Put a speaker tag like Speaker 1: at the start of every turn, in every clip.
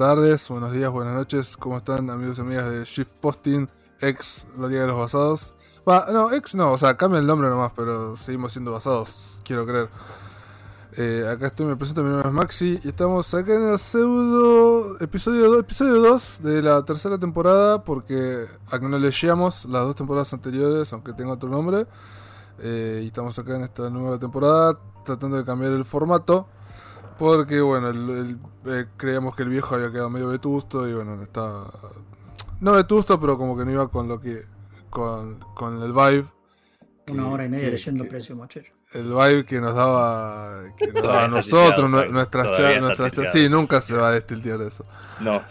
Speaker 1: tardes, buenos días, buenas noches. ¿Cómo están amigos y amigas de Shift Posting, ex La Liga de los Basados? Va, no, ex no, o sea, cambia el nombre nomás, pero seguimos siendo basados, quiero creer. Eh, acá estoy, me presento, mi nombre es Maxi y estamos acá en el pseudo episodio 2, episodio 2 de la tercera temporada porque acknowledgeamos las dos temporadas anteriores, aunque tenga otro nombre. Eh, y estamos acá en esta nueva temporada tratando de cambiar el formato. Porque, bueno, el- el- eh, creíamos que el viejo había quedado medio vetusto y, bueno, está. No vetusto, pero como que no iba con lo que. con, con el vibe.
Speaker 2: Una
Speaker 1: que-
Speaker 2: hora y media
Speaker 1: que-
Speaker 2: leyendo
Speaker 1: que-
Speaker 2: precio mochero.
Speaker 1: El vibe que nos daba. Que nos daba a nosotros, nuestras
Speaker 3: Todavía
Speaker 1: cha-
Speaker 3: está
Speaker 1: nuestras cha-. Sí, nunca se va a destiltear eso.
Speaker 3: No,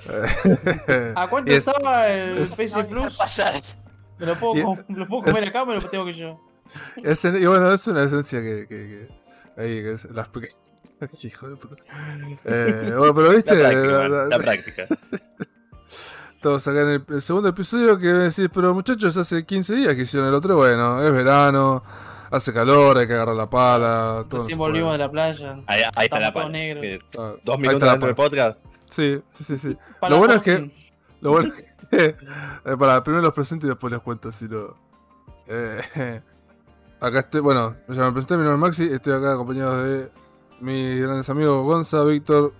Speaker 4: ¿A cuánto
Speaker 1: Y es-
Speaker 4: estaba el
Speaker 1: es-
Speaker 4: PC Plus?
Speaker 5: pasar.
Speaker 4: ¿Me lo puedo,
Speaker 1: y-
Speaker 4: com- ¿me lo puedo comer acá o me lo tengo que yo?
Speaker 1: Es y bueno, es una esencia que. que, que- ahí, que es las pequeñas. Hijo de puta. Eh, bueno, pero
Speaker 3: la
Speaker 1: viste.
Speaker 3: práctica,
Speaker 1: La-
Speaker 3: man,
Speaker 1: la-
Speaker 3: la práctica.
Speaker 1: Estamos acá en el, el segundo episodio que decís, pero muchachos, hace 15 días que hicieron el otro. Bueno, es verano, hace calor, hay que agarrar la pala. todo
Speaker 4: Recién volvimos de la playa.
Speaker 3: Ahí, ahí está la
Speaker 4: todos
Speaker 3: pala.
Speaker 4: negros.
Speaker 3: Que
Speaker 1: Ah,
Speaker 3: Dos minutos dentro del
Speaker 1: pala.
Speaker 3: podcast.
Speaker 1: Sí, sí, sí, sí. Lo bueno es que. Lo bueno es que. eh, para, primero los presento y después les cuento si lo. Eh, acá estoy, bueno, ya me presenté, mi nombre es Maxi, estoy acá acompañado de mis grandes amigos Gonza, Víctor,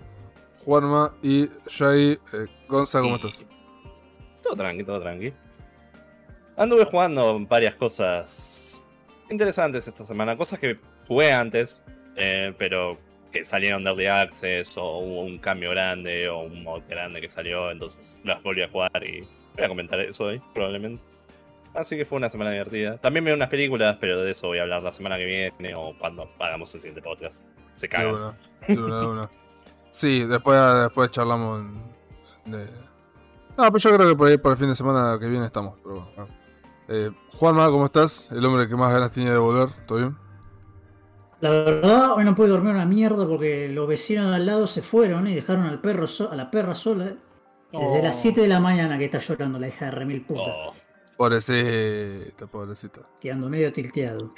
Speaker 1: Juanma y Jai. Eh, Gonza, ¿cómo estás?
Speaker 3: Todo tranqui, todo tranqui. Anduve jugando varias cosas interesantes esta semana. Cosas que jugué antes, eh, pero que salieron de Early Access o hubo un cambio grande o un mod grande que salió. Entonces las volví a jugar y voy a comentar eso hoy, probablemente. Así que fue una semana divertida. También vi unas películas, pero de eso voy a hablar la semana que viene o cuando hagamos el siguiente podcast. Se
Speaker 1: De
Speaker 3: cagan.
Speaker 1: una, de una, de una. Sí, después, después charlamos en- de... No, pero yo creo que por ahí para el fin de semana que viene estamos. Pero, bueno. Eh, Juanma, ¿cómo estás? El hombre que más ganas tenía de volver, ¿todo bien?
Speaker 2: La verdad, hoy no pude dormir una mierda porque los vecinos de al lado se fueron y dejaron al perro so- a la perra sola. Desde
Speaker 4: Oh.
Speaker 2: las 7 de la mañana que está llorando la hija de remil puta.
Speaker 3: Oh,
Speaker 1: Pobrecita, pobrecita.
Speaker 2: Quedando medio tilteado.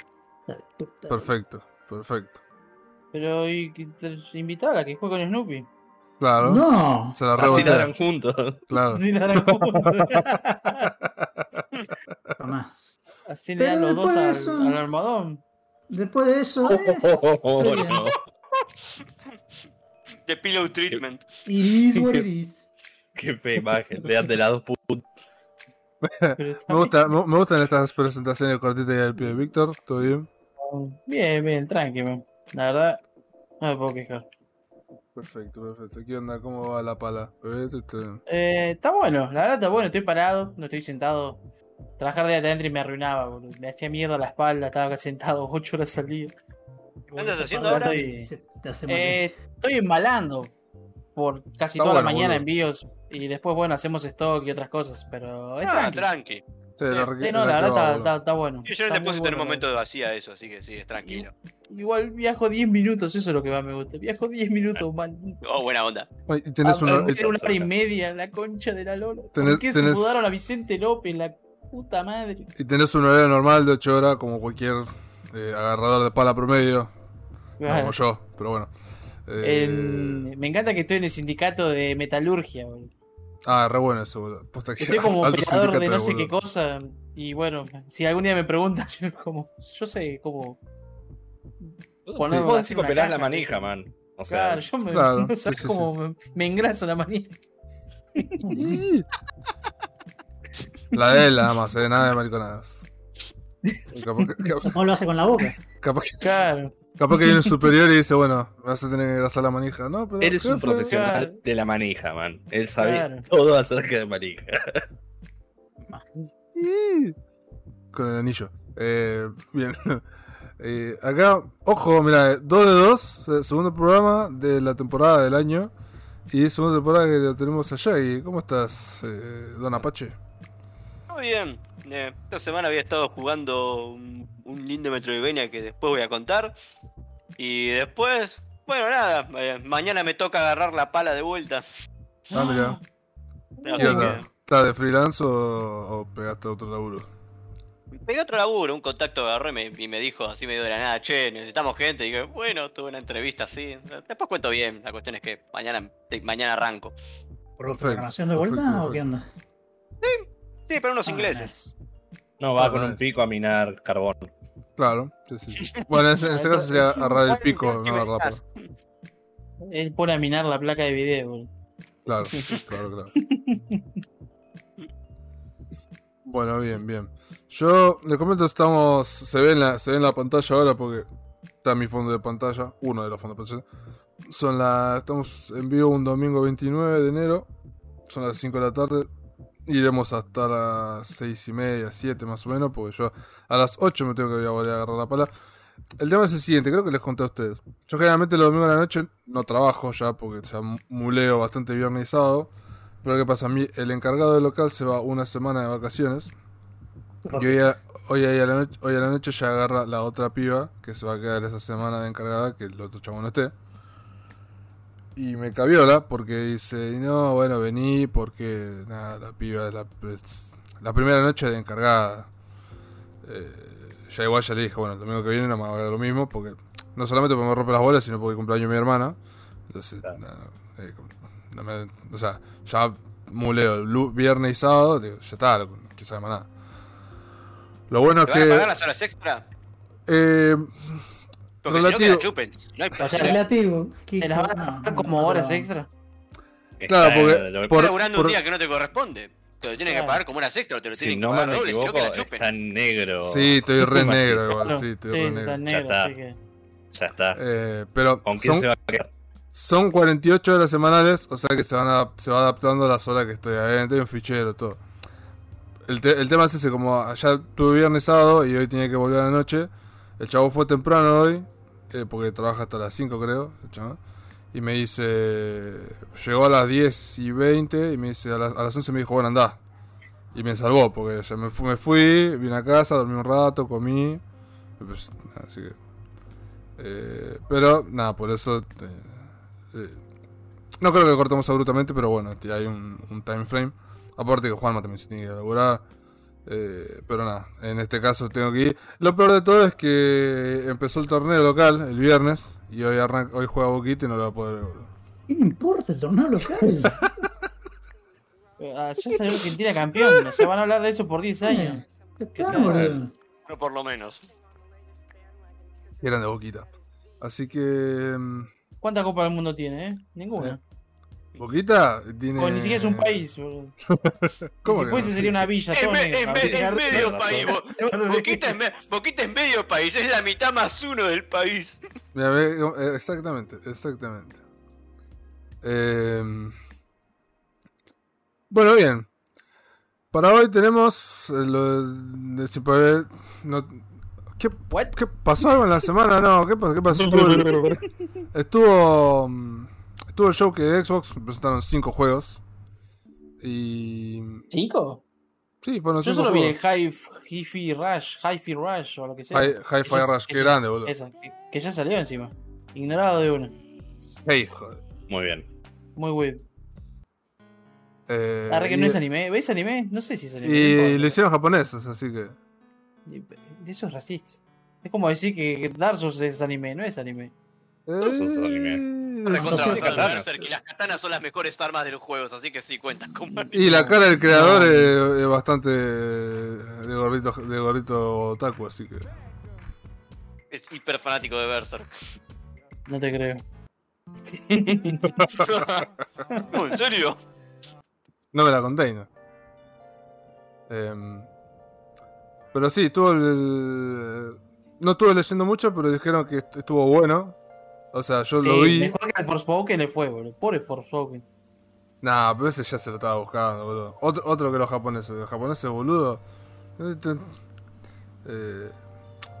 Speaker 2: De.
Speaker 1: Perfecto, perfecto.
Speaker 4: Pero y que invitala a que juegue con Snoopy.
Speaker 1: Claro.
Speaker 2: No,
Speaker 1: Se la
Speaker 3: así ladran juntos.
Speaker 1: Claro.
Speaker 4: Así le dan juntos.
Speaker 2: jamás.
Speaker 4: Así le dan los dos
Speaker 2: de
Speaker 4: al,
Speaker 2: eso-
Speaker 4: al almohadón.
Speaker 2: Después de eso, eh,
Speaker 3: Oh,
Speaker 2: Está bien.
Speaker 3: no.
Speaker 5: The Pillow Treatment.
Speaker 2: it is what it is.
Speaker 3: Qué fea imagen. De dos putas.
Speaker 4: Pero está
Speaker 1: Me, gusta, me, me gustan estas presentaciones cortitas del pie de Víctor, ¿todo bien?
Speaker 4: Bien, bien, tranqui, man. La verdad, no me puedo quejar.
Speaker 1: Perfecto, perfecto. ¿Qué onda? ¿Cómo va la pala? Eh, te- te-
Speaker 4: Eh, está bueno, la verdad está bueno, estoy parado, no estoy sentado. Trabajar de adentro y me arruinaba, boludo. Me hacía mierda la espalda, estaba acá sentado 8 horas al día.
Speaker 5: ¿Qué andas haciendo
Speaker 4: Ahora
Speaker 5: ahora?
Speaker 4: estoy-. Eh, estoy embalando por casi
Speaker 1: Está
Speaker 4: toda la mañana
Speaker 1: boludo.
Speaker 4: envíos y después, bueno, hacemos stock y otras cosas, pero es
Speaker 5: Ah,
Speaker 4: tranqui.
Speaker 5: tranqui.
Speaker 1: Sí, la requ-
Speaker 4: Sí, no, la
Speaker 1: la
Speaker 4: verdad está,
Speaker 1: boludo.
Speaker 4: está- está bueno.
Speaker 5: Y yo
Speaker 4: muy
Speaker 5: de tener un momento de vacía eso, así que sí, es tranquilo.
Speaker 4: Igual viajo 10 minutos, eso es lo que más me gusta. Viajo 10 minutos, man.
Speaker 5: Oh, buena onda.
Speaker 1: Tenés
Speaker 4: Ah,
Speaker 1: una,
Speaker 4: una hora y media, la concha de la lola.
Speaker 1: Tenés-
Speaker 4: ¿Por qué se mudaron a Vicente López, la puta madre?
Speaker 1: y tenés un horario normal de 8 horas como cualquier eh, agarrador de pala promedio. No como yo, pero bueno. Eh,
Speaker 4: En- Me encanta que estoy en el sindicato de metalurgia, boludo.
Speaker 1: Ah, re bueno eso, boludo. Posta que
Speaker 4: Estoy como operador de no sé qué cosa. Y bueno, si algún día me preguntan, yo como, yo sé cómo. Poner-
Speaker 3: Vos sí que operás la manija, man. O sea,
Speaker 4: Claro, yo me,
Speaker 1: Claro,
Speaker 4: no
Speaker 1: sí,
Speaker 4: sabes
Speaker 1: sí,
Speaker 4: cómo me, me engraso la manija.
Speaker 1: La de él nada más, eh, nada de mariconadas. Capaz capaz-
Speaker 2: ¿Cómo lo hace con la boca?
Speaker 1: capaz que-
Speaker 4: Claro,
Speaker 1: capaz que viene un superior y dice, bueno, me vas a tener que engrasar la manija, ¿no? Pero,
Speaker 3: eres un
Speaker 1: jefe,
Speaker 3: profesional
Speaker 4: Claro.
Speaker 3: de la manija, man. Él sabe
Speaker 4: Claro.
Speaker 3: todo acerca de manija.
Speaker 1: Con el anillo. Eh, bien. Eh, acá, ojo, mira, 2 de 2, segundo programa de la temporada del año. Y segunda temporada que lo tenemos allá. ¿Y cómo estás, eh, Don Apache?
Speaker 5: Muy bien. Eh, esta semana había estado jugando un, un lindo Metroidvania que después voy a contar. Y después, bueno, nada. eh, mañana me toca agarrar la pala de vuelta.
Speaker 1: Ah, mira. ¿Estás de freelance o, o pegaste otro laburo?
Speaker 5: Pegué otro laburo, un contacto agarró y me, y me dijo así medio de la nada, che, necesitamos gente. Y dije, bueno, tuve una entrevista así. Después cuento bien, la cuestión es que mañana, mañana arranco.
Speaker 2: ¿Por
Speaker 1: Perfecto,
Speaker 2: programación de vuelta
Speaker 1: perfecto,
Speaker 2: o qué onda?
Speaker 5: Sí, pero unos
Speaker 2: Ah,
Speaker 5: ingleses.
Speaker 3: No, va
Speaker 1: Ah,
Speaker 3: con un pico a minar carbón.
Speaker 1: Claro, sí, sí. Bueno, en ese, en ese caso sería agarrar el pico, no agarrar la.
Speaker 4: Él pone a minar la placa de video, boludo.
Speaker 1: Claro, claro, claro. Bueno, bien, bien. Yo les comento, estamos. Se ve en la, se ve en la pantalla ahora porque está mi fondo de pantalla. Uno de los fondos de pantalla. Son las. Estamos en vivo un domingo 29 de enero. Son las 5 de la tarde. Iremos hasta las 6 y media, 7 más o menos. Porque yo a las 8 me tengo que volver a agarrar la pala. El tema es el siguiente, creo que les conté a ustedes. Yo generalmente los domingos de la noche no trabajo ya porque ya muleo bastante viernes y sábado. Pero ¿qué pasa? A mí, el encargado del local se va una semana de vacaciones. Y hoy a, hoy, a la noche, hoy a la noche ya agarra la otra piba que se va a quedar esa semana de encargada, que el otro chavo no esté. Y me cabiola porque dice, no, bueno, vení porque nada, la piba es la, es la primera noche de encargada. Eh, ya igual ya le dije, bueno, el domingo que viene no me va a lo mismo porque no solamente porque me rompe las bolas, sino porque cumpleaños mi hermana. Entonces,
Speaker 3: Claro.
Speaker 1: eh, no me- o sea, ya muleo viernes y sábado, digo, ya está, saber más nada. Lo bueno es
Speaker 5: ¿Te van a pagar
Speaker 1: que.
Speaker 5: las horas extra?
Speaker 1: eh,
Speaker 5: Porque si no, que
Speaker 1: relativo.
Speaker 5: la chupen. No hay
Speaker 4: O sea,
Speaker 2: Relativo. ¿Qué
Speaker 4: ¿Te las van a
Speaker 2: no,
Speaker 4: pagar
Speaker 2: no,
Speaker 4: como
Speaker 2: no,
Speaker 4: horas
Speaker 2: no.
Speaker 4: extra?
Speaker 1: Claro, porque
Speaker 3: lo-
Speaker 1: por-
Speaker 5: Estás laburando
Speaker 1: por-
Speaker 5: un día que no te corresponde. Te lo tienen que pagar como horas extra, te lo
Speaker 3: si
Speaker 5: tienen
Speaker 3: no
Speaker 5: que
Speaker 3: me
Speaker 5: pagar doble, si no
Speaker 3: equivoco,
Speaker 5: que la chupen.
Speaker 3: está negro.
Speaker 1: sí, estoy re negro igual, sí, estoy
Speaker 4: sí,
Speaker 1: re
Speaker 4: está
Speaker 1: negro.
Speaker 4: negro,
Speaker 3: está.
Speaker 4: así que.
Speaker 3: Ya está.
Speaker 1: Eh, pero
Speaker 3: ¿Con quién
Speaker 1: son,
Speaker 3: se va a quedar?
Speaker 1: son 48 horas semanales, o sea que se van a- se va adaptando a las horas que estoy adentro, hay un fichero, todo. El, te- el tema es ese, como allá tuve viernes sábado y hoy tenía que volver a la noche. El chavo fue temprano hoy, eh, porque trabaja hasta las 5 creo. Y me dice, llegó a las 10 y 20 y me dice, a las, a las 11 me dijo, bueno, andá. Y me salvó, porque ya me fui, me fui, vine a casa, dormí un rato, comí. pues, así que... eh, pero, nada, por eso... eh, no creo que cortemos abruptamente, pero bueno, hay un, un time frame. Aparte que Juanma también se tiene que laburar. Eh, pero nada, en este caso tengo que ir. Lo peor de todo es que empezó el torneo local el viernes y hoy arranca, hoy juega Boquita y no lo va a poder ver. boludo.
Speaker 2: ¿Qué me importa el torneo local?
Speaker 4: Ah, ya salió Argentina campeón. O sea, van a hablar de eso por 10 años.
Speaker 5: No, por lo menos.
Speaker 1: Eran de Boquita. Así que... mm,
Speaker 4: ¿Cuántas copas del mundo tiene, eh? Ninguna.
Speaker 1: Boquita tiene...
Speaker 4: O ni siquiera es un país, boludo.
Speaker 1: ¿Cómo
Speaker 4: si fuese
Speaker 1: no?
Speaker 4: sería una villa,
Speaker 5: En,
Speaker 4: todo
Speaker 5: me-
Speaker 4: negro.
Speaker 5: en me- en medio país. Bo- Boquita en, me- Boquita en medio país. Es la mitad más uno del país.
Speaker 1: Mira, ve, eh, exactamente, exactamente. Eh, bueno, bien. Para hoy tenemos eh, lo de si puede- no- ¿qué, pasó algo en la semana? No, ¿qué, pasó? ¿Qué pasó? Estuvo, mm, estuvo el show que de Xbox presentaron cinco juegos. Y.
Speaker 4: ¿Cinco?
Speaker 1: Sí, fueron
Speaker 4: Yo
Speaker 1: cinco
Speaker 4: solo vi el Hi-Fi Rush, Hi-Fi Rush o lo que sea.
Speaker 1: Hi- Hi-Fi
Speaker 4: es-
Speaker 1: Rush, qué grande, boludo.
Speaker 4: Esa, que, que ya salió encima. Ignorado de una.
Speaker 1: Hey, joder.
Speaker 3: Muy bien.
Speaker 4: Muy web.
Speaker 1: Eh,
Speaker 4: Ahora que
Speaker 1: y-
Speaker 4: no es anime. ¿Ves anime? No sé si es anime.
Speaker 1: Y lo hicieron japoneses, así que.
Speaker 4: Eso es racista. Es como decir que Dark Souls es anime, no es anime.
Speaker 3: Es anime.
Speaker 1: Eh,
Speaker 5: basado en
Speaker 3: katanas.
Speaker 5: Berserk, y las katanas son las mejores armas de los juegos, así que sí cuentan anime.
Speaker 1: Y la cara del creador
Speaker 4: No.
Speaker 1: es, es bastante de gordito, de gordito otaku, así que.
Speaker 5: Es hiper fanático de Berserk.
Speaker 4: No te creo.
Speaker 5: no, ¿en serio?
Speaker 1: No me la conté, ¿no? Em, pero sí, estuvo el. No estuve leyendo mucho, pero dijeron que est- estuvo bueno. O sea, yo
Speaker 4: Sí,
Speaker 1: lo vi.
Speaker 4: mejor que el Forspoken le fue, boludo. Pobre Forspoken.
Speaker 1: Nah, pero ese ya se lo estaba buscando, boludo. Otro, otro que los japoneses. Los japoneses, boludo. Eh,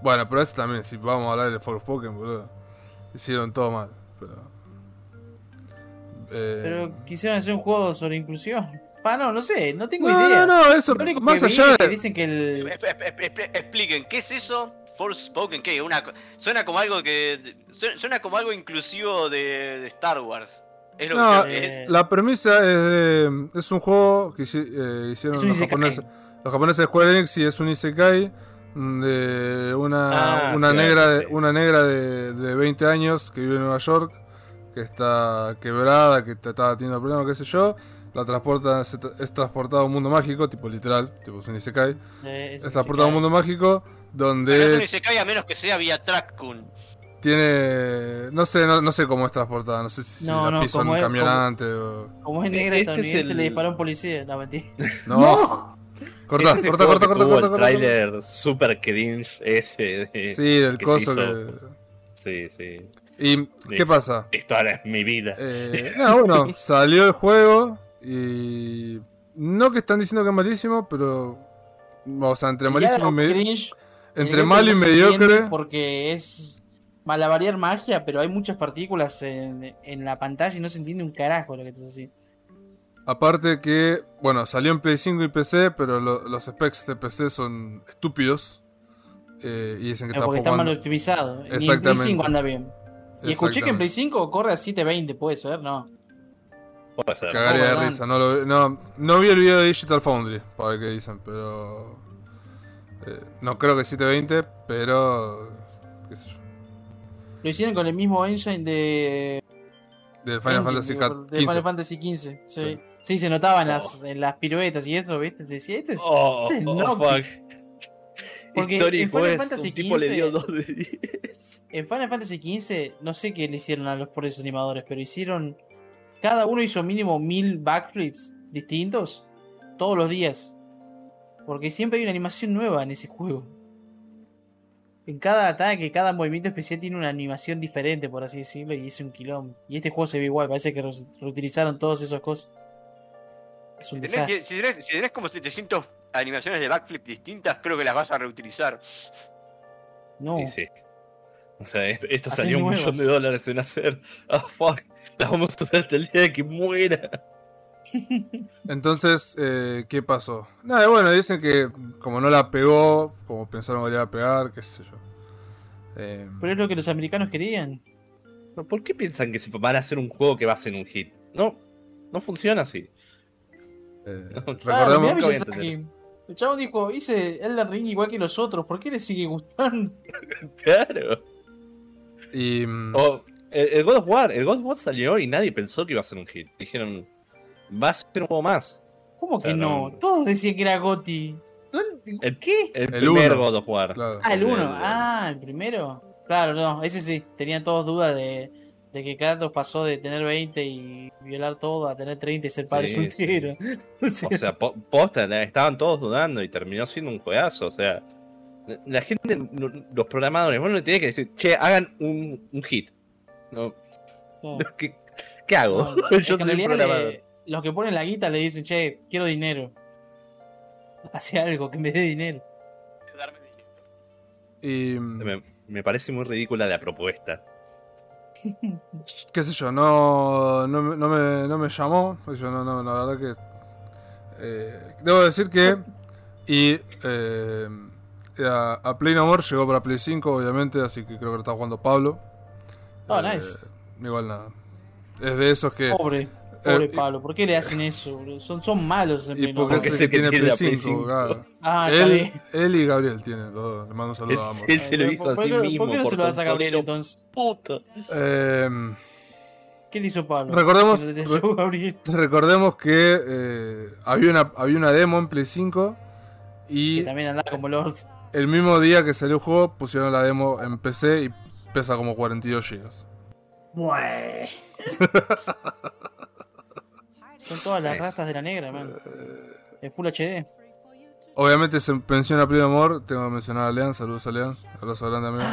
Speaker 1: bueno, pero ese también, si vamos a hablar de Forspoken, boludo. Hicieron todo mal, pero. Eh,
Speaker 4: Pero quisieron hacer un juego sobre inclusión. Pa, no, no sé, no tengo
Speaker 1: no,
Speaker 4: idea.
Speaker 1: no, no, eso.
Speaker 4: Lo único
Speaker 1: Más allá de.
Speaker 4: dicen que el.
Speaker 5: Expliquen, ¿qué es eso? Forspoken, ¿qué? Una, suena como algo que. Suena, suena como algo inclusivo de, de Star Wars. Es lo
Speaker 1: No,
Speaker 5: que es.
Speaker 1: La premisa es de. Es un juego que eh, hicieron
Speaker 4: Es
Speaker 1: los japoneses. Los japoneses de Square Enix sí es un Isekai mm, de una,
Speaker 3: Ah,
Speaker 1: una
Speaker 3: sí,
Speaker 1: negra, de, una negra de, de 20 años que vive en Nueva York, que está quebrada, que te- está teniendo problemas, qué sé yo. La transporta, es transportada a un mundo mágico, tipo literal, tipo es un Isekai.
Speaker 4: Eh,
Speaker 1: Es transportada a un mundo mágico donde
Speaker 5: ni se cae a menos que sea vía Track-kun.
Speaker 1: tiene. No sé, no, no sé cómo es transportada, no sé si, si
Speaker 4: No,
Speaker 1: la
Speaker 4: no,
Speaker 1: piso en
Speaker 4: como
Speaker 1: un camionante o.
Speaker 4: Como es negra
Speaker 3: Este es el-
Speaker 4: le disparó a un policía. No, mentira.
Speaker 1: No, corta,
Speaker 3: Ese
Speaker 1: corta,
Speaker 3: juego
Speaker 1: corta,
Speaker 3: tuvo
Speaker 1: corta,
Speaker 3: el tráiler super cringe ese de...
Speaker 1: Sí, del
Speaker 3: que
Speaker 1: coso
Speaker 3: se
Speaker 1: que.
Speaker 3: Sí, sí.
Speaker 1: ¿Y qué pasa?
Speaker 3: Esto ahora es mi vida.
Speaker 1: Eh, no, bueno, salió el juego y. No que están diciendo que es malísimo, pero. O sea, entre malísimo y medio. Entre
Speaker 4: el
Speaker 1: malo y
Speaker 4: no
Speaker 1: mediocre.
Speaker 4: Porque es malavariar magia, pero hay muchas partículas en, en la pantalla y no se entiende un carajo lo que estás haciendo.
Speaker 1: Aparte que, bueno, salió en Play 5 y PC, pero lo- los specs de PC son estúpidos. Eh, y dicen que
Speaker 4: Eh,
Speaker 1: está
Speaker 4: porque está mal optimizado. Ni en Play
Speaker 1: Exactamente.
Speaker 4: 5 anda bien. Y escuché que en Play
Speaker 1: Exactamente.
Speaker 4: 5 corre a 720, puede ser, ¿no?
Speaker 3: Puede ser.
Speaker 1: Cagaría de risa. No, lo, vi- no, no vi el video de Digital Foundry, para ver qué dicen, pero. Eh, no creo que 720, pero. qué sé yo.
Speaker 4: Lo hicieron con el mismo engine de
Speaker 1: Del Final
Speaker 4: engine,
Speaker 1: Fantasy XV.
Speaker 4: de Final Fantasy XV. Sí,
Speaker 1: Sí.
Speaker 4: sí. se notaba en,
Speaker 3: Oh.
Speaker 4: las, en las piruetas y eso, ¿viste? Se decía, esto es,
Speaker 3: Oh,
Speaker 4: esto es
Speaker 3: oh, fuck.
Speaker 4: Porque
Speaker 3: Histórico
Speaker 4: en Final
Speaker 3: es,
Speaker 4: Fantasy
Speaker 3: un tipo le dio
Speaker 4: XV
Speaker 3: 2 de 10.
Speaker 4: En Final Fantasy XV, no sé qué le hicieron a los pobres animadores, pero hicieron. Cada uno hizo mínimo mil backflips distintos todos los días. Porque siempre hay una animación nueva en ese juego. En cada ataque, cada movimiento especial tiene una animación diferente, por así decirlo, y es un quilombo. Y este juego se ve igual, parece que re- reutilizaron todas esas cosas. Es un
Speaker 5: Tenés,
Speaker 4: desastre.
Speaker 5: si, tenés, si tenés como 700 animaciones de backflip distintas, creo que las vas a reutilizar.
Speaker 4: No,
Speaker 3: Sí, sí. O sea, esto, salió un millón de dólares en hacer. Ah, fuck. La vamos a usar hasta el día de que muera.
Speaker 1: Entonces, eh, ¿qué pasó? Nada, bueno, dicen que como no la pegó, como pensaron que le iba a pegar, qué sé yo. Eh,
Speaker 4: pero es lo que los americanos querían.
Speaker 3: ¿Pero ¿Por qué piensan que se van a hacer un juego que va a ser un hit? No, no funciona así.
Speaker 1: eh,
Speaker 4: mirá
Speaker 1: recordemos.
Speaker 4: El chavo dijo, hice Elden Ring igual que los otros, ¿por qué le sigue gustando?
Speaker 3: Claro.
Speaker 1: y mm,
Speaker 3: O el, el God of War, el God of War salió y nadie pensó que iba a ser un hit. Dijeron, va a ser un juego más.
Speaker 4: ¿Cómo
Speaker 3: O sea,
Speaker 4: que no?
Speaker 3: no-
Speaker 4: Todos decían que era Gotti.
Speaker 3: El,
Speaker 4: ¿Qué?
Speaker 3: el,
Speaker 1: El
Speaker 3: primer
Speaker 1: uno.
Speaker 3: God of War.
Speaker 1: claro.
Speaker 4: Ah, el
Speaker 3: el-
Speaker 4: 1.
Speaker 3: el-
Speaker 4: Ah, el primero. Claro, no, ese sí. Tenían todos dudas de, de que Kratos pasó de tener 20 y violar todo a tener 30 y ser padre
Speaker 3: Sí,
Speaker 4: soltero. O sea,
Speaker 3: O sea, po- posta, estaban todos dudando y terminó siendo un juegazo. O sea, la gente, no- los programadores, bueno, le tenía que decir, che, hagan un, un hit. No,
Speaker 4: no.
Speaker 3: ¿qué, qué hago?
Speaker 4: No,
Speaker 3: Yo soy programador.
Speaker 4: le- los que ponen la guita le dicen, che, quiero dinero. Hace algo que me dé dinero.
Speaker 5: Darme dinero.
Speaker 1: Y mm,
Speaker 3: Me, me parece muy ridícula la propuesta.
Speaker 1: qué sé yo, no, no, me- no, me, no me llamó. pues Yo no, no, la verdad que. eh, debo decir que. Y. eh, a, a Play No More llegó para Play 5, obviamente, así que creo que lo está jugando Pablo.
Speaker 4: Oh,
Speaker 1: Eh,
Speaker 4: nice.
Speaker 1: Igual nada. Es de esos que.
Speaker 4: Pobre, pobre
Speaker 1: Eh,
Speaker 4: Pablo. ¿Por qué le hacen eso? Son, son malos en
Speaker 1: Y porque que
Speaker 3: que
Speaker 1: tiene Play
Speaker 3: la Play
Speaker 1: 5,
Speaker 3: 5.
Speaker 1: claro.
Speaker 4: Ah,
Speaker 1: Él, él y Gabriel tienen, los dos. le mando un saludo a ambos.
Speaker 3: Él se lo hizo
Speaker 4: ¿Por,
Speaker 3: a
Speaker 4: por
Speaker 3: sí
Speaker 4: qué-
Speaker 3: mismo.
Speaker 4: por qué no se lo das a Gabriel entonces?
Speaker 3: puto.
Speaker 1: Eh,
Speaker 4: ¿Qué le hizo Pablo?
Speaker 1: Recordemos-
Speaker 4: Que Gabriel.
Speaker 1: recordemos que eh, había, una, había una demo en Play 5
Speaker 4: Que
Speaker 1: y
Speaker 4: también andaba como Lord.
Speaker 1: el mismo día que salió el juego pusieron la demo en PC y pesa como 42 GB.
Speaker 2: Bueno.
Speaker 4: Son todas las
Speaker 3: Es-
Speaker 4: ratas de la negra, man.
Speaker 1: Eh,
Speaker 4: En Full HD.
Speaker 1: Obviamente se menciona Play Amor, tengo que mencionar a Lean, saludos a Lean, abrazo grande amigo.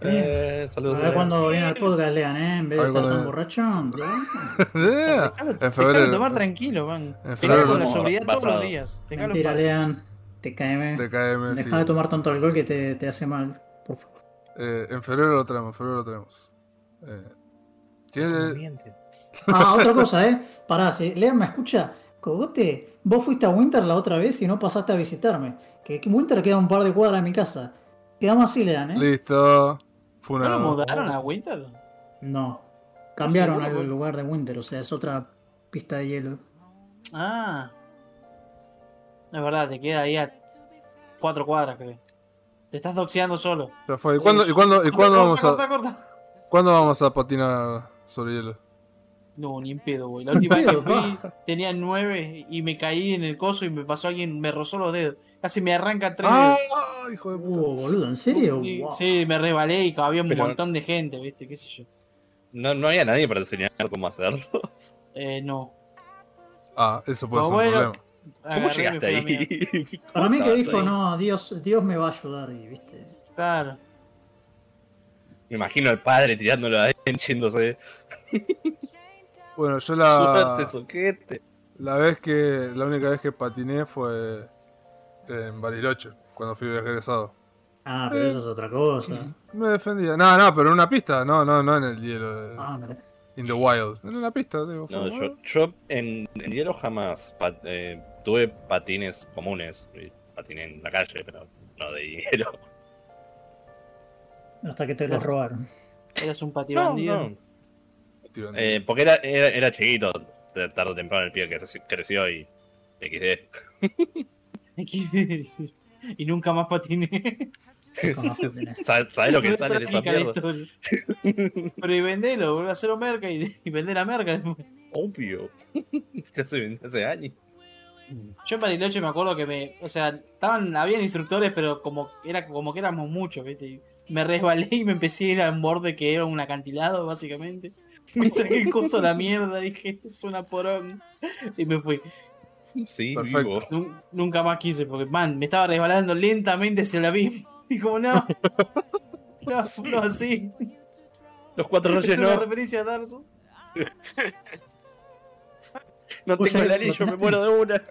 Speaker 3: Eh,
Speaker 2: A
Speaker 3: saludos.
Speaker 2: ver cuando viene al podcast, lean, ¿eh? En vez
Speaker 1: A
Speaker 2: de estar tan borracho.
Speaker 1: Yeah, en febrero.
Speaker 4: tomar tranquilo, man.
Speaker 1: En
Speaker 4: Te
Speaker 1: febrero
Speaker 4: con la sobriedad todos los días. En
Speaker 2: Mentira, lean. Te caeme.
Speaker 1: TKM, sí.
Speaker 2: Deja de tomar tanto alcohol que te, te hace mal. Por favor.
Speaker 1: Eh, en febrero lo traemos, en febrero lo traemos. Eh, ¿quién-
Speaker 2: Ah, otra cosa, ¿eh? Pará, si Lean me escucha. Cogote, vos fuiste a Winter la otra vez y no pasaste a visitarme. Que que Winter queda un par de cuadras de mi casa. Quedamos así, Lean, ¿eh?
Speaker 1: Listo. Fue
Speaker 4: ¿No
Speaker 1: una.
Speaker 4: lo mudaron a Winter?
Speaker 2: No. Cambiaron
Speaker 4: seguro,
Speaker 2: el lugar de Winter, o sea, es otra pista de hielo.
Speaker 4: Ah. Es verdad, te queda ahí a cuatro cuadras, creo. Te estás doxeando solo.
Speaker 1: Ya fue. ¿Y cuándo, y cuándo, y
Speaker 4: Corta,
Speaker 1: cuándo
Speaker 4: corta,
Speaker 1: vamos
Speaker 4: corta,
Speaker 1: a,
Speaker 4: corta.
Speaker 1: cuándo vamos a patinar sobre hielo?
Speaker 4: No, ni en pedo, güey. La última vez que fui tenía nueve y me caí en el coso y me pasó alguien, me rozó los dedos. Casi me arranca tres
Speaker 1: ¡Ah!
Speaker 4: dedos.
Speaker 1: Hijo de puta.
Speaker 2: Uh, boludo, ¿en serio?
Speaker 4: Y-
Speaker 2: Wow.
Speaker 4: Sí, me resbalé y había un
Speaker 3: Pero-
Speaker 4: montón de gente, ¿viste? ¿Qué sé yo?
Speaker 3: No, no había nadie para enseñar cómo hacerlo.
Speaker 4: Eh, no.
Speaker 1: Ah, eso puede
Speaker 4: No,
Speaker 1: ser
Speaker 4: bueno.
Speaker 1: un problema.
Speaker 3: ¿Cómo llegaste ahí?
Speaker 2: Para mí que
Speaker 3: ¿Cómo
Speaker 2: dijo,
Speaker 3: ahí?
Speaker 2: no, Dios, Dios me va a ayudar y viste.
Speaker 4: Claro.
Speaker 3: Me imagino al padre tirándolo a él, yéndose.
Speaker 1: Bueno, yo
Speaker 3: Suerte,
Speaker 1: la,
Speaker 3: soquete.
Speaker 1: la vez que, la única vez que patiné fue en Bariloche, cuando fui viaje egresado.
Speaker 2: Ah, pero eso es otra cosa.
Speaker 1: Me defendía. No, no, pero en una pista, no, no, no en el hielo. de-
Speaker 2: Ah.
Speaker 1: In the wild. En una pista, digo.
Speaker 3: No, yo, yo en, en hielo jamás eh, tuve patines comunes. Patiné en la calle, pero no de hielo.
Speaker 2: Hasta que te los robaron.
Speaker 4: Eras un
Speaker 3: No,
Speaker 4: patibandido.
Speaker 3: no. Eh, porque era, era, era chiquito. de- Tarde o temprano el pibe que creció y XD.
Speaker 4: Sí. y nunca más patiné.
Speaker 3: ¿Sabes lo que sale de esa mierda?
Speaker 4: Pero y vendelo, vuelve a hacer merca y, y vender la merca después.
Speaker 3: Obvio. ya se vendió hace años.
Speaker 4: Yo en Bariloche me acuerdo que me. O sea, estaban, habían instructores, pero como era como que éramos muchos, ¿viste? Me resbalé y me empecé a ir al borde que era un acantilado, básicamente. Me saqué el curso a la mierda, dije, esto es una porón. Y me fui.
Speaker 3: Sí,
Speaker 1: Perfecto.
Speaker 3: vivo.
Speaker 4: Nun- nunca más quise, porque, man, me estaba resbalando lentamente hacia el abismo. Y como, no. No, no así.
Speaker 3: Los cuatro
Speaker 4: Es
Speaker 3: reyes
Speaker 4: una
Speaker 3: no.
Speaker 4: referencia a Dark Souls.
Speaker 3: No tengo el
Speaker 2: lo
Speaker 3: anillo, me muero de una.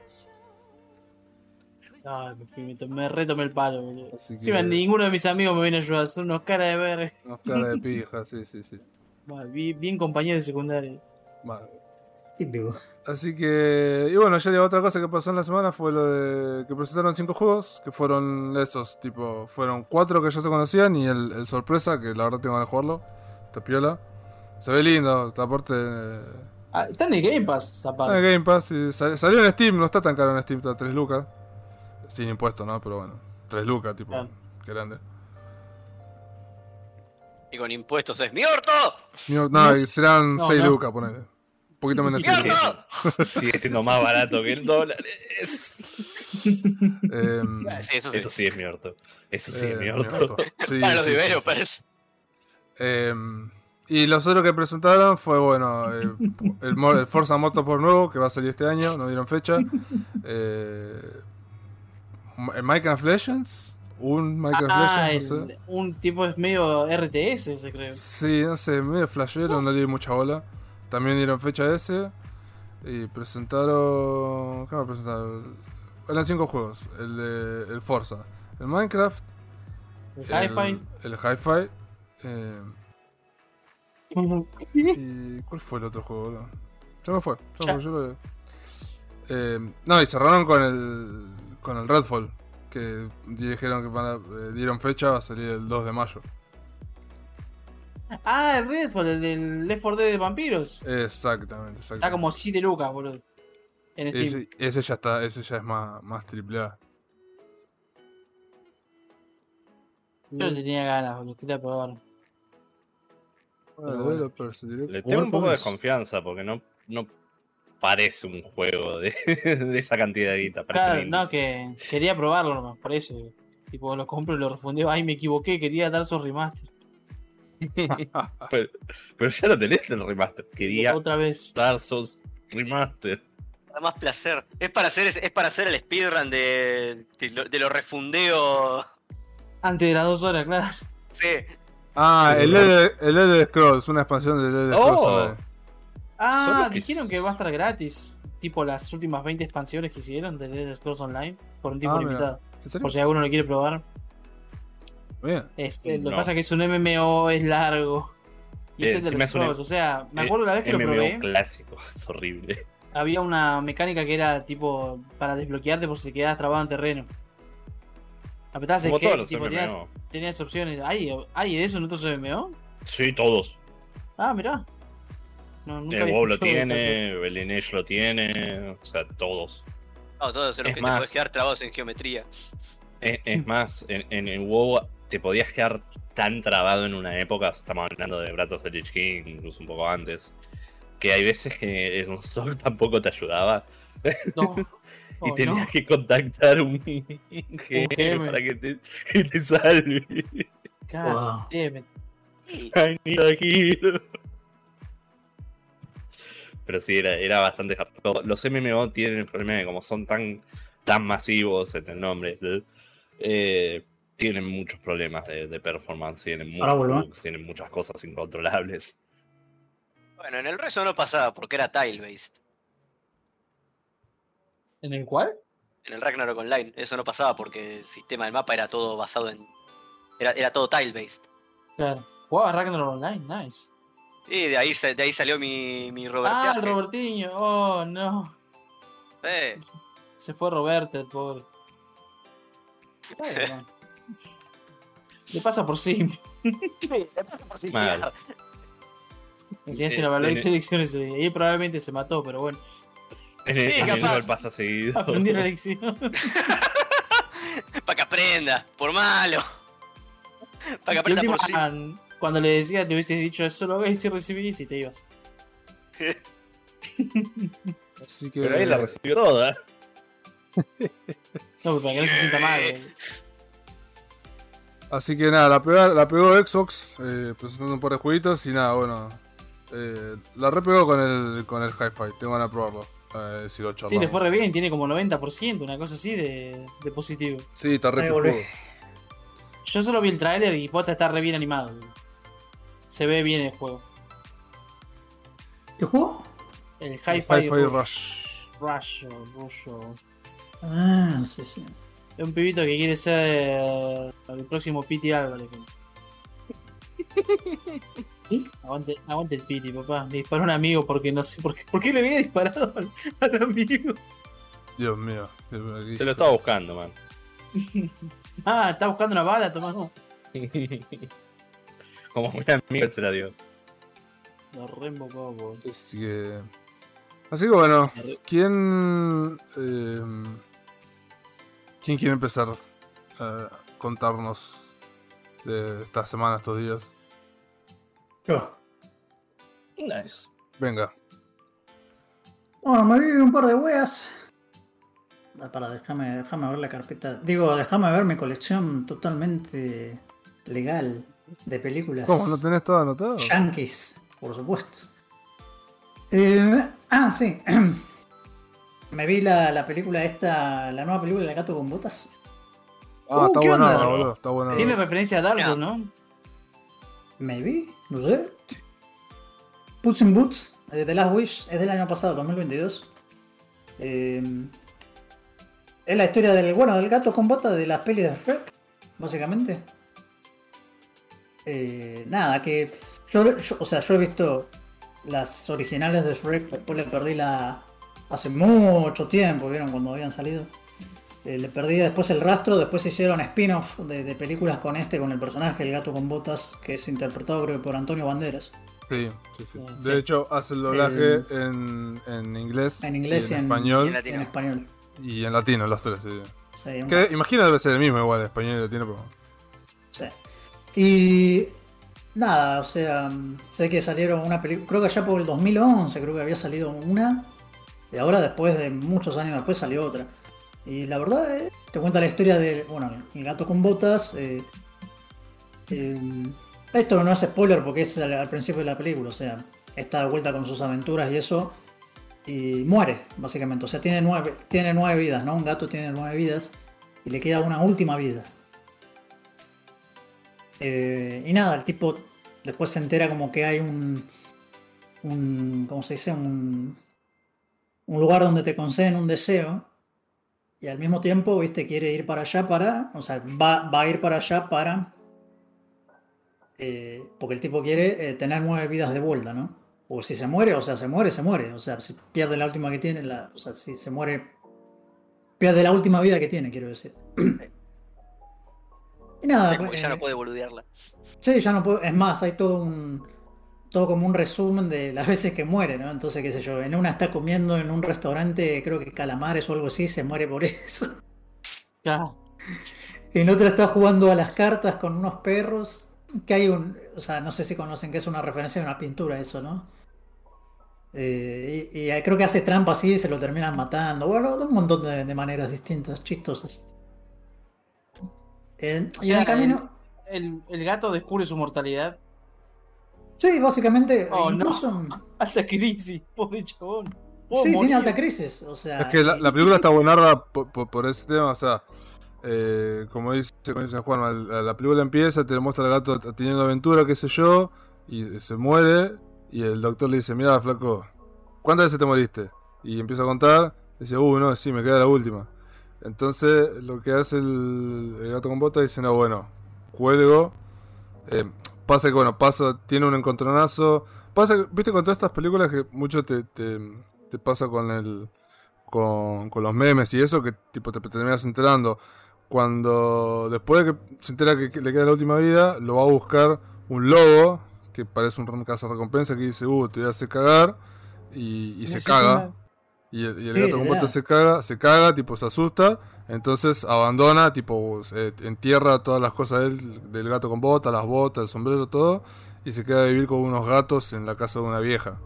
Speaker 4: Ay, me, fui, me, to- me retomé el palo, boludo.
Speaker 1: Que-
Speaker 4: ninguno de mis amigos me viene a ayudar, son unos caras de ver.
Speaker 1: Unos cara de pija, sí, sí, sí.
Speaker 4: Bien, bien compañeros de secundaria.
Speaker 1: Así que, y bueno, ya la otra cosa que pasó en la semana fue lo de que presentaron cinco juegos, que fueron estos, tipo, fueron cuatro que ya se conocían y el, el sorpresa, que la verdad tengo ganas de jugarlo, está piola. Se ve lindo, aparte... eh,
Speaker 4: Ah, está en el Game Pass,
Speaker 1: está
Speaker 4: aparte.
Speaker 1: en Game Pass, y sal- salió en Steam, no está tan caro en Steam, está 3 lucas. Sin impuesto, ¿no? Pero bueno, 3 lucas, tipo,
Speaker 4: Claro.
Speaker 1: qué grande.
Speaker 5: Y con impuestos es mi orto.
Speaker 1: No, no, y serán
Speaker 4: No,
Speaker 1: 6
Speaker 4: no.
Speaker 1: lucas, ponele. Un poquito menos de 6
Speaker 5: ¡Mierda!
Speaker 1: lucas.
Speaker 3: Sigue siendo más barato que el dólar. Es-
Speaker 1: Em,
Speaker 5: Sí, eso sí.
Speaker 3: Eso sí es mi orto. Eso sí es
Speaker 1: eh,
Speaker 3: mi
Speaker 1: mi
Speaker 3: orto.
Speaker 1: orto. Sí,
Speaker 5: Para los
Speaker 1: sí, sí, sí.
Speaker 5: developers.
Speaker 1: Em, y los otros que presentaron fue, bueno, eh, el, el Forza Motorsport nuevo, que va a salir este año, no dieron fecha. Eh, el Minecraft Legends, un Minecraft
Speaker 4: Ah,
Speaker 1: Legends, no
Speaker 4: el-
Speaker 1: sé.
Speaker 4: un tipo es medio RTS ese, creo.
Speaker 1: Sí, no sé, medio flashero, no le di mucha bola. También dieron fecha ese. Y presentaron... ¿Qué me presentaron? Eran cinco juegos. El de el Forza, el Minecraft,
Speaker 4: El
Speaker 1: el,
Speaker 4: Hi-Fi.
Speaker 1: el Hi-Fi. eh, ¿Y cuál fue el otro juego? boludo? Ya me fue. ya me
Speaker 4: Ya.
Speaker 1: fue, yo lo- Eh, no, y cerraron con el con el Redfall. Que dijeron que van a- eh, dieron fecha, va a salir el 2 de mayo.
Speaker 4: Ah, el Redfall, el del Left 4 Dead de vampiros.
Speaker 1: Exactamente, exactamente.
Speaker 4: Está como 7 lucas, boludo. En Steam.
Speaker 1: Ese, ese ya está, ese ya es más, más triple A.
Speaker 4: Yo le tenía ganas, boludo. Quería probar.
Speaker 1: Bueno,
Speaker 4: bueno.
Speaker 3: Le tengo un poco de desconfianza porque no, no parece un juego de, de esa cantidad de guita. Parece
Speaker 4: Claro, no, que quería probarlo nomás, por eso. Tipo, lo compro y lo refundeo. Ay, me equivoqué, quería dar su remaster.
Speaker 3: pero, pero ya lo tenés el remaster. Quería
Speaker 4: Otra vez.
Speaker 3: Dark Souls Remaster.
Speaker 5: Da más placer. Es para hacer, es para hacer el speedrun de, de, lo, de lo refundeo.
Speaker 4: Antes de las dos horas, claro.
Speaker 5: Sí.
Speaker 1: Ah, el Elder, el Elder Scrolls, una expansión del Elder Scrolls.
Speaker 3: Oh.
Speaker 4: Ah,
Speaker 3: que
Speaker 4: dijeron que va a estar gratis. Tipo las últimas 20 expansiones que hicieron de Elder Scrolls Online. Por un tiempo
Speaker 1: Ah,
Speaker 4: limitado. Por si alguno lo quiere probar.
Speaker 1: Bien.
Speaker 4: Es, eh, lo que
Speaker 3: No.
Speaker 4: pasa es que es un MMO, es largo. Y
Speaker 3: Eh,
Speaker 4: es Elder Scrolls. O sea, me acuerdo la vez que lo probé.
Speaker 3: clásico, es horrible.
Speaker 4: Había una mecánica que era tipo para desbloquearte por si quedabas trabado en terreno. Apretabas
Speaker 3: Como todos los
Speaker 4: tipo, tenías, tenías opciones. ¿Hay, ¿Hay eso en otros MMO?
Speaker 3: Sí, todos.
Speaker 4: Ah, mirá. No, nunca
Speaker 3: El WoW lo
Speaker 4: de
Speaker 3: tiene, el Lineage lo tiene, o sea, todos.
Speaker 5: No, todos en los
Speaker 3: Es
Speaker 5: que
Speaker 3: más.
Speaker 5: te puedes quedar trabados en geometría.
Speaker 3: Es, es más, en, en el WoW te podías quedar tan trabado en una época, estamos hablando de Breath of the Lich King, incluso un poco antes, que hay veces que el console tampoco te ayudaba
Speaker 4: No.
Speaker 3: y
Speaker 4: Oh,
Speaker 3: tenías
Speaker 4: no.
Speaker 3: que contactar un GM
Speaker 4: GM.
Speaker 3: para que te, que te salve.
Speaker 4: God
Speaker 2: Wow.
Speaker 4: damn it.
Speaker 5: Sí.
Speaker 3: I need a hero. Pero sí, era, era bastante hardcore. Los MMO tienen el problema de como son tan, tan masivos en el nombre, eh, tienen muchos problemas de, de performance, tienen muchos bugs, tienen muchas cosas incontrolables.
Speaker 5: Bueno, en el resto no pasaba porque era tile-based.
Speaker 4: ¿En el cual?
Speaker 5: En el Ragnarok Online eso no pasaba porque el sistema del mapa era todo basado en... Era, era todo tile-based.
Speaker 4: Claro. Jugaba Ragnarok Online, nice.
Speaker 5: Y de ahí, de ahí salió mi, mi Robert.
Speaker 4: Ah, el Robertiño. Oh, no.
Speaker 5: Eh,
Speaker 4: Se fue Roberto, el pobre. Está bien, man. Le pasa por sí.
Speaker 5: sí, le pasa por si
Speaker 3: Mal.
Speaker 5: queda.
Speaker 4: Enseñaste
Speaker 3: Eh,
Speaker 4: la valor
Speaker 3: en
Speaker 4: de
Speaker 3: el-
Speaker 4: selecciones. eh, Ahí probablemente se mató, pero bueno.
Speaker 3: En el,
Speaker 5: Sí,
Speaker 3: en
Speaker 5: capaz.
Speaker 3: Pasa seguido.
Speaker 4: Aprendí la lección.
Speaker 5: Para que aprenda, por malo. Para que aprenda
Speaker 4: última,
Speaker 5: por sí.
Speaker 4: Cuando le decías, le hubieses dicho eso lo ves y recibís y te ibas.
Speaker 1: Así que.
Speaker 3: Pero ahí la recibió toda.
Speaker 4: No, para que no se sienta mal. eh.
Speaker 1: Así que nada, la pegó, la pegó Xbox eh, presentando un par de jueguitos y nada, bueno. eh, la repegó con el, con el Hi-Fi, tengo ganas de probarlo. Eh, si lo
Speaker 4: Sí,
Speaker 1: charlamos.
Speaker 4: le fue re bien, tiene como 90%, una cosa así de, de positivo.
Speaker 1: Sí, está re.
Speaker 4: Yo solo vi el tráiler y posta está re bien animado. Se ve bien el juego.
Speaker 2: ¿Qué juego?
Speaker 4: El Hi-Fi Rush.
Speaker 1: Rush.
Speaker 4: Rush o Rush
Speaker 2: Ah, sí, sí.
Speaker 4: Es un pibito que quiere ser el próximo Pity Álvarez.
Speaker 2: ¿Y?
Speaker 4: Aguante, aguante el Pity, papá. Le disparó a un amigo porque no sé por qué. ¿Por qué le había disparado al, al amigo?
Speaker 1: Dios mío. Dios mío, ¿qué
Speaker 3: Se lo estaba buscando, man.
Speaker 4: Ah, está buscando una bala, tomá.
Speaker 3: Como un amigo se la dio.
Speaker 4: Lo reembocó, boludo.
Speaker 1: Así que. Así que bueno, ¿quién. eh, ¿Quién quiere empezar a contarnos de esta semana, estos días?
Speaker 2: Yo.
Speaker 3: Nice.
Speaker 1: Venga.
Speaker 2: Bueno, me vi un par de weas. Ah, Para, déjame, déjame ver la carpeta. Digo, déjame ver mi colección totalmente legal de películas.
Speaker 1: ¿Cómo? ¿No tenés todo anotado?
Speaker 2: Yankees, por supuesto. Eh, ah, sí. Me vi la, la película esta, la nueva película de Gato con Botas.
Speaker 1: Ah,
Speaker 4: Uh,
Speaker 1: está
Speaker 4: ¿qué
Speaker 1: buena,
Speaker 4: onda?
Speaker 1: boludo. Está buena.
Speaker 4: Tiene referencia a Darzo, ¿no?
Speaker 2: Me vi, no sé. Puss in Boots, de The Last Wish, es del año pasado, 2022. Eh, es la historia del, bueno, del gato con botas de las pelis de Shrek, básicamente. Eh, nada, que yo, yo- o sea, yo he visto las originales de Shrek, después le perdí la hace mucho tiempo, vieron cuando habían salido. Eh, le perdí después el rastro, después se hicieron spin-off de, de películas con este, con el personaje, el gato con botas, que es interpretado creo que por Antonio Banderas.
Speaker 1: Sí, sí, sí.
Speaker 4: Eh,
Speaker 1: De
Speaker 4: sí.
Speaker 1: hecho, hace el doblaje
Speaker 2: Eh,
Speaker 1: en, en inglés,
Speaker 2: en inglés
Speaker 1: y en,
Speaker 2: y en-
Speaker 1: español
Speaker 5: y en
Speaker 2: español.
Speaker 1: y en latino, los tres. Sí.
Speaker 2: Sí,
Speaker 1: Que imagino debe ser el mismo igual, español y latino, pero.
Speaker 2: sí. Y nada, o sea, sé que salieron una película, creo que allá por el 2011, creo que había salido una, y ahora después de muchos años después salió otra. Y la verdad, eh, te cuenta la historia de, bueno, el gato con botas. eh, eh, esto no es spoiler porque es al, al principio de la película, o sea, está de vuelta con sus aventuras y eso. Y muere, básicamente. O sea, tiene nueve, tiene nueve vidas, ¿no? Un gato tiene nueve vidas y le queda una última vida. Eh, y nada, el tipo después se entera como que hay un. ¿Cómo se dice? Un, un lugar donde te conceden un deseo. Y al mismo tiempo, viste, quiere ir para allá para. O sea, va, va a ir para allá para. eh, porque el tipo quiere eh, tener nueve vidas de vuelta, ¿no? O si se muere, o sea, se muere, se muere. O sea, si pierde la última que tiene, la, o sea, si se muere. Pierde la última vida que tiene, quiero decir. y nada,
Speaker 5: Sí, como que ya
Speaker 2: eh,
Speaker 5: no puede boludearla.
Speaker 2: Sí, ya no puedo. Es más, hay todo un. todo como un resumen de las veces que muere, ¿no? Entonces, qué sé yo, en una está comiendo en un restaurante, creo que calamares o algo así, se muere por eso.
Speaker 4: Claro.
Speaker 2: En otra está jugando a las cartas con unos perros. Que hay un. O sea, no sé si conocen que es una referencia de una pintura, eso, ¿no? Eh, y, y creo que hace trampa así y se lo terminan matando. Bueno, de un montón de, de maneras distintas, chistosas. En-
Speaker 4: O
Speaker 2: y en el camino.
Speaker 4: El, el gato descubre su mortalidad.
Speaker 2: Sí, básicamente.
Speaker 4: Oh, no.
Speaker 2: incluso,
Speaker 4: Alta crisis, pobre chabón. Puedo
Speaker 2: Sí, tiene alta crisis. O sea.
Speaker 1: Es que la, película está buenarda por, por- por ese tema, o sea, eh, como dice, como dice Juan, la, la película empieza, te muestra al gato teniendo aventura, qué sé yo, y se muere, y el doctor le dice, mira, flaco, ¿cuántas veces te moriste? Y empieza a contar, dice, uh, no, sí, me queda la última. Entonces, lo que hace el, el gato con bota dice, no, bueno, cuelgo, eh, pasa que, bueno, pasa, tiene un encontronazo, pasa, que, viste, con todas estas películas que mucho te, te, te pasa con el con, con los memes y eso que tipo te, te terminas enterando. Cuando después de que se entera que, que le queda la última vida lo va a buscar un lobo que parece un caza recompensa que dice uh te voy a hacer cagar y, y se caga y el, y el
Speaker 2: Sí,
Speaker 1: gato con
Speaker 2: literal.
Speaker 1: botas se caga se caga tipo se asusta entonces abandona tipo se entierra todas las cosas del, del gato con botas las botas el sombrero todo y se queda a vivir con unos gatos en la casa de una vieja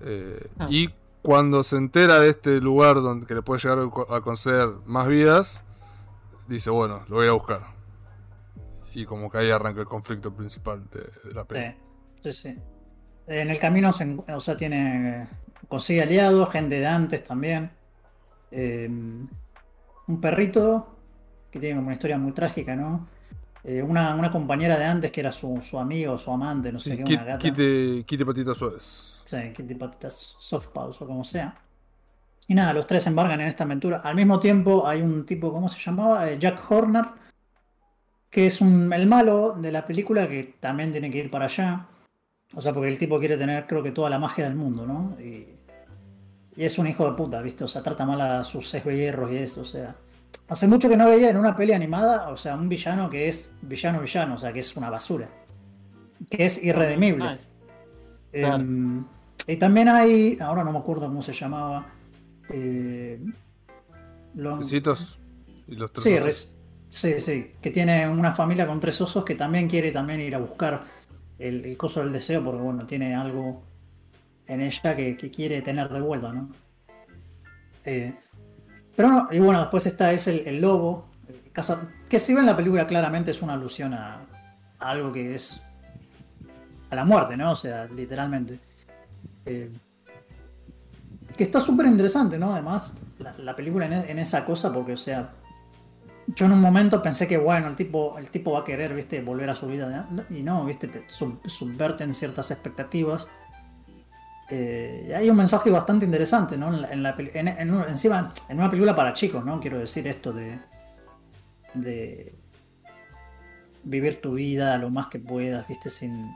Speaker 1: eh,
Speaker 4: Ah.
Speaker 1: Y cuando se entera de este lugar donde que le puede llegar a co- a conceder más vidas, dice, bueno, lo voy a buscar. Y como que ahí arranca el conflicto principal de, de la película.
Speaker 2: Sí, sí, sí. En el camino se, o sea, tiene, consigue aliados, gente de antes también. Eh, un perrito que tiene como una historia muy trágica, ¿no? Eh, una, una compañera de antes que era su, su amigo, su amante, no sé
Speaker 1: Sí,
Speaker 2: qué, una gata.
Speaker 1: quite, quite patitas suaves.
Speaker 2: Sí, Kitty Patitas Soft Pause o como sea. Y nada, los tres se embarcan en esta aventura. Al mismo tiempo hay un tipo, ¿cómo se llamaba? Eh, Jack Horner, que es un, el malo de la película que también tiene que ir para allá. O sea, porque el tipo quiere tener, creo que, toda la magia del mundo, ¿no? Y, y es un hijo de puta, ¿viste? O sea, trata mal a sus esbellerros y esto, o sea. Hace mucho que no veía en una peli animada, o sea, un villano que es villano villano, o sea, que es una basura. Que es irredimible.
Speaker 4: Nice. Claro.
Speaker 2: Em, y también hay, ahora no me acuerdo cómo se llamaba. eh, lo-
Speaker 1: Besitos y los tres
Speaker 2: sí,
Speaker 1: osos.
Speaker 2: sí, sí, que tiene una familia con tres osos que también quiere también ir a buscar el, el coso del deseo porque bueno, tiene algo en ella que, quiere tener de vuelta, ¿no? Eh, pero no, y bueno, después está es el, lobo, que si ven la película claramente es una alusión a, algo que es a la muerte, ¿no? O sea, literalmente. Eh, que está súper interesante, ¿no? Además, la, la película en, esa cosa, porque, o sea, yo en un momento pensé que, bueno, el tipo, el tipo va a querer, viste, volver a su vida. Y no, viste, te sub- subverten ciertas expectativas. Eh, hay un mensaje bastante interesante, ¿no? En la, en la peli- en- en un- encima, en una película para chicos, ¿no? Quiero decir esto de. de vivir tu vida lo más que puedas, viste, sin.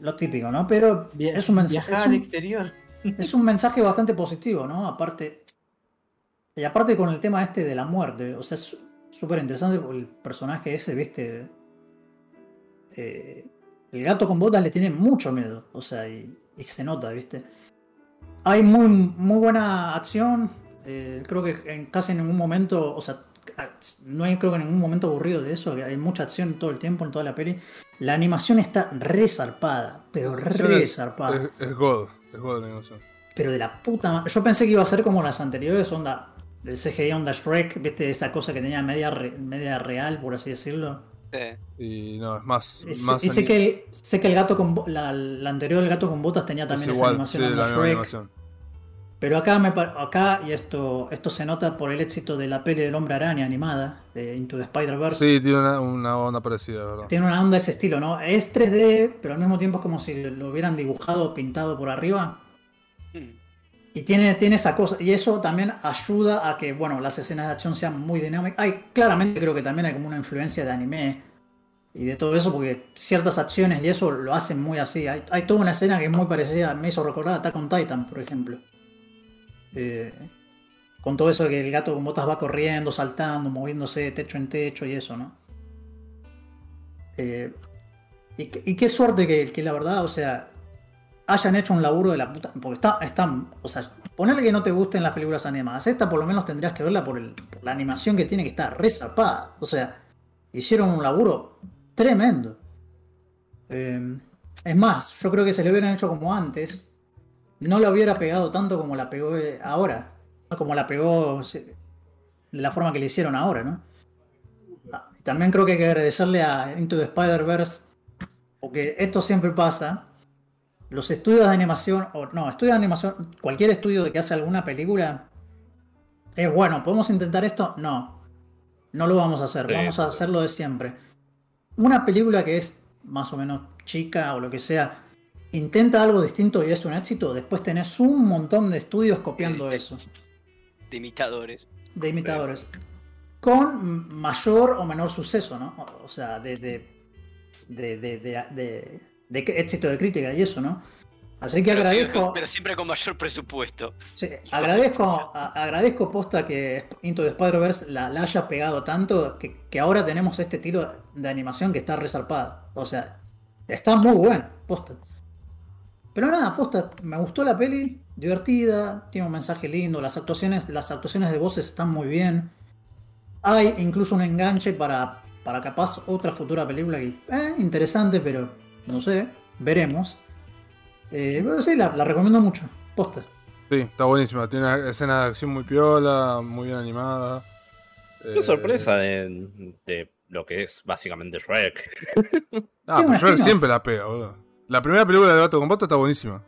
Speaker 2: Lo típico, ¿no? Pero
Speaker 4: Via-
Speaker 2: es un mensaje.
Speaker 4: Viajar al exterior.
Speaker 2: Es un mensaje bastante positivo, ¿no? Aparte. Y aparte con el tema este de la muerte. O sea, es súper interesante porque el personaje ese, viste. eh, el gato con botas le tiene mucho miedo. O sea, y, y se nota, viste. Hay muy, muy buena acción. eh, creo que en casi en ningún momento. O sea, no hay creo que ningún momento aburrido de eso. Hay mucha acción todo el tiempo en toda la peli. La animación está re zarpada. Pero re
Speaker 1: Es,
Speaker 2: zarpada.
Speaker 1: es, es God, es God la animación.
Speaker 2: Pero de la puta ma- Yo pensé que iba a ser como las anteriores, onda. Del CGI onda Shrek, viste, esa cosa que tenía media, re- media real, por así decirlo.
Speaker 5: Sí.
Speaker 1: Y no, es más.
Speaker 2: Y,
Speaker 1: más
Speaker 2: y sé, que el, sé que el gato con la, la anterior, el gato con botas, tenía
Speaker 1: es
Speaker 2: también esa
Speaker 1: igual,
Speaker 2: animación
Speaker 1: sí, la
Speaker 2: Shrek.
Speaker 1: animación.
Speaker 2: Pero acá, me, acá y esto, esto se nota por el éxito de la peli del hombre araña animada, de Into the Spider-Verse.
Speaker 1: Sí, tiene una, una onda parecida, ¿verdad?
Speaker 2: Tiene una onda de ese estilo, ¿no? Es 3D, pero al mismo tiempo es como si lo hubieran dibujado o pintado por arriba. Y tiene, tiene esa cosa, y eso también ayuda a que, bueno, las escenas de acción sean muy dinámicas. Hay, claramente creo que también hay como una influencia de anime y de todo eso, porque ciertas acciones y eso lo hacen muy así. Hay, hay toda una escena que es muy parecida, me hizo recordar a Attack Titan, por ejemplo. Eh, con todo eso de que el gato con botas va corriendo, saltando, moviéndose de techo en techo y eso, ¿no? Eh, Y, qué- suerte que la verdad, o sea, hayan hecho un laburo de la puta. Porque está, está o sea, ponerle que no te gusten las películas animadas. Esta por lo menos tendrías que verla por, la animación que tiene que estar re zarpada. O sea, hicieron un laburo tremendo. Eh, es más, yo creo que se le hubieran hecho como antes. No la hubiera pegado tanto como la pegó eh, ahora. Como la pegó de la forma que le hicieron ahora, ¿no? Ah, También creo que hay que agradecerle a Into the Spider-Verse. Porque esto siempre pasa. Los estudios de animación, o no, estudios de animación, cualquier estudio de que hace alguna película, es bueno, ¿podemos intentar esto? No. No lo vamos a hacer,
Speaker 3: Sí,
Speaker 2: vamos a hacerlo de siempre. Una película que es más o menos chica o lo que sea, intenta algo distinto y es un éxito, después tenés un montón de estudios copiando eso,
Speaker 5: De imitadores.
Speaker 2: de imitadores. Con mayor o menor suceso, ¿no? O- O sea, de, de, de, de, éxito de crítica y eso, ¿no? Así que
Speaker 5: Pero,
Speaker 2: agradezco.
Speaker 5: pero siempre con mayor presupuesto.
Speaker 2: Sí, agradezco, a- agradezco posta que Into the Spider-Verse la, la haya pegado tanto que, que ahora tenemos este tiro de animación que está resarpada. O sea, está muy bueno, posta. Pero nada, posta, me gustó la peli, divertida, tiene un mensaje lindo, las actuaciones, las actuaciones de voces están muy bien. Hay incluso un enganche para, para capaz otra futura película que, eh, interesante, pero no sé, veremos. Eh, pero sí, la, la recomiendo mucho, posta.
Speaker 1: Sí, está buenísima. Tiene una escena de acción muy piola, muy bien animada.
Speaker 3: Qué
Speaker 1: Eh,
Speaker 3: sorpresa de, de lo que es básicamente Shrek.
Speaker 1: Ah, pero yo
Speaker 2: spin-off.
Speaker 1: siempre la pega, boludo. La primera película de Gato con Bota está buenísima.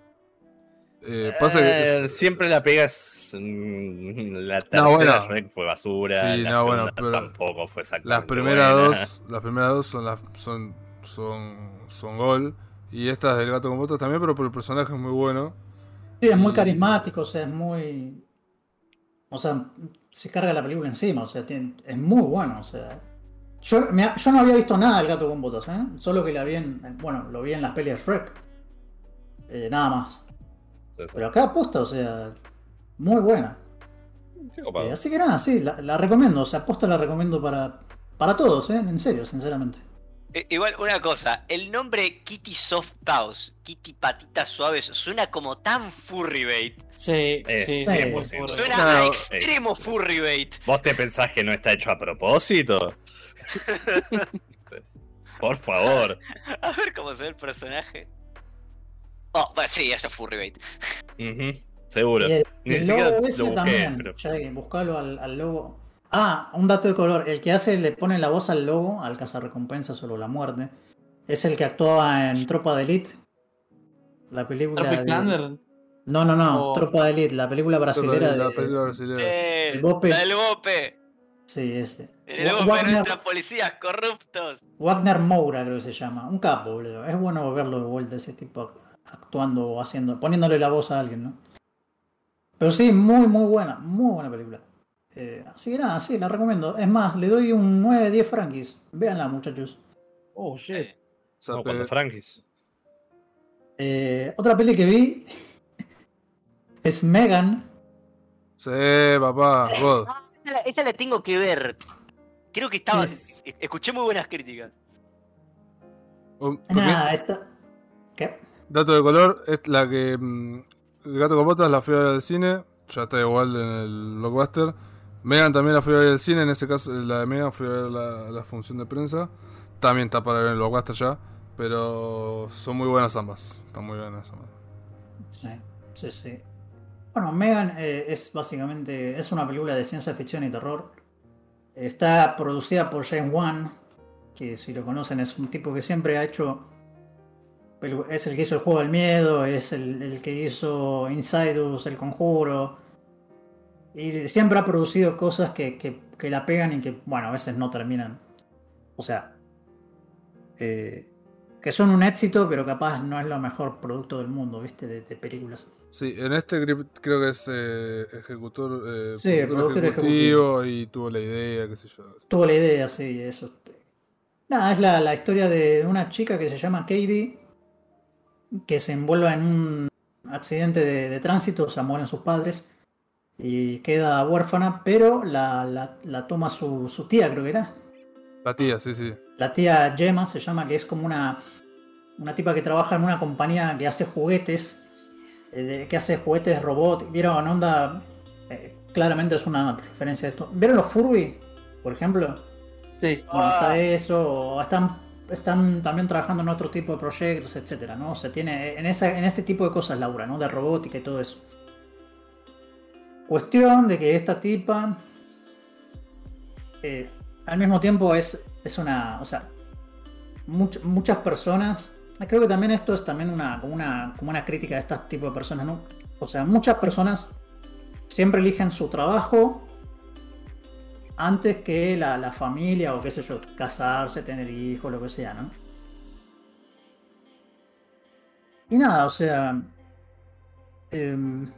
Speaker 1: Eh, pasa que.
Speaker 3: Eh,
Speaker 1: es-
Speaker 3: siempre la pegas. mm, La tercera
Speaker 1: No, bueno.
Speaker 3: Shrek fue basura.
Speaker 1: Sí,
Speaker 3: la
Speaker 1: no, bueno, pero
Speaker 3: tampoco fue exactamente
Speaker 1: las primeras
Speaker 3: buena.
Speaker 1: dos. Las primeras dos son las. son. son. Son gol. Y estas del Gato con Botas también, pero por el personaje es muy bueno.
Speaker 2: Sí, es muy
Speaker 1: Y-
Speaker 2: carismático, o sea, es muy. O sea, se carga la película encima, o sea, tiene- es muy bueno, o sea. Yo, me- yo no había visto nada del gato con botas, ¿eh? Solo que la vi en. en- Bueno, lo vi en las pelis de Shrek. Eh, nada más.
Speaker 3: Sí, sí.
Speaker 2: Pero acá aposta, o sea, muy buena. Eh, así que nada, sí, la, la recomiendo, o sea, aposta la recomiendo para, para todos, ¿eh? En serio, sinceramente.
Speaker 5: I- Igual, una cosa, el nombre Kitty Soft Paws, Kitty Patitas Suaves, suena como tan furry bait.
Speaker 4: Sí,
Speaker 3: Eh,
Speaker 4: sí,
Speaker 2: sí,
Speaker 4: muy.
Speaker 5: Suena
Speaker 1: No,
Speaker 5: a
Speaker 1: es-
Speaker 5: extremo furry bait.
Speaker 3: ¿Vos te pensás que no está hecho a propósito? Por favor.
Speaker 5: A ver cómo se ve el personaje. Oh, bueno, sí, eso es furry bait.
Speaker 3: Ujú, Seguro.
Speaker 2: Y el,
Speaker 3: Ni
Speaker 2: el logo ese
Speaker 3: busqué,
Speaker 2: también,
Speaker 3: pero-
Speaker 2: ya que buscalo al, al logo. Ah, un dato de color. El que hace, le pone la voz al logo, al cazarrecompensas o la muerte, es el que actuaba en Tropa de Elite. La película. De-. No, no, no,
Speaker 4: O-
Speaker 2: Tropa de Elite, la película brasilera
Speaker 1: la
Speaker 2: de.
Speaker 1: película brasilera.
Speaker 5: Sí,
Speaker 2: El bope.
Speaker 5: la del bope.
Speaker 2: Sí, ese.
Speaker 5: El bope de
Speaker 2: Wagner,
Speaker 5: nuestras policías corruptos.
Speaker 2: Wagner Moura, creo que se llama. Un capo, boludo. Es bueno verlo de vuelta, ese tipo actuando o haciendo, poniéndole la voz a alguien, ¿no? Pero sí, muy, muy buena, muy buena película. Eh, así que nada, sí, la recomiendo. Es más, le doy un 9, 10 franquis. Véanla, muchachos.
Speaker 4: Oh, shit.
Speaker 3: No, cuando Frankis.
Speaker 2: Eh, otra peli que vi es Megan.
Speaker 1: Sí, papá, God.
Speaker 5: Ah, esa la, esa la tengo que ver. Creo que estaba.
Speaker 2: Es-
Speaker 5: es- Escuché muy buenas críticas.
Speaker 1: Porque-
Speaker 2: Nada, esta. ¿Qué?
Speaker 1: Dato de color, es la que. mm, el gato con botas la fui a ver al cine. Ya está igual en el blockbuster. Megan también la fui a ver al cine. En este caso, la de Megan fui a ver la, función de prensa. También está para ver en el blockbuster ya. Pero son muy buenas ambas. Están muy buenas ambas.
Speaker 2: Sí, sí, sí. Bueno, Megan eh, es básicamente es una película de ciencia ficción y terror. Está producida por James Wan, que si lo conocen es un tipo que siempre ha hecho... Es el que hizo el juego del miedo, es el, el que hizo Insidus, El Conjuro. Y siempre ha producido cosas que, que- que la pegan y que, bueno, a veces no terminan. O sea, eh, que son un éxito, pero capaz no es lo mejor producto del mundo, ¿viste? De, de películas.
Speaker 1: Sí, en este creo que es eh, ejecutor, eh,
Speaker 2: Sí, productor
Speaker 1: ejecutivo y tuvo la idea, qué sé yo.
Speaker 2: Tuvo la idea, sí, eso. Nada, es la, la historia de una chica que se llama Katie, que se envuelve en un accidente de, de tránsito, o sea, mueren sus padres, y queda huérfana, pero la, la- la toma su, su tía, creo que era.
Speaker 1: La tía, sí, sí.
Speaker 2: La tía Gemma se llama, que es como una, una tipa que trabaja en una compañía que hace juguetes, eh, de- que hace juguetes robot. ¿Vieron? Onda. eh, claramente es una referencia a esto. ¿Vieron los Furby? Por ejemplo.
Speaker 4: Sí.
Speaker 2: Bueno,
Speaker 5: Ah.
Speaker 2: está eso, o están, están también trabajando en otro tipo de proyectos, etcétera, ¿no? Se tiene en, esa, en ese tipo de cosas, Laura, ¿no? De robótica y todo eso. Cuestión de que esta tipa eh, al mismo tiempo es, es una. O sea, much- muchas personas. Creo que también esto es también una, como una, como una crítica de este tipo de personas, ¿no? O sea, muchas personas siempre eligen su trabajo antes que la, la familia o qué sé yo, casarse, tener hijos, lo que sea, ¿no? Y nada, o sea, em,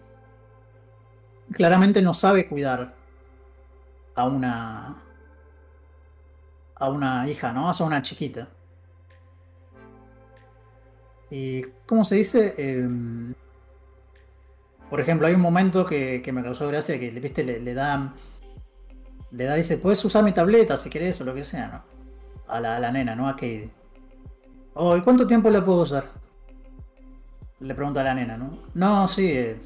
Speaker 2: claramente no sabe cuidar a una a una hija, ¿no? O sea, a una chiquita. Y ¿cómo se dice? Em, por ejemplo, hay un momento que, que me causó gracia que viste le, le da le da dice, puedes usar mi tableta si querés o lo que sea, ¿no? A la, a la nena, ¿no? A Katie. Oh, ¿y cuánto tiempo la puedo usar? Le pregunta a la nena, ¿no? No, sí, eh,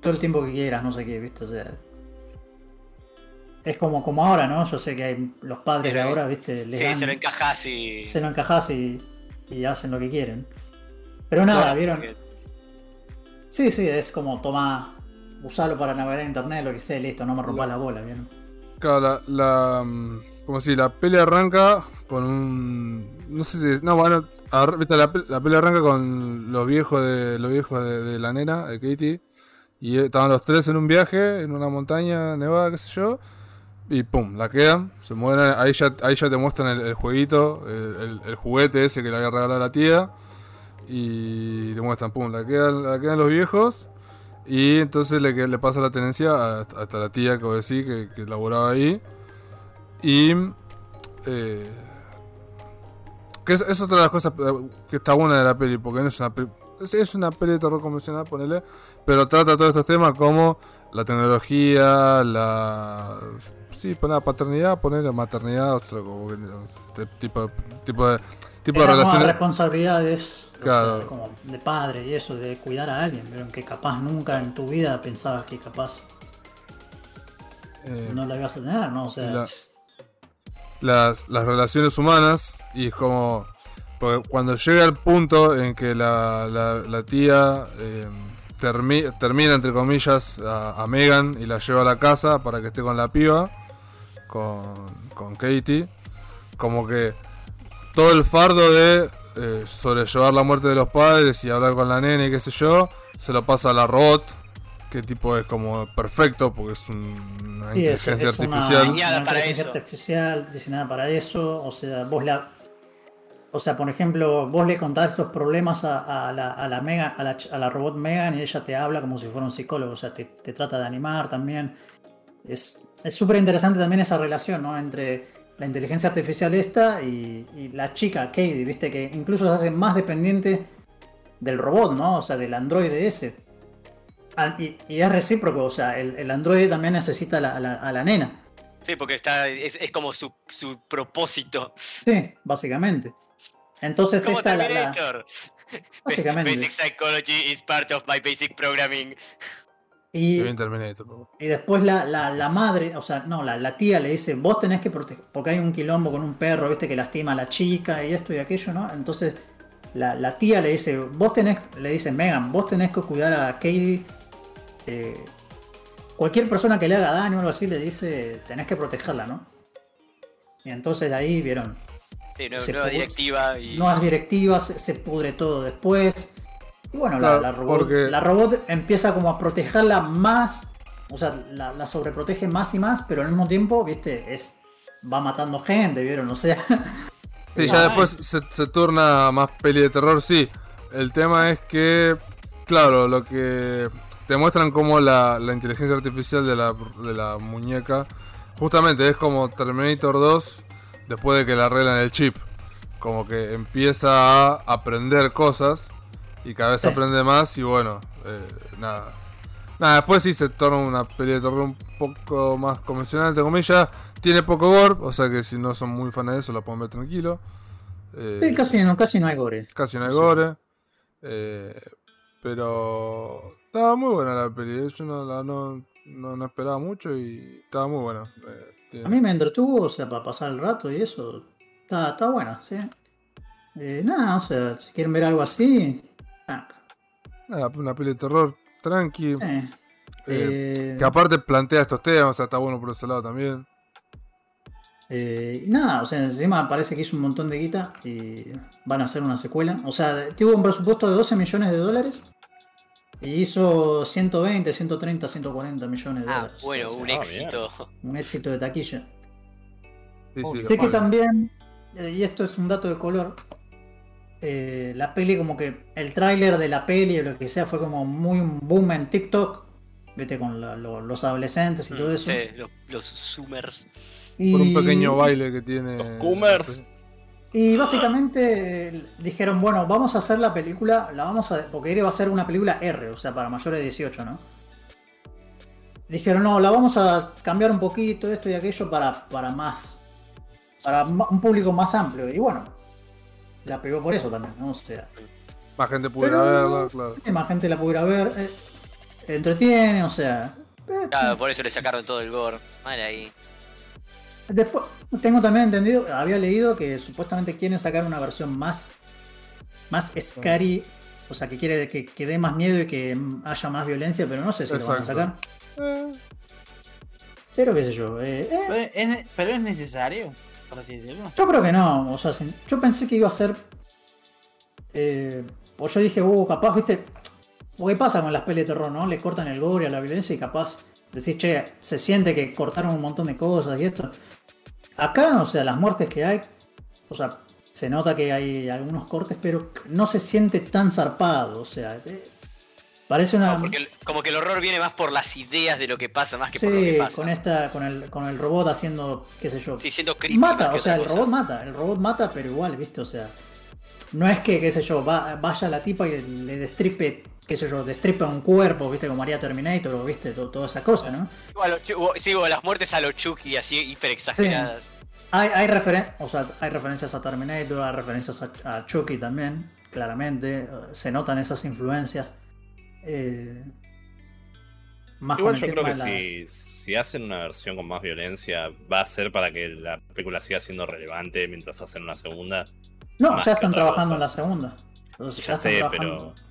Speaker 2: todo el tiempo que quieras, no sé qué, ¿viste? O sea. Es como, como ahora, ¿no? Yo sé que hay los padres
Speaker 5: Sí,
Speaker 2: de ahora, ¿viste? Les
Speaker 5: Sí,
Speaker 2: dan-
Speaker 5: se lo encajas y.
Speaker 2: se lo encajas y, y hacen lo que quieren. Pero nada, ¿vieron?
Speaker 5: porque-
Speaker 2: Sí, sí, es como toma, usarlo para navegar en internet, lo que sea, listo, no me rompas la bola, ¿vieron?
Speaker 1: Claro, la, la, mm, como si la pelea arranca con un no sé si no bueno ar- viste, la, la pelea arranca con los viejos de los viejos de, de la nena de Katie y estaban los tres en un viaje en una montaña nevada qué sé yo y pum la quedan se mueren ahí ya ahí ya te muestran el, jueguito el, juguete ese que le había regalado la tía y te muestran pum la quedan la quedan los viejos y entonces le, pasa la tenencia a- hasta la tía que vos decís que, que laboraba ahí. Y. eh, que es, otra de las cosas eh, que está buena de la peli, porque no es una. Es, es una peli de terror convencional, ponele. Pero trata todos estos temas como la tecnología, la. Sí, poner paternidad, poner maternidad, o sea, como que, este tipo, tipo de. Tipo de relaciones.
Speaker 2: responsabilidades o
Speaker 1: Claro.
Speaker 2: sea, como de padre y eso, de cuidar a alguien, pero que capaz nunca en tu vida pensabas que capaz
Speaker 1: eh,
Speaker 2: no la ibas a tener, ¿no? O sea,
Speaker 1: La- las, las relaciones humanas y es como porque cuando llega el punto en que la, la- la tía eh, termi- termina entre comillas a, a Megan y la lleva a la casa para que esté con la piba con, con Katie como que todo el fardo de eh, sobrellevar la muerte de los padres y hablar con la nena y qué sé yo se lo pasa a la robot que tipo es como perfecto porque es un- una
Speaker 2: sí,
Speaker 1: inteligencia
Speaker 2: es
Speaker 1: artificial
Speaker 5: Diseñada
Speaker 2: una
Speaker 5: para
Speaker 2: inteligencia
Speaker 5: eso.
Speaker 2: artificial diseñada para eso, o sea, vos la... O sea, por ejemplo, vos le contás estos problemas a, a la, a la Megan, a la, ch- a la robot Megan y ella te habla como si fuera un psicólogo, o sea, te, te trata de animar también. Es es súper interesante también esa relación, ¿no? Entre la inteligencia artificial esta y, y la chica, Katie, viste, que incluso se hace más dependiente del robot, ¿no? O sea, del androide ese. Al- Y, y es recíproco, o sea, el, el androide también necesita a la, a la- a la nena.
Speaker 5: Sí, porque está, es, es como su, su propósito.
Speaker 2: Sí, básicamente. Entonces
Speaker 5: Como
Speaker 2: esta la, la-
Speaker 5: Terminator.
Speaker 2: Básicamente.
Speaker 5: Basic psychology is part of my basic programming.
Speaker 2: y,
Speaker 1: Terminator,
Speaker 2: y después la, la- la madre, o sea, no, la, la tía le dice, vos tenés que proteger, porque hay un quilombo con un perro, viste, que lastima a la chica y esto y aquello, ¿no? Entonces la, la tía le dice, vos tenés, le dice Megan, vos tenés que cuidar a Katie. eh, cualquier persona que le haga daño o algo así le dice, tenés que protegerla, ¿no? Y entonces de ahí vieron,
Speaker 5: Sí, no-
Speaker 2: se
Speaker 5: nueva directiva y.
Speaker 2: nuevas directivas, se, pudre todo después. Y bueno,
Speaker 1: Claro,
Speaker 2: la, la robot,
Speaker 1: porque-
Speaker 2: la robot empieza como a protegerla más, o sea, la, la sobreprotege más y más, pero al mismo tiempo, viste, es va matando gente, ¿vieron? O sea,
Speaker 1: Sí, ya después se, se torna más peli de terror, sí. El tema es que, claro, lo que te muestran como la, la inteligencia artificial de la, de la muñeca, justamente es como Terminator 2 después de que le arreglan el chip. Como que empieza a aprender cosas y cada vez
Speaker 2: Sí.
Speaker 1: aprende más y bueno, eh, nada. Nada, después sí se torna una peli de terror un poco más convencional, entre comillas. Tiene poco gore, o sea que si no son muy fans de eso la pueden ver tranquilo. Eh,
Speaker 2: Sí, casi no, casi no hay gore.
Speaker 1: casi no hay gore. eh, pero estaba muy buena la peli. eh, Yo no, la- no, no, no esperaba mucho y estaba muy buena. eh, tiene-
Speaker 2: A mí me entretuvo, o sea, para pasar el rato y eso. Está, está buena, sí. Eh, nada, o sea, si quieren ver algo así. ah,
Speaker 1: Nada, una peli de terror tranqui.
Speaker 2: sí.
Speaker 1: eh,
Speaker 2: Eh,
Speaker 1: que aparte plantea estos temas, o sea, está bueno por ese lado también.
Speaker 2: eh, y nada, o sea, encima parece que hizo un montón de guita y van a hacer una secuela. O sea, tuvo un presupuesto de 12 millones de dólares y hizo 120, 130, 140 millones de
Speaker 5: Ah,
Speaker 2: dólares.
Speaker 5: bueno,
Speaker 2: O sea,
Speaker 5: un
Speaker 3: ah,
Speaker 5: éxito.
Speaker 2: un éxito de taquilla.
Speaker 1: Sí, sí,
Speaker 2: Sé
Speaker 1: lo
Speaker 2: que también, eh, y esto es un dato de color, eh, la peli como que el tráiler de la peli o lo que sea fue como muy un boom en TikTok, vete con la- lo- los adolescentes y todo eso.
Speaker 5: Mm, Sí, los, los Zoomers.
Speaker 2: Y,
Speaker 1: Por un pequeño baile que tiene.
Speaker 3: Los Coomers.
Speaker 2: Y básicamente eh, dijeron, bueno, vamos a hacer la película, la vamos a, porque iba a ser una película R, o sea, para mayores de 18, ¿no? Dijeron, no, la vamos a cambiar un poquito, esto y aquello, para, para más, para un público más amplio. Y bueno, la pegó por eso también, ¿no? O sea,
Speaker 1: Más gente pudiera
Speaker 2: Pero-
Speaker 1: verla, claro.
Speaker 2: más gente la pudiera ver, eh, entretiene, o sea. eh,
Speaker 5: Claro, por eso le sacaron todo el gore. Mal ahí.
Speaker 2: Después, tengo también entendido, había leído que supuestamente quieren sacar una versión más, más scary, o sea, que quiere que, que dé más miedo y que mm, haya más violencia, pero no sé si lo van a sacar.
Speaker 1: Eh,
Speaker 2: Pero qué sé yo. eh, eh,
Speaker 4: Pero es, ne- pero es necesario, por así decirlo.
Speaker 2: yo creo que no, o sea, yo pensé que iba a ser. Eh, o yo dije, uh, capaz, viste. O qué pasa con las pelis de terror, ¿no? Le cortan el gore a la violencia y capaz decís, che, se siente que cortaron un montón de cosas y esto. Acá, o sea, las muertes que hay, o sea, se nota que hay algunos cortes, pero no se siente tan zarpado, o sea, eh, parece una...
Speaker 5: No, porque el- como que el horror viene más por las ideas de lo que pasa, más que por lo que
Speaker 2: sí,
Speaker 5: pasa.
Speaker 2: con esta, con el, con el robot haciendo, qué sé yo,
Speaker 5: Sí, siendo creepy.
Speaker 2: mata, o sea, el
Speaker 5: cosa.
Speaker 2: robot mata, el robot mata, pero igual, viste, o sea, no es que, qué sé yo, va- vaya la tipa y le destripe, qué sé yo, destripa un cuerpo, viste, como María Terminator, o viste, to- toda esa cosa, ¿no?
Speaker 5: O a lo Chu- o- sí, o las muertes a los Chucky así hiper exageradas.
Speaker 2: Hay, hay, referen- o sea, hay referencias a Terminator, hay referencias a, a Chucky también, claramente, se notan esas influencias. Eh, más
Speaker 3: Igual yo creo que
Speaker 2: las-
Speaker 3: si, si hacen una versión con más violencia, va a ser para que la película siga siendo relevante mientras hacen una segunda.
Speaker 2: No, ya están trabajando
Speaker 3: cosa.
Speaker 2: en la segunda. Entonces,
Speaker 3: Ya
Speaker 2: están
Speaker 3: sé,
Speaker 2: trabajando.
Speaker 3: pero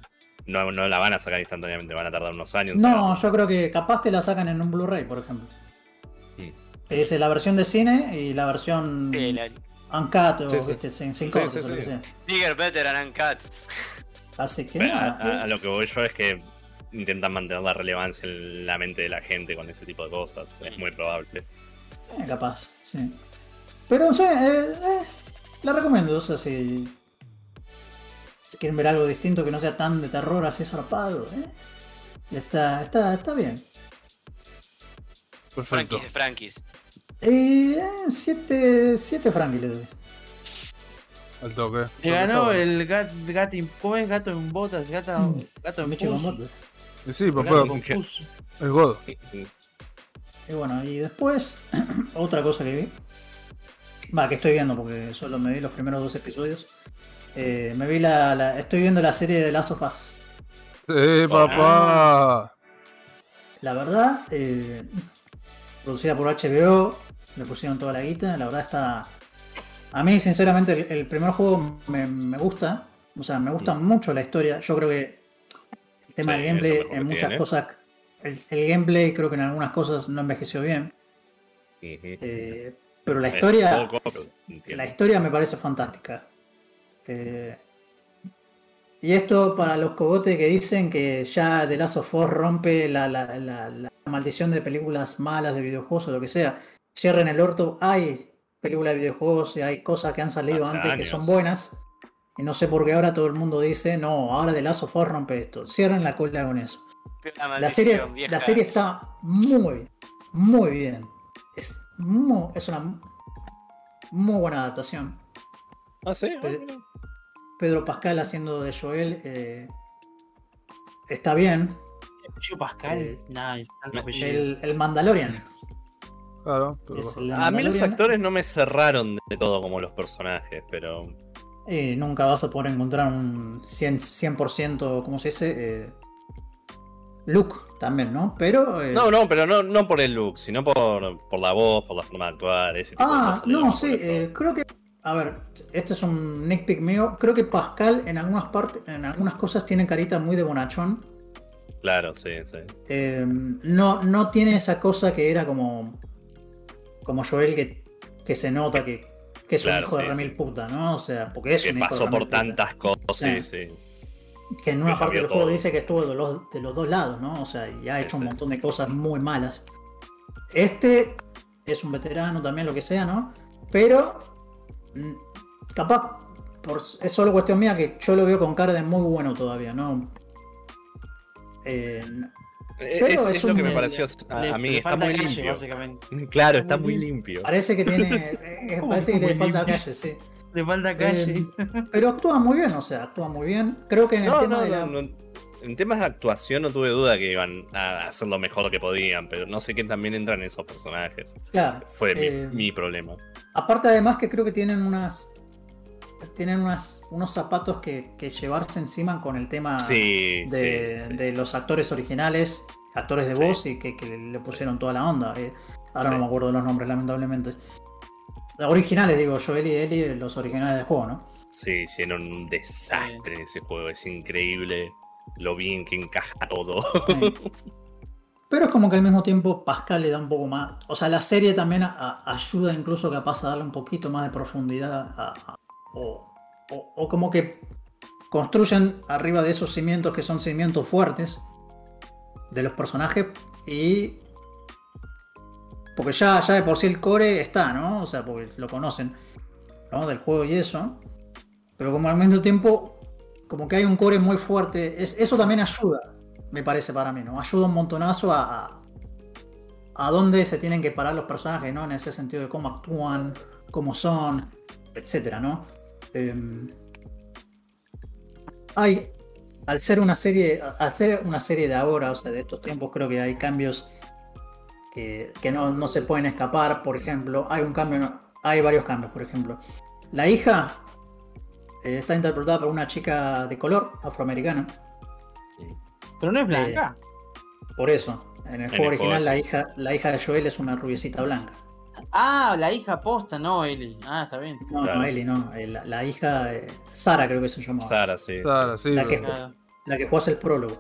Speaker 3: no, no la van a sacar instantáneamente, van a tardar unos años.
Speaker 2: No, yo creo que capaz te la sacan en un Blu-ray, por ejemplo.
Speaker 3: Mm.
Speaker 2: Es la versión de cine y la versión
Speaker 5: Sí, la-
Speaker 2: uncut o
Speaker 3: Sí, sí.
Speaker 2: viste, sin, sin
Speaker 3: Sí,
Speaker 2: cortes
Speaker 3: sí,
Speaker 2: o lo que
Speaker 3: sí.
Speaker 2: sea.
Speaker 5: Bigger, better and uncut.
Speaker 2: Así que nada,
Speaker 3: a- a lo que voy yo es que intentan mantener la relevancia en la mente de la gente con ese tipo de cosas. Es muy probable.
Speaker 2: eh, capaz, sí. Pero, no sé, eh, eh, la recomiendo, o sea, si, si quieren ver algo distinto que no sea tan de terror así zarpado, eh, y está, está, está bien.
Speaker 1: perfecto.
Speaker 5: Frankies de Frankies.
Speaker 2: Eh, siete, siete Frankie le doy.
Speaker 1: Al toque.
Speaker 4: Le ganó el gat, gato, in- ¿cómo es? Gato en botas, gata,
Speaker 2: Mm.
Speaker 4: gato en
Speaker 2: Michi.
Speaker 1: Y sí, papá,
Speaker 4: Gato con
Speaker 3: ¿qué?
Speaker 4: pus.
Speaker 1: es God.
Speaker 2: Y bueno, y después, otra cosa que vi. Va, que estoy viendo porque solo me vi los primeros dos episodios. Eh, me vi la, la- Estoy viendo la serie de Last of Us.
Speaker 1: Sí, papá.
Speaker 2: La verdad, eh, producida por HBO, le pusieron toda la guita. La verdad está. A mí, sinceramente, el, el primer juego me, me gusta. O sea, me gusta mucho la historia. Yo creo que el tema
Speaker 3: Sí,
Speaker 2: del gameplay, en muchas
Speaker 3: tiene.
Speaker 2: cosas. El, el gameplay, creo que en algunas cosas no envejeció bien. Eh, pero la historia.
Speaker 3: poco, pero
Speaker 2: la historia me parece fantástica. Eh, y esto para los cogotes que dicen que ya The Last of Us rompe la, la- la- la maldición de películas malas de videojuegos o lo que sea. Cierren el orto. Hay películas de videojuegos y hay cosas que han salido
Speaker 3: Hace
Speaker 2: antes que son buenas. Y no sé por qué ahora todo el mundo dice, no, ahora The Last of Us rompe esto. Cierren la cola con eso.
Speaker 5: La,
Speaker 2: serie,
Speaker 5: vieja.
Speaker 2: la serie está muy, muy bien. Es, mu- es una muy buena adaptación.
Speaker 3: Ah, sí. Ah,
Speaker 2: Eh. Pedro Pascal haciendo de Joel eh, está bien.
Speaker 4: Yo Pascal,
Speaker 2: Eh,
Speaker 4: nah, es.
Speaker 2: El, el Mandalorian.
Speaker 1: Claro.
Speaker 2: es el
Speaker 3: A mí los actores no me cerraron de todo como los personajes, pero
Speaker 2: eh, nunca vas a poder encontrar un 100%, 100% ¿cómo se dice? Eh, look también, ¿no? Pero... eh,
Speaker 3: No, no, pero no, no por el look, sino por, por la voz, por la forma de actuar, ese tipo de
Speaker 2: Ah,
Speaker 3: cosas. le
Speaker 2: no, sí, eh, creo que... A ver, este es un nitpick mío. Creo que Pascal en algunas partes, en algunas cosas tiene carita muy de bonachón.
Speaker 3: Claro, sí, sí.
Speaker 2: Eh, no, no tiene esa cosa que era como. Como Joel que, que se nota que, que es
Speaker 3: Claro,
Speaker 2: un hijo de
Speaker 3: sí.
Speaker 2: puta, ¿no? O sea, porque es
Speaker 3: Que
Speaker 2: un hijo
Speaker 3: pasó por
Speaker 2: puta.
Speaker 3: tantas cosas, sí,
Speaker 2: Sí. Que en una
Speaker 3: que
Speaker 2: parte del juego dice que estuvo de los, de los dos lados, ¿no? O sea, y ha hecho un montón de cosas muy malas. Este es un veterano también, lo que sea, ¿no? Pero. Capaz. Por, es solo cuestión mía que yo lo veo con cara de muy bueno todavía, ¿no? Eh,
Speaker 3: Eh,
Speaker 2: Pero
Speaker 3: es,
Speaker 2: es
Speaker 3: es lo que me pareció a,
Speaker 4: Le-
Speaker 3: a mí, está muy
Speaker 4: calle,
Speaker 3: limpio.
Speaker 4: básicamente.
Speaker 3: Claro,
Speaker 4: Está muy
Speaker 3: muy limpio.
Speaker 2: parece que tiene. eh,
Speaker 4: ¿Cómo
Speaker 2: parece
Speaker 4: que
Speaker 2: le falta
Speaker 4: limpio?
Speaker 2: calle, sí.
Speaker 4: Le falta calle.
Speaker 2: Eh, pero actúa muy bien, o sea, actúa muy bien. Creo que en el
Speaker 3: No,
Speaker 2: tema
Speaker 3: no,
Speaker 2: de la.
Speaker 3: no, no. En temas de actuación no tuve duda que iban a hacer lo mejor que podían, pero no sé qué también entran esos personajes.
Speaker 2: Claro.
Speaker 3: Fue mi- mi, problema.
Speaker 2: Aparte, además, que creo que tienen unas. Tienen unas, unos zapatos que, que llevarse encima con el tema
Speaker 3: Sí,
Speaker 2: de,
Speaker 3: sí, sí.
Speaker 2: de los actores originales, actores de
Speaker 3: Sí.
Speaker 2: voz y que, que le pusieron toda la onda. eh. Ahora no me acuerdo de los nombres, lamentablemente. Originales, digo, Joel y Ellie, los originales del juego, ¿no?
Speaker 3: Sí, hicieron un desastre en ese juego. Es increíble lo bien que encaja todo.
Speaker 2: Pero es como que al mismo tiempo Pascal le da un poco más. O sea, la serie también ayuda incluso capaz a darle un poquito más de profundidad. o, o- como que construyen arriba de esos cimientos que son cimientos fuertes de los personajes. Y. Porque ya, ya de por sí el core está, ¿no? O sea, porque lo conocen, ¿no? Del juego y eso. Pero como al mismo tiempo, como que hay un core muy fuerte. es- eso también ayuda me parece para mí, ¿no? Ayuda un montonazo a, a, dónde se tienen que parar los personajes, ¿no? En ese sentido de cómo actúan, cómo son, etcétera, ¿no? Em, hay, al ser una serie, al ser una serie de ahora, o sea, de estos tiempos, creo que hay cambios que, que no, no se pueden escapar. Por ejemplo, hay un cambio, hay varios cambios, por ejemplo. La hija eh, está interpretada por una chica de color, afroamericana.
Speaker 4: Pero no es blanca.
Speaker 2: Por eso, en el
Speaker 3: En
Speaker 2: juego
Speaker 3: el juego,
Speaker 2: original la
Speaker 3: sí.
Speaker 2: hija, la hija de Joel es una rubiecita blanca.
Speaker 4: Ah, la hija posta, no, Eli. Ah, está bien.
Speaker 2: No,
Speaker 3: Claro.
Speaker 2: no, Ellie, no. eh, La, la hija, eh, Sara creo que se llamaba.
Speaker 3: Sara, sí.
Speaker 1: Sara, sí.
Speaker 2: La que-
Speaker 4: Claro.
Speaker 2: La que jugás el prólogo.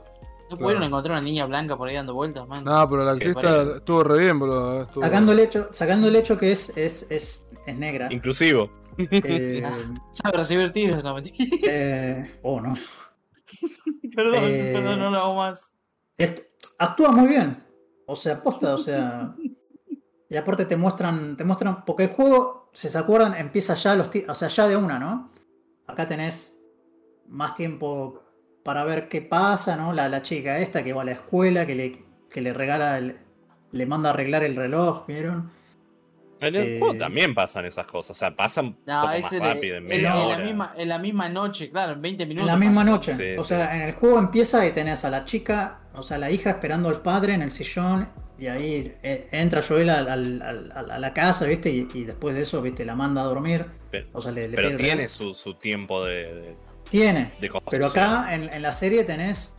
Speaker 4: No pudieron
Speaker 1: Claro.
Speaker 4: encontrar una niña blanca por ahí dando vueltas, man.
Speaker 1: No, pero la
Speaker 4: pareja.
Speaker 1: estuvo re bien, boludo. Estuvo-
Speaker 2: Sacando el hecho, sacando el hecho que es, es, es, es negra.
Speaker 3: Inclusivo.
Speaker 2: eh,
Speaker 4: Sabe recibir tiros, no mentira.
Speaker 2: eh, oh, no.
Speaker 4: perdón,
Speaker 2: Eh,
Speaker 4: perdón, no lo hago más.
Speaker 2: Este- actúa muy bien. O sea, posta, o sea. Y aparte te muestran, te muestran, porque el juego, si se acuerdan, empieza ya los o sea, ya de una, ¿no? Acá tenés más tiempo para ver qué pasa, ¿no? La, la chica esta que va a la escuela, que le, que le regala, el- le manda a arreglar el reloj, ¿vieron?
Speaker 3: En el
Speaker 2: Eh,
Speaker 3: juego también pasan esas cosas. O sea, pasan
Speaker 4: No,
Speaker 3: poco más rápido, en
Speaker 4: en-
Speaker 3: media
Speaker 4: en
Speaker 3: hora.
Speaker 4: la misma, en la misma noche, claro, en 20 minutos.
Speaker 2: En la misma noche.
Speaker 3: Sí,
Speaker 2: o
Speaker 3: sí.
Speaker 2: sea, en el juego empieza y tenés a la chica, o sea, la hija esperando al padre en el sillón. Y ahí eh, entra Joel a la casa, ¿viste? Y, y después de eso, ¿viste? La manda a dormir.
Speaker 3: Pero,
Speaker 2: O sea, le, le
Speaker 3: pero tiene su, su tiempo de, de,
Speaker 2: Tiene.
Speaker 3: de
Speaker 2: Pero acá en, en la serie tenés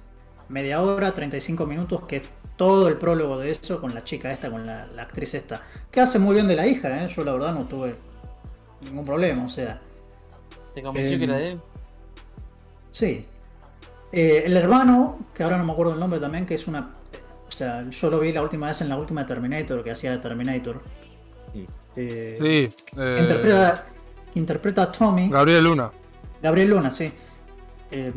Speaker 2: media hora, 35 minutos, que es todo el prólogo de eso con la chica esta, con la, la actriz esta. Que hace muy bien de la hija, ¿eh? Yo la verdad no tuve ningún problema, o sea.
Speaker 4: ¿Te convenció que era de él?
Speaker 2: Sí. Eh, el hermano, que ahora no me acuerdo el nombre también, que es una. O sea, yo lo vi la última vez en la última Terminator, que hacía de Terminator.
Speaker 3: Mm.
Speaker 2: Eh,
Speaker 1: Sí. eh,
Speaker 2: interpreta, interpreta a Tommy.
Speaker 1: Gabriel Luna.
Speaker 2: Gabriel Luna, sí. Eh,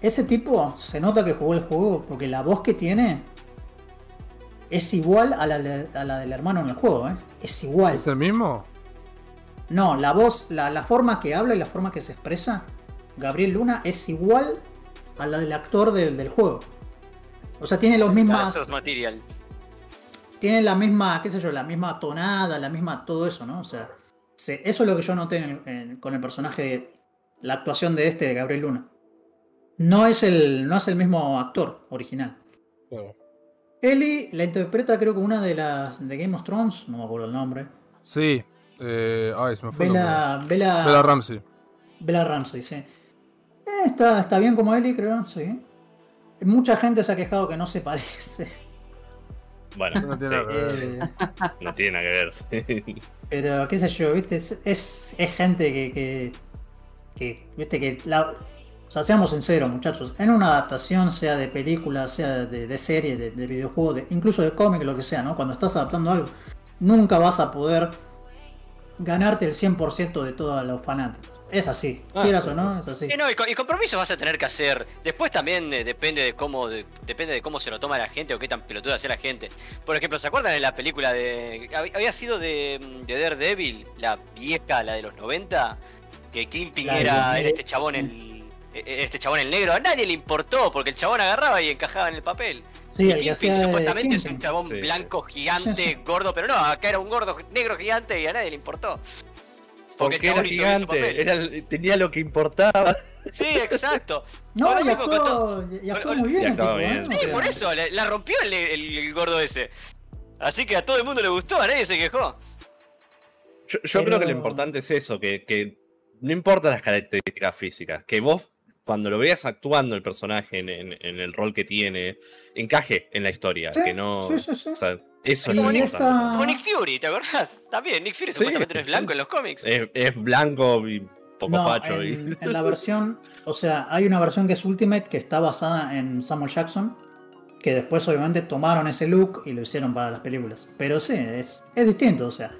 Speaker 2: ese tipo se nota que jugó el juego porque la voz que tiene es igual a la, de- a la del hermano en el juego, ¿eh? Es igual.
Speaker 1: ¿Es el mismo?
Speaker 2: No, la voz, la, la forma que habla y la forma que se expresa, Gabriel Luna es igual a la del actor del, del juego. O sea, tiene los mismas.
Speaker 5: Eso es material.
Speaker 2: Tiene la misma, qué sé yo, la misma tonada, la misma todo eso, ¿no? O sea, se- eso es lo que yo noté en- en- con el personaje, de, la actuación de este, de Gabriel Luna. No es el, no es el mismo actor original.
Speaker 1: Claro.
Speaker 2: Ellie la interpreta creo que una de las de Game of Thrones, no me acuerdo el nombre.
Speaker 1: Sí. Eh, ay, se me fue el nombre.
Speaker 2: Bella, Bella,
Speaker 1: Bella Ramsey.
Speaker 2: Bella Ramsey, sí. Eh, está, está bien como Ellie, creo, sí. Mucha gente se ha quejado que no se parece.
Speaker 3: Bueno,
Speaker 1: No tiene
Speaker 3: sí,
Speaker 1: nada que ver.
Speaker 2: Eh,
Speaker 3: no tiene nada que ver.
Speaker 2: pero qué sé yo, viste, es, es, es gente que, que, que, viste, que la, o sea, seamos sinceros, muchachos, en una adaptación, sea de película, sea de, de serie, de, de videojuego, de- incluso de cómic, lo que sea, ¿no? Cuando estás adaptando algo, nunca vas a poder ganarte el 100% de todos los fanáticos. Es así,
Speaker 3: Ah,
Speaker 2: quieras o no, es así.
Speaker 5: Y no, y, co- y compromisos vas a tener que hacer. Después también eh, depende de cómo de- depende de cómo se lo toma la gente o qué tan pelotuda sea la gente. Por ejemplo, ¿se acuerdan de la película de. hab- Había sido de, de Daredevil, la vieja, la de los 90? Que Kingpin era, era este chabón el. E- Este chabón el negro, a nadie le importó porque el chabón agarraba y encajaba en el papel.
Speaker 2: Sí,
Speaker 5: Y
Speaker 2: el
Speaker 5: Kingpin supuestamente es un chabón
Speaker 3: Sí,
Speaker 5: blanco, gigante,
Speaker 2: Sí, sí.
Speaker 5: gordo, pero no, acá era un gordo negro gigante y a nadie le importó.
Speaker 3: Porque
Speaker 5: el
Speaker 3: era gigante, era, tenía lo que importaba.
Speaker 5: Sí, exacto.
Speaker 2: No, y actuó, y actuó muy bien.
Speaker 3: Y
Speaker 2: el
Speaker 3: actuó
Speaker 2: tipo,
Speaker 3: bien.
Speaker 2: ¿eh? O
Speaker 5: Sí,
Speaker 2: sea,
Speaker 5: por eso, la rompió el, el- el gordo ese. Así que a todo el mundo le gustó, a nadie se quejó.
Speaker 3: Yo, yo
Speaker 2: Pero-
Speaker 3: creo que lo importante es eso, que, que no importa las características físicas, que vos cuando lo veas actuando el personaje en, en- en el rol que tiene, encaje en la historia,
Speaker 2: Sí,
Speaker 3: que no...
Speaker 2: sí, sí, sí.
Speaker 3: o sea, eso es
Speaker 2: esta-.
Speaker 5: Como Nick Fury, ¿te acordás? También, Nick Fury
Speaker 3: Sí,
Speaker 5: supuestamente no es blanco en los cómics.
Speaker 3: Es, es blanco y poco
Speaker 2: no,
Speaker 3: facho. y-
Speaker 2: en, en la versión, o sea, hay una versión que es Ultimate que está basada en Samuel Jackson, que después obviamente tomaron ese look y lo hicieron para las películas. Pero sí, es, es distinto, o sea.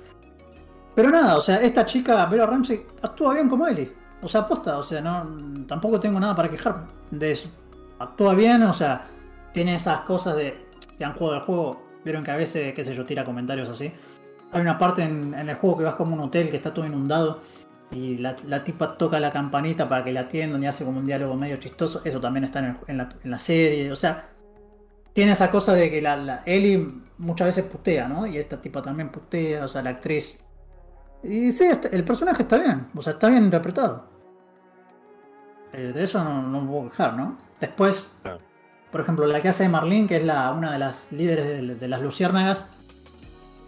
Speaker 2: Pero nada, o sea, esta chica, Vera Ramsey, actúa bien como Ellie. O sea, aposta, o sea, no, tampoco tengo nada para quejarme de eso. Actúa bien, o sea, tiene esas cosas de. Si han jugado el juego, vieron que a veces, qué sé yo, tira comentarios así. Hay una parte en, el juego que vas como un hotel que está todo inundado y la, tipa toca la campanita para que la atiendan y hace como un diálogo medio chistoso. Eso también está en, la, serie. O sea, tiene esa cosa de que la, la Ellie muchas veces putea, ¿no? Y esta tipa también putea, o sea, la actriz. Y sí, el personaje está bien, o sea, está bien interpretado. Eh, de eso no, no me puedo quejar, ¿no? Después, por ejemplo, la que hace de Marlene, que es la, una de las líderes de, de las Luciérnagas,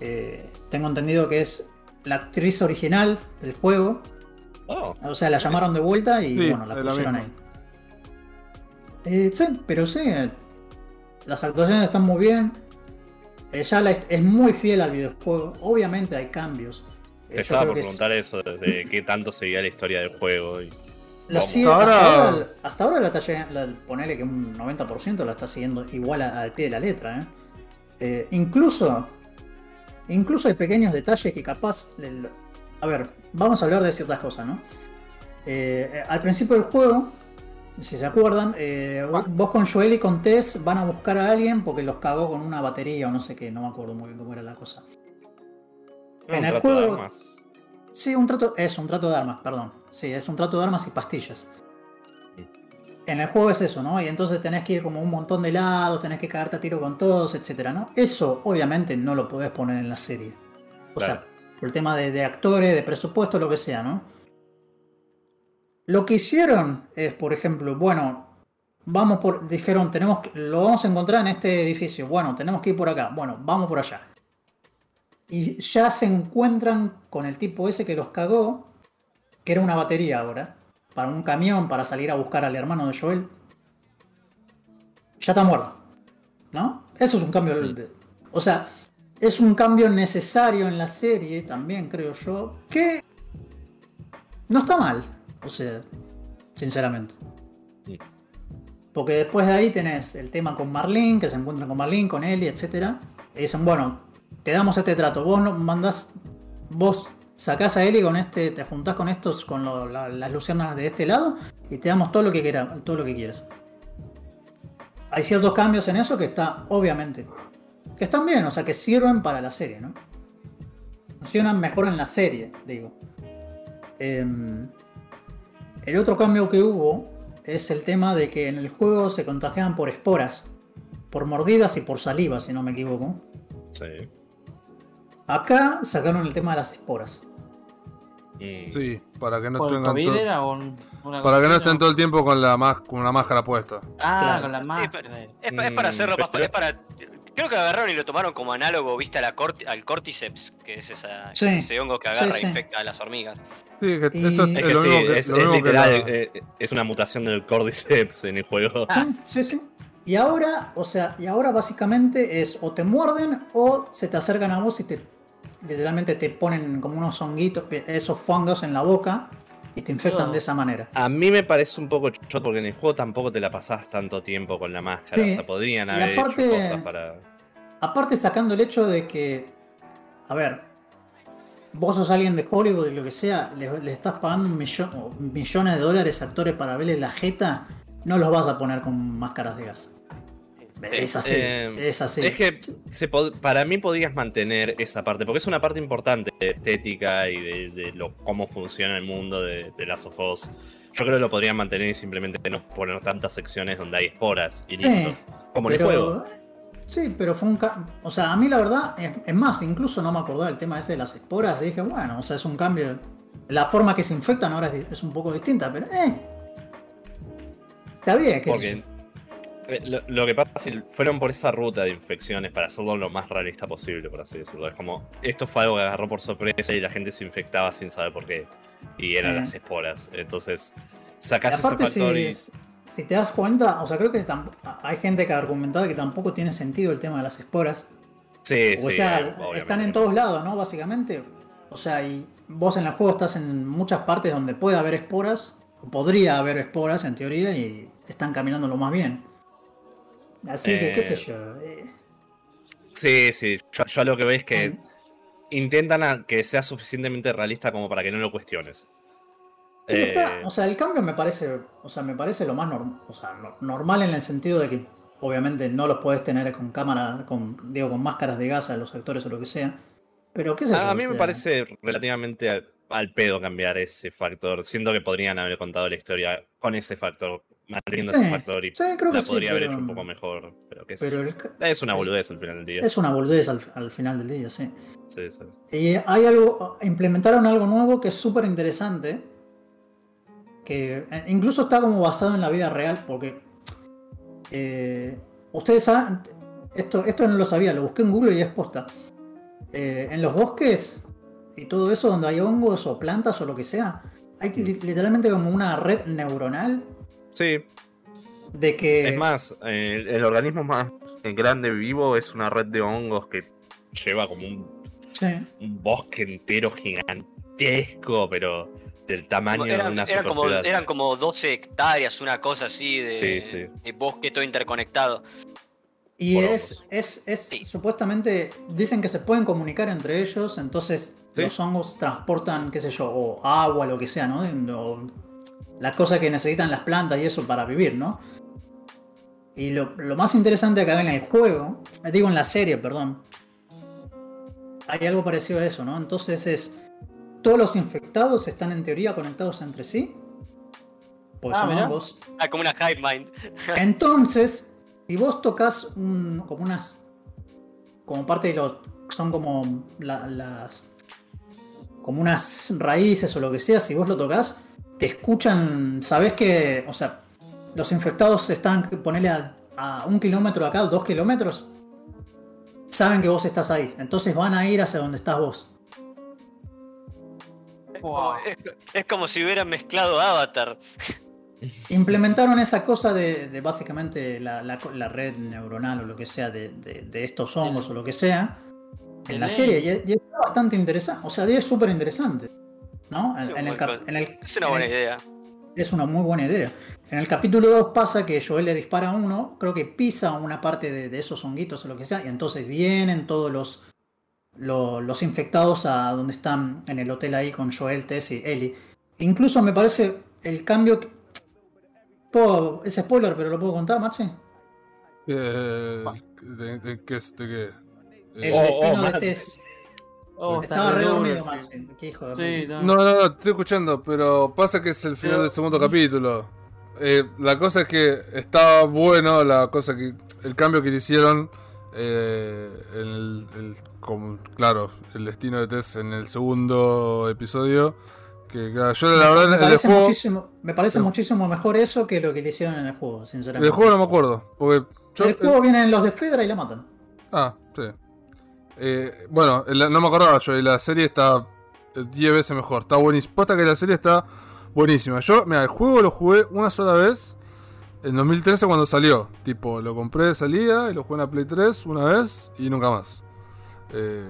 Speaker 2: eh, tengo entendido que es la actriz original del juego.
Speaker 3: Oh,
Speaker 2: O sea, la llamaron de vuelta y
Speaker 1: Sí,
Speaker 2: bueno, la pusieron ahí. Eh, sí, pero sí, eh, las actuaciones están muy bien. Eh, ya la- es muy fiel al videojuego. Obviamente hay cambios. Eh,
Speaker 3: te estaba por
Speaker 2: es-
Speaker 3: preguntar eso, de qué tanto seguía la historia del juego. y-
Speaker 2: la sigue-
Speaker 1: Hasta
Speaker 2: hasta,
Speaker 1: ahora-
Speaker 2: hasta ahora la está llegando, la- ponele que un 90% la está siguiendo igual a- al pie de la letra. ¿eh? Eh, incluso, incluso hay pequeños detalles que capaz. el- a ver, vamos a hablar de ciertas cosas, ¿no? Eh, al principio del juego, si se acuerdan, eh, vos- con Joel y con Tess van a buscar a alguien porque los cagó con una batería o no sé qué, no me acuerdo muy bien cómo era la cosa.
Speaker 3: No,
Speaker 2: En el juego-. Sí, un trato. Es un trato de armas, perdón. Sí, es un trato de armas y pastillas. En el juego es eso, ¿no? Y entonces tenés que ir como un montón de lados, tenés que cagarte a tiro con todos, etcétera, ¿no? Eso obviamente no lo podés poner en la serie. O
Speaker 3: Claro.
Speaker 2: sea, por el tema de, de actores, de presupuesto, lo que sea, ¿no? Lo que hicieron es, por ejemplo, bueno, vamos por. Dijeron, tenemos que- lo vamos a encontrar en este edificio. Bueno, tenemos que ir por acá. Bueno, vamos por allá. Y ya se encuentran con el tipo ese que los cagó, que era una batería ahora, para un camión para salir a buscar al hermano de Joel. Ya está muerto. ¿No? Eso es un cambio. De- o sea, es un cambio necesario en la serie, también creo yo, que no está mal. O sea, sinceramente. Porque después de ahí tenés el tema con Marlene, que se encuentran con Marlene, con Ellie, etc. Y dicen, bueno, te damos este trato. Vos no mandás, vos sacás a Ellie con este, te juntás con estos, con las lucianas de este lado, y te damos todo lo que quiera, todo lo que quieras. Hay ciertos cambios en eso que está, obviamente, que están bien, o sea, que sirven para la serie, ¿no? Funcionan mejor en la serie, digo. Em, el otro cambio que hubo es el tema de que en el juego se contagiaban por esporas, por mordidas y por saliva, si no me equivoco.
Speaker 3: Sí.
Speaker 2: Acá sacaron el tema de las esporas.
Speaker 3: Mm.
Speaker 1: Sí, para que no
Speaker 4: ¿Por el
Speaker 1: tengan todo- para que no estén todo el tiempo con la más con una máscara puesta.
Speaker 4: Ah,
Speaker 2: Claro.
Speaker 4: con la máscara.
Speaker 5: es, pa- es para
Speaker 3: Mm,
Speaker 5: hacerlo más.
Speaker 3: pero-
Speaker 5: Es para Creo que agarraron y lo tomaron como análogo, viste, a la corti- al cordyceps, que es esa,
Speaker 2: Sí,
Speaker 5: ese hongo que agarra
Speaker 2: sí, sí.
Speaker 5: e infecta a las hormigas.
Speaker 1: Sí, que
Speaker 2: Y-
Speaker 1: eso
Speaker 2: Es
Speaker 3: que
Speaker 1: lo
Speaker 3: sí,
Speaker 1: mismo que,
Speaker 3: es,
Speaker 1: lo
Speaker 3: es
Speaker 1: que
Speaker 3: literal,
Speaker 1: la-
Speaker 3: eh, es una mutación del Cordyceps en el juego.
Speaker 5: Ah.
Speaker 2: Sí, sí, sí. Y ahora, o sea, y ahora básicamente es o te muerden o se te acercan a vos y te literalmente te ponen como unos honguitos, esos fongos en la boca y te infectan de esa manera.
Speaker 3: A mí me parece un poco choto porque en el juego tampoco te la pasás tanto tiempo con la máscara.
Speaker 2: Sí,
Speaker 3: O sea, podrían
Speaker 2: y
Speaker 3: haber
Speaker 2: aparte-
Speaker 3: hecho cosas para.
Speaker 2: Aparte sacando el hecho de que, a ver, vos sos alguien de Hollywood y lo que sea, le, le estás pagando un millón, o millones de dólares a actores para verle la jeta, no los vas a poner con máscaras de gas. Es así,
Speaker 3: Eh,
Speaker 2: es así.
Speaker 3: Es que se para mí podrías mantener esa parte, porque es una parte importante de estética y de, de lo, cómo funciona el mundo de, de Last of Us. Yo creo que lo podrían mantener y simplemente no poner tantas secciones donde hay esporas y listo.
Speaker 2: Eh,
Speaker 3: como en el
Speaker 2: pero-
Speaker 3: juego.
Speaker 2: Sí, pero fue un... O sea, a mí la verdad, es, es más, incluso no me acordaba del tema ese de las esporas. y dije, bueno, o sea, es un cambio. La forma que se infectan ahora es, es un poco distinta, pero... Eh, está bien,
Speaker 3: Porque eh, lo, lo que pasa es que fueron por esa ruta de infecciones para hacerlo lo más realista posible, por así decirlo. Es como, esto fue algo que agarró por sorpresa y la gente se infectaba sin saber por qué. Y eran
Speaker 2: Eh.
Speaker 3: las esporas. Entonces,
Speaker 2: Y
Speaker 3: sacás ese factor
Speaker 2: si,
Speaker 3: y...
Speaker 2: si te das cuenta, o sea, creo que hay gente que ha argumentado que tampoco tiene sentido el tema de las esporas.
Speaker 3: Sí,
Speaker 2: O
Speaker 3: sí,
Speaker 2: sea,
Speaker 3: obviamente.
Speaker 2: están en todos lados, ¿no? Básicamente. O sea, y vos en el juego estás en muchas partes donde puede haber esporas, o podría haber esporas en teoría, y están caminando lo más bien. Así que, qué
Speaker 3: Eh,
Speaker 2: sé yo. eh,
Speaker 3: Sí, sí. Yo, yo lo que veo es que
Speaker 2: en-
Speaker 3: intentan a- que sea suficientemente realista como para que no lo cuestiones.
Speaker 2: está-
Speaker 3: Eh,
Speaker 2: o sea, el cambio me parece, o sea, me parece lo más norm- o sea, no- normal en el sentido de que obviamente no los puedes tener con cámara, con, digo, con máscaras de gas a los actores o lo que sea. Pero qué sé
Speaker 3: a, a mí me parece relativamente al, al pedo cambiar ese factor. Siento que podrían haber contado la historia con ese factor, manteniendo
Speaker 2: Sí,
Speaker 3: ese factor y
Speaker 2: sí, creo que
Speaker 3: la
Speaker 2: sí,
Speaker 3: podría haber
Speaker 2: pero-
Speaker 3: hecho un poco mejor. Pero que
Speaker 2: Pero el-
Speaker 3: es una boludez al final del día.
Speaker 2: es una boludez al, al final del día, sí.
Speaker 3: Sí, sí.
Speaker 2: Y hay algo, implementaron algo nuevo que es súper interesante, que eh, incluso está como basado en la vida real, porque eh, ustedes saben, esto, esto no lo sabía, lo busqué en Google y es posta. Eh, en los bosques y todo eso, donde hay hongos o plantas o lo que sea, hay li- literalmente como una red neuronal
Speaker 3: Sí,
Speaker 2: de que...
Speaker 3: es más, el organismo más grande vivo es una red de hongos que lleva como un,
Speaker 2: Sí.
Speaker 3: un bosque entero gigantesco, pero del tamaño de una
Speaker 5: eran como, eran como 12 hectáreas, una cosa así de,
Speaker 3: Sí, sí.
Speaker 5: de bosque todo interconectado.
Speaker 2: Y
Speaker 3: Por
Speaker 2: es,
Speaker 3: hongos.
Speaker 2: es, es
Speaker 5: Sí.
Speaker 2: supuestamente, dicen que se pueden comunicar entre ellos, entonces
Speaker 3: Sí.
Speaker 2: los hongos transportan, qué sé yo, o agua, lo que sea, ¿no? O la cosa que necesitan las plantas y eso para vivir, ¿no? Y lo, lo más interesante acá en el juego, eh, digo en la serie, perdón, hay algo parecido a eso, ¿no? Entonces es, todos los infectados están en teoría conectados entre sí, porque
Speaker 4: Ah,
Speaker 2: son hongos.
Speaker 5: Ah, como una hive mind.
Speaker 2: Entonces, si vos tocas un, como unas. como parte de los. son como la- las. como unas raíces o lo que sea, si vos lo tocas, te escuchan. Sabés que. o sea, los infectados están, ponele a, a un kilómetro acá, dos kilómetros. Saben que vos estás ahí, entonces van a ir hacia donde estás vos.
Speaker 5: Es,
Speaker 4: Wow.
Speaker 5: como, es- es como si hubieran mezclado Avatar.
Speaker 2: Implementaron esa cosa de, de básicamente la, la- la red neuronal o lo que sea de, de- de estos hongos o lo que sea en la serie y, es- y es bastante interesante, o sea, es súper interesante. ¿No? En,
Speaker 5: Es un
Speaker 2: en el
Speaker 5: buen
Speaker 2: cap-
Speaker 5: con-
Speaker 2: en el-
Speaker 5: Es una
Speaker 2: en
Speaker 5: buena
Speaker 2: el-
Speaker 5: idea.
Speaker 2: es una muy buena idea. En el capítulo 2 pasa que Joel le dispara a uno, creo que pisa una parte de, de esos honguitos o lo que sea, y entonces vienen todos los, lo- los, infectados a donde están en el hotel ahí con Joel, Tess y Ellie. Incluso me parece el cambio... que- Puedo- es spoiler, pero lo puedo contar, Maxi.
Speaker 1: Eh, ¿De, de qué es? ¿De qué?
Speaker 2: El
Speaker 1: Eh,
Speaker 3: Oh,
Speaker 2: destino
Speaker 3: oh,
Speaker 2: de
Speaker 3: Max.
Speaker 2: Tess.
Speaker 4: Oh,
Speaker 2: Estaba re dormido. Maxi. Qué hijo de
Speaker 4: Sí, no.
Speaker 1: No, no, no, estoy escuchando, pero pasa que es el final
Speaker 4: Pero-
Speaker 1: del segundo capítulo. Eh, la cosa es que estaba bueno, la cosa que. El cambio que le hicieron. eh, el, el- como- claro, el destino de Tess en el segundo episodio. Que claro, yo la verdad
Speaker 2: me,
Speaker 1: en el
Speaker 2: parece
Speaker 1: juego.
Speaker 2: muchísimo, me parece muchísimo mejor eso que lo que le hicieron en el juego, sinceramente.
Speaker 1: El juego no me acuerdo. Porque yo,
Speaker 2: el juego vienen los de Fedra y la matan.
Speaker 1: Ah, sí. Eh, bueno, no me acordaba yo, la serie está eh, 10 veces mejor. Está buenísima. Posta que la serie está buenísima. Yo, mira, el juego lo jugué una sola vez en 2013 cuando salió. Tipo, lo compré de salida y lo jugué en la Play 3 una vez y nunca más. Eh,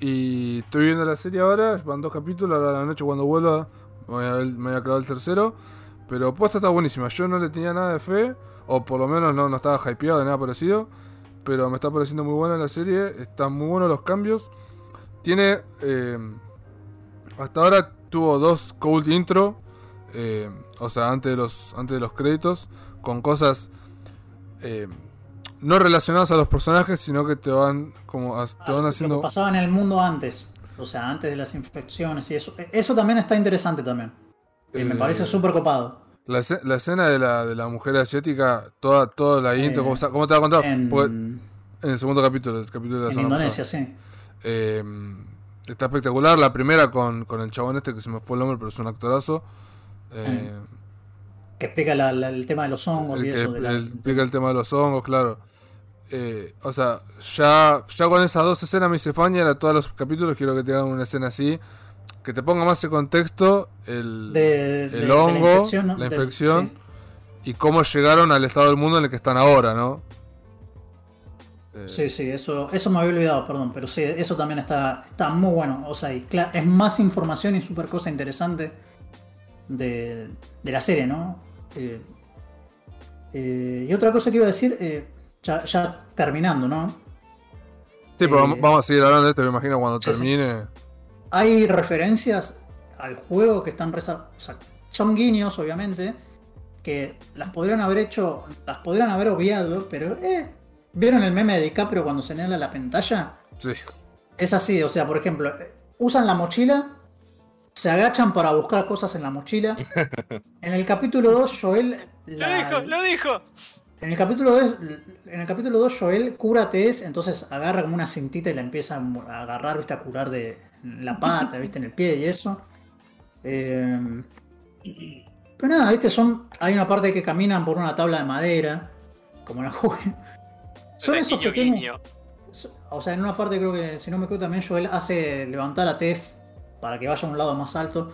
Speaker 1: y estoy viendo la serie ahora, van dos capítulos, ahora a la noche cuando vuelva voy a, ver- me voy a clavar el tercero. Pero posta está buenísima, yo no le tenía nada de fe, o por lo menos no, no estaba hypeado de nada parecido. Pero me está pareciendo muy buena la serie, están muy buenos los cambios. Tiene, eh, hasta ahora tuvo dos cold intro, eh, o sea, antes de los, antes de los créditos, con cosas eh, no relacionadas a los personajes, sino que te van como te
Speaker 2: Ah,
Speaker 1: van
Speaker 2: Lo
Speaker 1: haciendo...
Speaker 2: que pasaba en el mundo antes. O sea, antes de las infecciones y eso. E- Eso también está interesante también. Y me parece súper copado.
Speaker 1: La, la escena de la, de la mujer asiática, toda, toda la intro,
Speaker 2: Eh,
Speaker 1: ¿cómo, cómo te va a contar?
Speaker 2: En,
Speaker 1: Porque- en el segundo capítulo, el capítulo de la
Speaker 2: en Indonesia,
Speaker 1: pasada.
Speaker 2: sí.
Speaker 1: Eh, está espectacular. La primera con, con el chabón este que se me fue el nombre, pero es un actorazo. Eh,
Speaker 2: Que explica la- la- el tema de los hongos
Speaker 1: el
Speaker 2: y
Speaker 1: que
Speaker 2: eso. de la-
Speaker 1: el- explica el tema de los hongos, claro. Eh, o sea, ya, ya con esas dos escenas me hice fan y ahora todos los capítulos quiero que te hagan una escena así. Que te ponga más en contexto el,
Speaker 2: de- de- de
Speaker 1: el
Speaker 2: la
Speaker 1: hongo,
Speaker 2: infección, ¿no?
Speaker 1: la infección
Speaker 2: sí.
Speaker 1: y cómo llegaron al estado del mundo en el que están ahora, ¿no? Eh,
Speaker 2: Sí, sí, eso, eso me había olvidado, perdón, pero sí, eso también está, está muy bueno. O sea, y es más información y súper cosa interesante de, de la serie, ¿no? Eh, eh, y otra cosa que iba a decir, eh, ya, ya terminando, ¿no?
Speaker 1: Sí, pero vamos- a seguir hablando de esto, me imagino cuando
Speaker 2: sí, sí. Hay referencias al juego que están resa- o sea, son guiños, obviamente, que las podrían haber hecho, las podrían haber obviado, pero eh, ¿vieron el meme de DiCaprio cuando señala la pantalla?
Speaker 1: Sí.
Speaker 2: Es así, o sea, por ejemplo, eh, usan la mochila, se agachan para buscar cosas en la mochila. En el capítulo 2, Joel.
Speaker 5: Lo dijo, lo dijo.
Speaker 2: En el capítulo 2, en el capítulo 2 Joel cura a Tess, entonces agarra como una cintita y la empieza a agarrar, viste, a curar de la pata, viste, en el pie y eso. Eh, pero nada, viste, son. Hay una parte que caminan por una tabla de madera, como la jugué. Son esos
Speaker 5: Guiño,
Speaker 2: pequeños.
Speaker 5: guiño.
Speaker 2: O sea, en una parte creo que, si no me equivoco, también Joel hace levantar a Tess para que vaya a un lado más alto.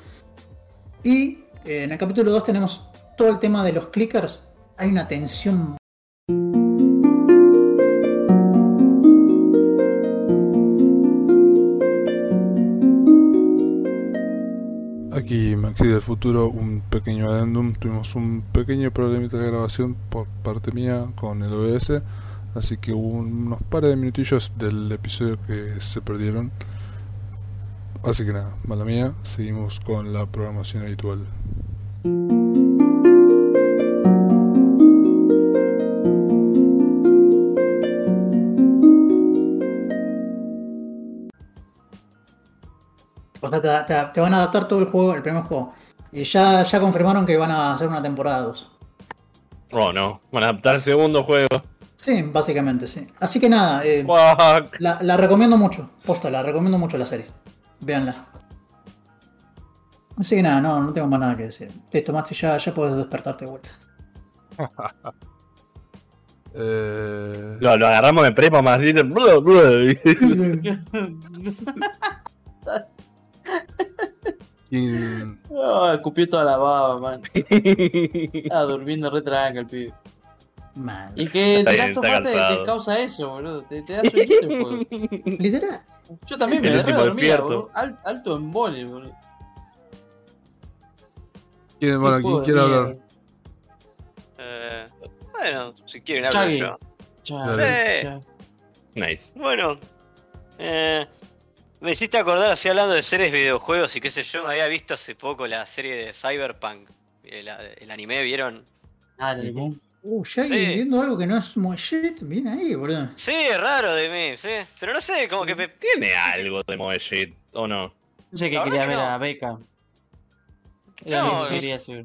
Speaker 2: Y eh, en el capítulo 2 tenemos todo el tema de los clickers. Hay una tensión.
Speaker 1: Aquí Maxi del futuro, un pequeño adendum. Tuvimos un pequeño problemita de grabación por parte mía con el OBS, así que hubo unos par de minutillos del episodio que se perdieron. Así que nada, mala mía, seguimos con la programación habitual.
Speaker 2: O sea, te, te- te van a adaptar todo el juego, el primer juego. Y ya, ya confirmaron que van a hacer una temporada 2.
Speaker 3: Oh, no. Van a adaptar el segundo juego.
Speaker 2: Sí, básicamente, sí. Así que nada, eh, la, la recomiendo mucho. Posta, la recomiendo mucho la serie. Véanla. Así que nada, no, no tengo más nada que decir. Listo, Maxi, ya, ya puedes despertarte de vuelta.
Speaker 1: Eh,
Speaker 3: Lo, lo agarramos de prepa más de-
Speaker 1: y-
Speaker 4: Ah, escupió toda la baba, man. Estaba durmiendo re tranca el pibe.
Speaker 2: Mal.
Speaker 4: Y que
Speaker 3: bien,
Speaker 4: das tu
Speaker 3: está
Speaker 4: parte te causa eso, boludo. Te, te da sueñito el juego.
Speaker 2: Literal.
Speaker 4: Yo también me agarré dormida,
Speaker 3: despierto.
Speaker 4: boludo. Al- alto embole, boludo.
Speaker 1: ¿quién- bueno, ¿quién quiere hablar?
Speaker 5: Eh, bueno, si quieren hablo
Speaker 4: Chagui.
Speaker 5: yo.
Speaker 1: Dale.
Speaker 4: ya.
Speaker 3: Nice.
Speaker 5: Bueno, eh, me hiciste acordar así hablando de series, videojuegos y qué sé yo. Había visto hace poco la serie de Cyberpunk, eh, el anime, ¿vieron?
Speaker 4: Ah, el anime.
Speaker 2: Uh, ya
Speaker 5: Sí.
Speaker 2: viendo algo que no es muy shit, bien ahí, boludo.
Speaker 5: Sí, es raro de mí, sí. Pero no sé, como que me...
Speaker 3: Tiene algo de Moe Shit, ¿o no?
Speaker 4: Pensé que
Speaker 5: La
Speaker 4: quería
Speaker 5: que
Speaker 4: ver
Speaker 5: no.
Speaker 4: a Beca. Era
Speaker 5: No,
Speaker 4: lo que quería hacer.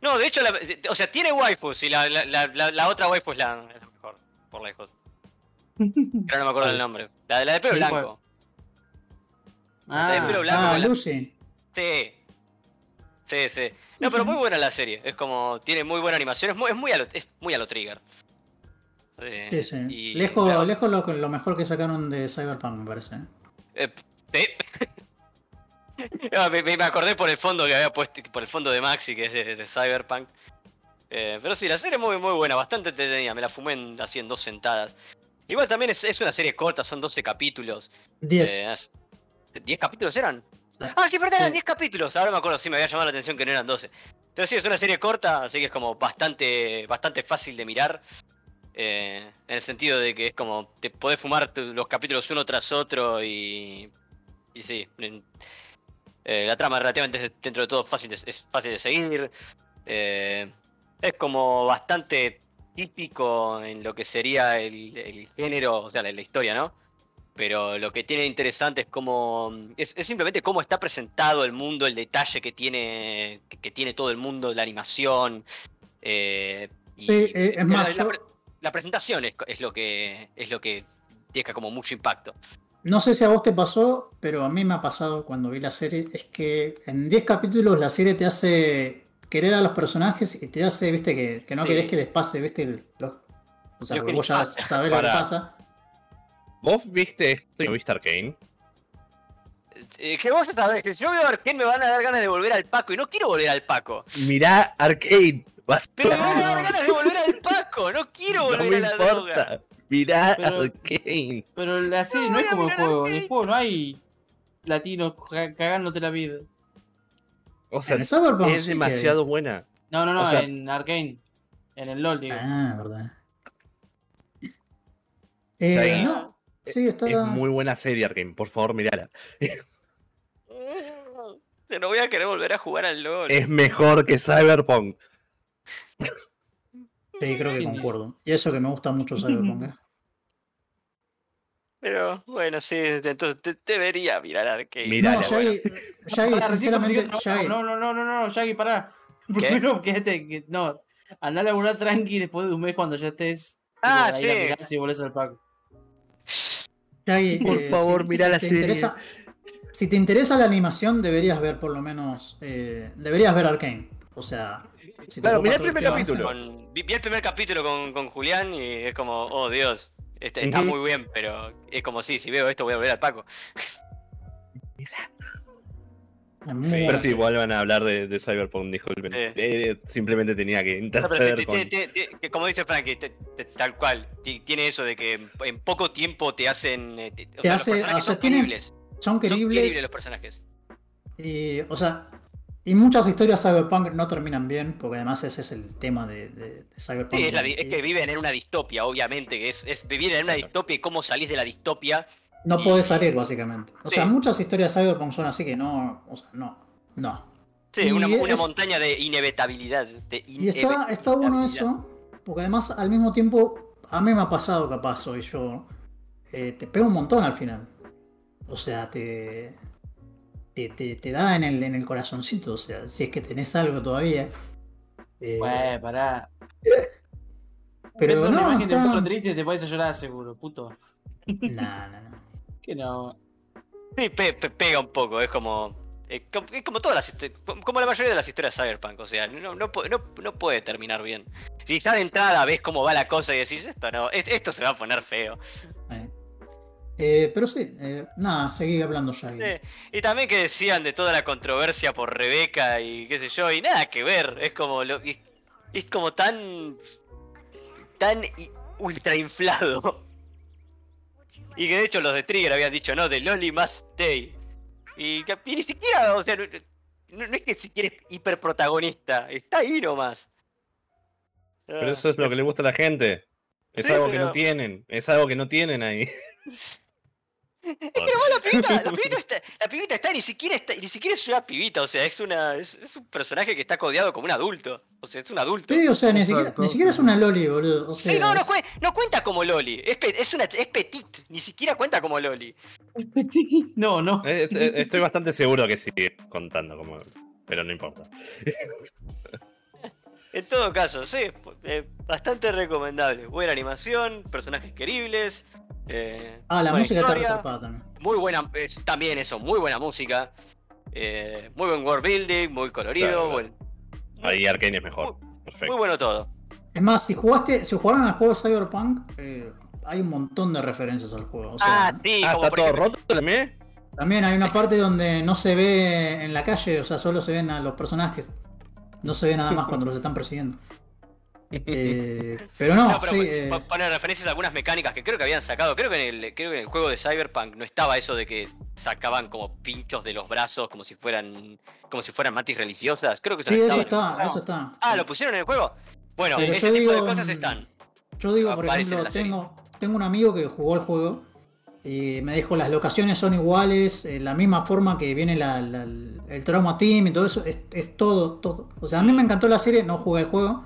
Speaker 5: No, de hecho, la- de- o sea, tiene waifus y la, la, la, la- la otra waifu es la, es la mejor, por lejos. Pero no me acuerdo el nombre. La de la de pelo blanco.
Speaker 4: Ah,
Speaker 5: pelo blanco.
Speaker 2: Ah,
Speaker 5: la-
Speaker 2: Lucy.
Speaker 5: Sí. Sí, sí. No, pero muy buena la serie. Es como, tiene muy buena animación. Es muy, es muy, a, lo, es muy a lo trigger. Eh,
Speaker 2: Sí, sí.
Speaker 5: y-
Speaker 2: lejos
Speaker 5: pero-
Speaker 2: lejos lo, lo mejor que sacaron de Cyberpunk, me parece.
Speaker 5: Eh, sí. No, me, me acordé por el fondo que había puesto, por el fondo de Maxi, que es de, de Cyberpunk. Eh, pero sí, la serie es muy, muy buena, bastante entretenida. Me la fumé en, así en dos sentadas. Igual también es, es una serie corta, son 12 capítulos.
Speaker 2: 10.
Speaker 5: Eh, es- ¿10 capítulos eran? Ah, sí, verdad, eran
Speaker 2: Sí.
Speaker 5: 10 capítulos. Ahora me acuerdo, sí, me había llamado la atención que no eran 12. Pero sí, es una serie corta, así que es como bastante, bastante fácil de mirar. eh, en el sentido de que es como, te podés fumar los capítulos uno tras otro y... Y sí, eh, la trama relativamente es, dentro de todo fácil de, es fácil de seguir. eh, es como bastante típico en lo que sería el, el género, o sea, la, la historia, ¿no? Pero lo que tiene interesante es cómo. Es, es simplemente cómo está presentado el mundo, el detalle que tiene. que, que tiene todo el mundo, la animación. eh, y
Speaker 2: Sí, eh, es más,
Speaker 5: la,
Speaker 2: yo-
Speaker 5: pre- la presentación es, es lo que. es lo que deja como mucho impacto.
Speaker 2: No sé si a vos te pasó, pero a mí me ha pasado cuando vi la serie, es que en 10 capítulos la serie te hace querer a los personajes y te hace, viste, que, que no
Speaker 5: Sí.
Speaker 2: querés que les pase, viste, el- lo- o sea,
Speaker 5: que
Speaker 2: vos ya sabés lo que pasa.
Speaker 3: ¿Vos viste esto y no viste Arkane?
Speaker 5: Eh, que vos sabés que si yo veo a Arkane me van a dar ganas de volver al Paco y no quiero volver al Paco.
Speaker 3: Mirá Arcane. Vas
Speaker 5: Pero me
Speaker 2: No,
Speaker 5: van a dar
Speaker 2: no.
Speaker 5: ganas de volver al Paco, no quiero
Speaker 3: no
Speaker 5: volver
Speaker 3: me
Speaker 5: a la droga.
Speaker 3: importa. Mirá
Speaker 4: Pero-
Speaker 3: Arcane.
Speaker 4: Pero la serie no, es como el juego. En el juego no hay latinos ca- cagándote la vida.
Speaker 3: O sea,
Speaker 2: En el Cyberpunk sí
Speaker 3: es
Speaker 2: que-
Speaker 3: demasiado buena.
Speaker 4: No, no, no,
Speaker 3: O sea-
Speaker 4: en Arkane. En el LOL, digo.
Speaker 2: Ah, verdad. Eh,
Speaker 3: ahí-
Speaker 2: no, sí, está...
Speaker 3: Es muy buena serie Arkane. Por favor, mirala.
Speaker 5: Se no voy a querer volver a jugar al LOL.
Speaker 3: Es mejor que Cyberpunk.
Speaker 2: Sí, creo que
Speaker 4: ¿Quién
Speaker 2: concuerdo. Y eso que me gusta mucho Cyberpunk. eh.
Speaker 5: Pero bueno, sí, entonces te- debería mirar Arcane.
Speaker 3: Mira,
Speaker 2: No, Shaggy, Shaggy,
Speaker 4: Pará, recién consiguió
Speaker 2: sinceramente,
Speaker 4: trabajo.
Speaker 2: Shaggy,
Speaker 4: No, no, no, no, no, Shaggy, pará. Primero quédate, que, no, andá a laburar tranqui después de un mes cuando ya estés.
Speaker 5: Ah, sí.
Speaker 4: y volvés al Paco.
Speaker 3: Por
Speaker 2: eh,
Speaker 3: favor,
Speaker 2: si-
Speaker 3: mirá
Speaker 2: si
Speaker 3: la serie.
Speaker 2: interesa- si te interesa la animación, deberías ver por lo menos. eh, deberías ver Arkane. O sea. si
Speaker 3: Claro, mirá el primer capítulo.
Speaker 5: Con- vi, vi el primer capítulo con, con Julián y es como, oh Dios, este, está muy bien, pero es como sí, si veo esto voy a volver al Paco.
Speaker 3: Pero sí, vuelvan a hablar de, de Cyberpunk, disculpen.
Speaker 5: Sí.
Speaker 3: Eh, simplemente tenía que
Speaker 5: No,
Speaker 3: interceder con...
Speaker 5: que como dice Frankie, te- te- tal cual, ti- tiene eso de que en, poco tiempo te hacen... eh, te- o sea,
Speaker 2: hace-
Speaker 5: los personajes
Speaker 2: o sea,
Speaker 5: son
Speaker 2: tiene-
Speaker 5: queribles.
Speaker 2: Son
Speaker 5: Son
Speaker 2: queribles.
Speaker 5: queribles los personajes.
Speaker 2: y, o sea. Y muchas historias Cyberpunk no terminan bien, porque además ese es el tema de, de- de Cyberpunk.
Speaker 5: Sí, es, la que viven en una distopia, obviamente, que es, es vivir en una distopia y cómo salís de la distopia.
Speaker 2: No
Speaker 5: y-
Speaker 2: podés salir, básicamente. O sea, muchas historias Cyberpunk son así que no. O sea, no. No.
Speaker 5: Sí, una, una
Speaker 2: es-
Speaker 5: montaña de inevitabilidad. De
Speaker 2: Y está, está bueno eso, porque además al mismo tiempo, a mí me ha pasado capaz, soy yo, eh, te pega un montón al final. O sea, te, te, te, te da en el, en el corazoncito, o sea, si es que tenés algo todavía. Eh,
Speaker 4: pará.
Speaker 2: pero
Speaker 4: Eso es una
Speaker 2: no,
Speaker 4: imagen de un
Speaker 2: está...
Speaker 4: perro triste y te podés a llorar seguro, puto.
Speaker 2: Nah, nah, nah.
Speaker 4: Que no.
Speaker 5: Sí, pe- pe- pega un poco, es como. eh, Es como todas las como- la mayoría de las historias de Cyberpunk, o sea, no, no, no, no puede terminar bien. Si ya de entrada ves cómo va la cosa y decís, esto no, es- esto se va a poner feo.
Speaker 2: Eh. Eh, pero sí, eh, nada, seguí hablando ya.
Speaker 5: Sí. Y también que decían de toda la controversia por Rebeca y qué sé yo, y nada que ver, es como lo, es, es como tan tan ultra inflado. Y que de hecho los de Trigger habían dicho, no, de Loli must stay. Y, que- y ni siquiera, o sea, no, no- no es que siquiera es hiperprotagonista, está ahí nomás.
Speaker 3: Pero eso es lo que le gusta a la gente. Es
Speaker 5: Sí,
Speaker 3: algo que
Speaker 5: pero-
Speaker 3: no tienen. Es algo que no tienen ahí.
Speaker 5: Es que nomás la pibita, la pibita está, la pibita está, ni siquiera está, ni siquiera es una pibita, o sea, es una, es, es un personaje que está codeado como un adulto. O sea, es un adulto.
Speaker 2: Sí, o sea, ni siquiera, ni siquiera es una loli, boludo. O sea,
Speaker 5: Sí, no, no, no cuenta como Loli, es, pe- es una es petit, ni siquiera cuenta como Loli.
Speaker 4: No, no.
Speaker 3: Eh, eh, Estoy bastante seguro que sigue contando como. Pero no importa.
Speaker 5: En todo caso, sí, eh, bastante recomendable. Buena animación, personajes queribles. eh,
Speaker 2: Ah, la música está
Speaker 5: historia,
Speaker 2: resaltada también.
Speaker 5: Muy buena, también eso, muy buena música. eh, muy buen world building, muy colorido,
Speaker 3: Claro, claro.
Speaker 5: buen-
Speaker 3: Ahí Arkane es mejor.
Speaker 5: muy
Speaker 3: Perfecto.
Speaker 5: bueno todo.
Speaker 2: Es más, si jugaste, si jugaron al juego Cyberpunk, eh, hay un montón de referencias al juego. O sea,
Speaker 5: ah, sí,
Speaker 3: Ah, está todo
Speaker 5: ejemplo-
Speaker 3: roto también.
Speaker 2: También hay una parte donde no se ve en la calle, o sea, solo se ven a los personajes. No se ve nada más cuando los están persiguiendo. Eh, pero no,
Speaker 5: No, pero
Speaker 2: sí,
Speaker 5: pon-
Speaker 2: eh,
Speaker 5: pon- poner referencias a algunas mecánicas que creo que habían sacado. Creo que en el, creo que en el juego de Cyberpunk no estaba eso de que sacaban como pinchos de los brazos como si fueran como si fueran mantis religiosas. Creo que eso
Speaker 2: sí,
Speaker 5: no
Speaker 2: eso está, eso está.
Speaker 5: Ah. ¿lo pusieron en el juego? Bueno,
Speaker 4: Sí,
Speaker 5: ese tipo de cosas están.
Speaker 2: Yo digo, por ejemplo, tengo, tengo un amigo que jugó el juego y me dijo las locaciones son iguales, eh, la misma forma que viene la- la- el Trauma Team y todo eso, es, es todo, todo. O sea, a mí me encantó la serie, no jugué el juego,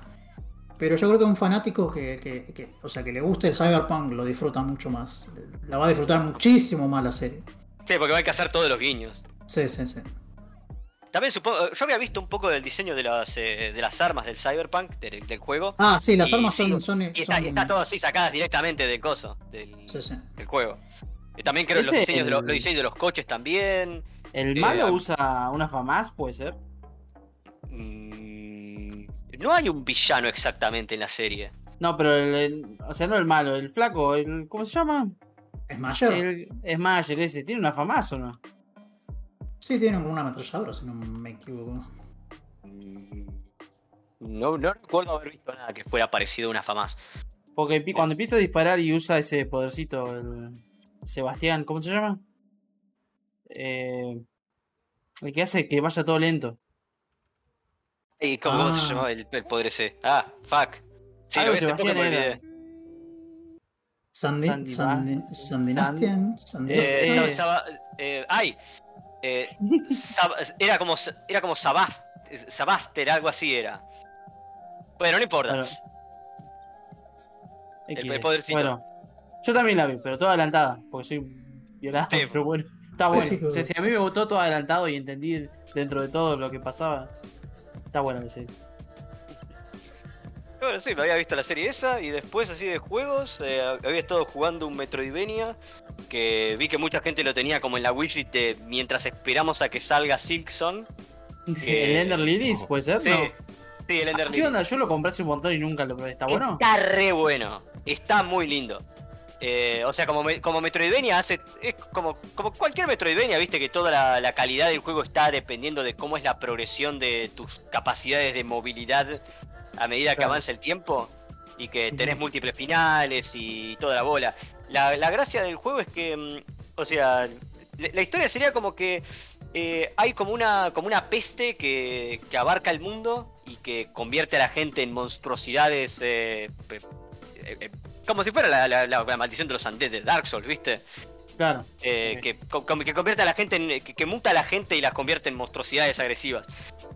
Speaker 2: pero yo creo que un fanático que, que- que- o sea, que le guste el Cyberpunk lo disfruta mucho más. La va a disfrutar muchísimo más la serie.
Speaker 5: Sí, porque hay que hacer todos los guiños.
Speaker 2: Sí, sí, sí.
Speaker 5: También supongo, yo había visto un poco del diseño de las eh, de las armas del Cyberpunk, del, del juego.
Speaker 2: Ah, sí, las
Speaker 5: Y
Speaker 2: armas
Speaker 5: sí,
Speaker 2: son, son,
Speaker 5: Y está,
Speaker 2: son-
Speaker 5: y está todo así sacadas directamente del coso, del,
Speaker 2: Sí, sí.
Speaker 5: del juego. Y también creo los diseños, de los, diseños de los coches también.
Speaker 4: ¿El
Speaker 5: Eh,
Speaker 4: malo usa una FAMAS? Puede ser.
Speaker 5: Mm, no hay un villano exactamente en la serie.
Speaker 4: No, pero el, el- O sea, no el malo, el flaco, el. ¿Cómo se llama?
Speaker 2: Es mayor.
Speaker 4: El Smasher ese. ¿Tiene una FAMAS o no?
Speaker 2: Sí, tiene como una ametralladora, si no me equivoco.
Speaker 5: Mm, No, no recuerdo haber visto nada que fuera parecido a una FAMAS.
Speaker 4: Porque cuando empieza a disparar y usa ese podercito, el Sebastián, ¿cómo se llama? Eh, el que hace que vaya todo lento.
Speaker 5: ¿Y cómo, se
Speaker 2: Ah.
Speaker 5: llamaba el, el poder ese? Ah, fuck. Sí,
Speaker 4: Algo Sebastián era.
Speaker 5: Saba- eh, ay, eh, era como era como Sabast, Sabaster, algo así era. Bueno, no importa.
Speaker 4: Bueno,
Speaker 5: El- podercito.
Speaker 4: Bueno, yo también la vi, pero toda adelantada, porque soy violado,
Speaker 5: Sí.
Speaker 4: pero bueno, está bueno.
Speaker 2: Sí,
Speaker 4: O sea, si a mí me gustó todo adelantado y entendí dentro de todo lo que pasaba, está buena la serie.
Speaker 5: Bueno, sí, me había visto la serie esa y después así de juegos, eh, había estado jugando un Metroidvania que vi que mucha gente lo tenía como en la wishlist de mientras esperamos a que salga Silksong. Que-
Speaker 4: ¿El Ender Lilies puede ser?
Speaker 5: Sí,
Speaker 4: No.
Speaker 5: sí, el Ender
Speaker 4: ¿Qué onda? Yo lo compré hace un montón y nunca lo probé. ¿Está bueno?
Speaker 5: Está re bueno, está muy lindo. Eh, o sea, como, me- como Metroidvania hace. Es como, como cualquier Metroidvania, viste que toda la, la calidad del juego está dependiendo de cómo es la progresión de tus capacidades de movilidad a medida que
Speaker 4: Claro.
Speaker 5: avanza el tiempo. Y que tenés múltiples finales y toda la bola. La, la gracia del juego es que. mm, O sea, la, la historia sería como que. eh, hay como una, como una peste que, que abarca el mundo y que convierte a la gente en monstruosidades. eh, eh, eh, como si fuera la, la- maldición de los undead de Dark Souls, ¿viste?
Speaker 4: Claro.
Speaker 5: Eh, que, que convierte a la gente en. Que, que muta a la gente y las convierte en monstruosidades agresivas.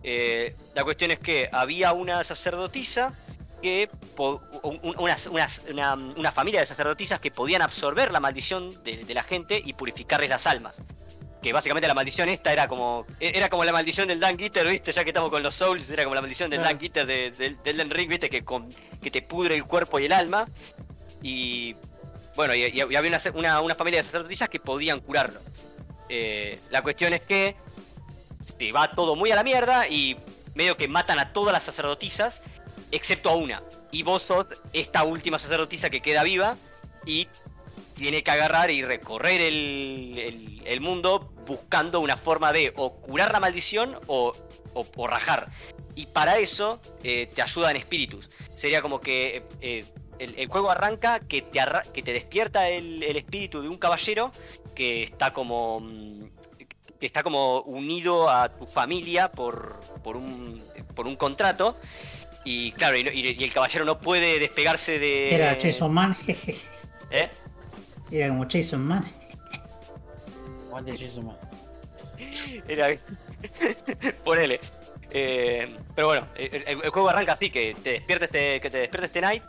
Speaker 5: Eh, la cuestión es que había una sacerdotisa que. po- un- un- unas- unas- una, una familia de sacerdotisas que podían absorber la maldición de, de la gente y purificarles las almas. Que básicamente la maldición esta era como. e- Era como la maldición del Dan Gitter, ¿viste? Ya que estamos con los Souls, era como la maldición del
Speaker 4: Claro.
Speaker 5: Dan Gitter de- del del Ring, ¿viste? Que, con- que te pudre el cuerpo y el alma. Y bueno, y, había una, una, una familia de sacerdotisas que podían curarlo. Eh, la cuestión es que te va todo muy a la mierda y medio que matan a todas las sacerdotisas, excepto a una. Y vos sos esta última sacerdotisa que queda viva y tiene que agarrar y recorrer el, el- mundo buscando una forma de o curar la maldición o, o, o rajar. Y para eso eh, te ayudan espíritus. Sería como que eh, el, el juego arranca que te, arra- que te despierta el, el espíritu de un caballero que está como mm, que está como unido a tu familia por, por un por un contrato y claro y, no- y- el caballero no puede despegarse de
Speaker 2: Era Jason Man, jeje.
Speaker 5: ¿Eh?
Speaker 2: Era como Jason Man.
Speaker 4: Aguante Jason, man.
Speaker 5: Era ponele Eh, pero bueno el, juego arranca así que te despierta este que te despierta este night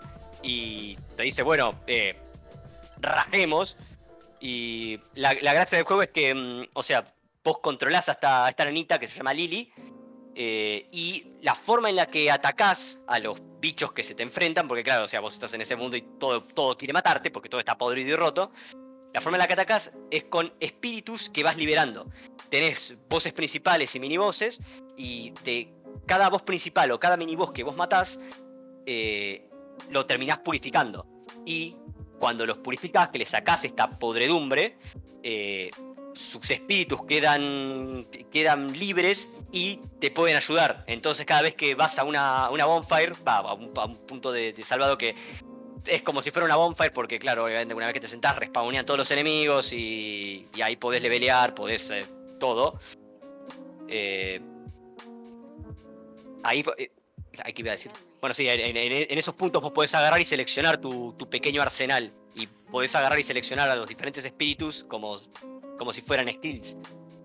Speaker 5: y te dice bueno eh, rajemos y la, gracia del juego es que mm, o sea vos controlás a esta, a esta nenita que se llama Lily eh, y la forma en la que atacás a los bichos que se te enfrentan, porque claro, o sea, vos estás en ese mundo y todo, todo quiere matarte, porque todo está podrido y roto. La forma en la que atacás es con espíritus que vas liberando. Tenés voces principales y minibosses, y de cada voz principal o cada miniboss que vos matás, eh, lo terminás purificando. Y cuando los purificás, que le sacás esta podredumbre, eh, sus espíritus quedan, quedan libres y te pueden ayudar. Entonces cada vez que vas a una, una bonfire, va a un, punto de, salvado que es como si fuera una bonfire, porque claro, obviamente una vez que te sentás respawnean todos los enemigos y, y ahí podés levelear, podés eh, todo. Eh, ahí, eh, iba a decir. Bueno, sí, en, esos puntos vos podés agarrar y seleccionar tu, tu pequeño arsenal. Y podés agarrar y seleccionar a los diferentes espíritus como, como si fueran skills.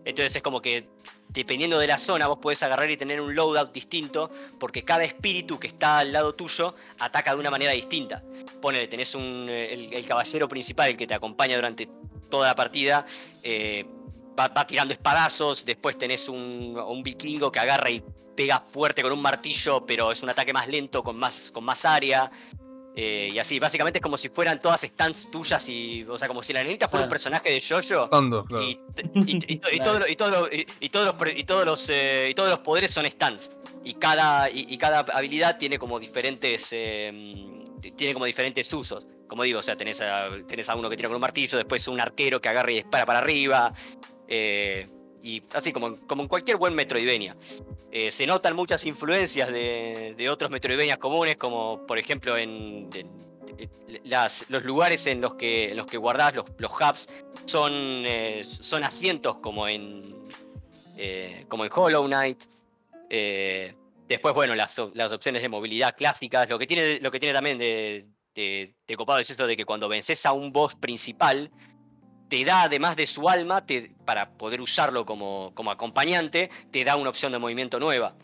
Speaker 5: Entonces es como que dependiendo de la zona vos podés agarrar y tener un loadout distinto porque cada espíritu que está al lado tuyo ataca de una manera distinta. Ponele, tenés un, eh, el, el caballero principal, el que te acompaña durante toda la partida, eh, va, va tirando espadazos, después tenés un, un vikingo que agarra y pega fuerte con un martillo, pero es un ataque más lento, con más, con más área. eh, y así, básicamente es como si fueran todas stands tuyas y, o sea, como si la nenita fuera un
Speaker 4: Claro.
Speaker 5: personaje de Jojo
Speaker 1: claro.
Speaker 5: y, todo todo todos los todos los eh, y todos los poderes son stands y cada y, y cada habilidad tiene como diferentes eh, tiene como diferentes usos como digo o sea tenés a, tenés a uno que tira con un martillo después un arquero que agarra y dispara para arriba eh, y así como, como en cualquier buen Metroidvania Eh, se notan muchas influencias de, de otros Metroidvanias comunes como por ejemplo en, los lugares en los que en los que guardás los, los hubs son, eh, son asientos como en eh, como en Hollow Knight. Después, bueno, las, las opciones de movilidad clásicas. Lo que tiene, lo que tiene también de copado es eso de que cuando vences a un boss principal, te da, además de su alma, te- para poder usarlo como, como acompañante, te da una opción de movimiento nueva.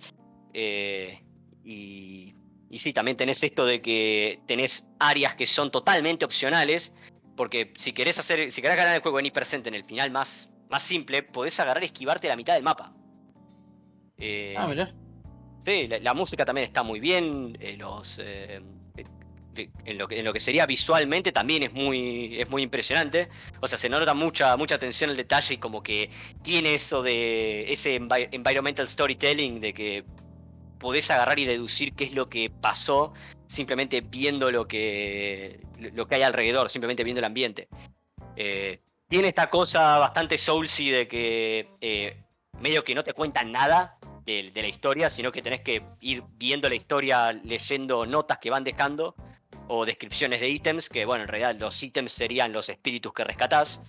Speaker 5: Eh, y, y sí, también tenés esto de que tenés áreas que son totalmente opcionales, porque si querés hacer, si querés ganar el juego en hipercent en el final más, más simple, podés agarrar y esquivarte la mitad del mapa. Eh,
Speaker 4: Ah, mirá.
Speaker 5: Sí, la, la música también está muy bien. eh, los, en, lo que, sería visualmente también es muy, es muy impresionante. O sea, se nota mucha, mucha atención al detalle y como que tiene eso de ese envi- environmental storytelling de que podés agarrar y deducir qué es lo que pasó simplemente viendo lo que, lo que hay alrededor, simplemente viendo el ambiente. Eh, tiene esta cosa bastante soulsy de que eh, medio que no te cuentan nada de, de la historia, sino que tenés que ir viendo la historia, leyendo notas que van dejando o descripciones de ítems, que bueno, en realidad los ítems serían los espíritus que rescatás.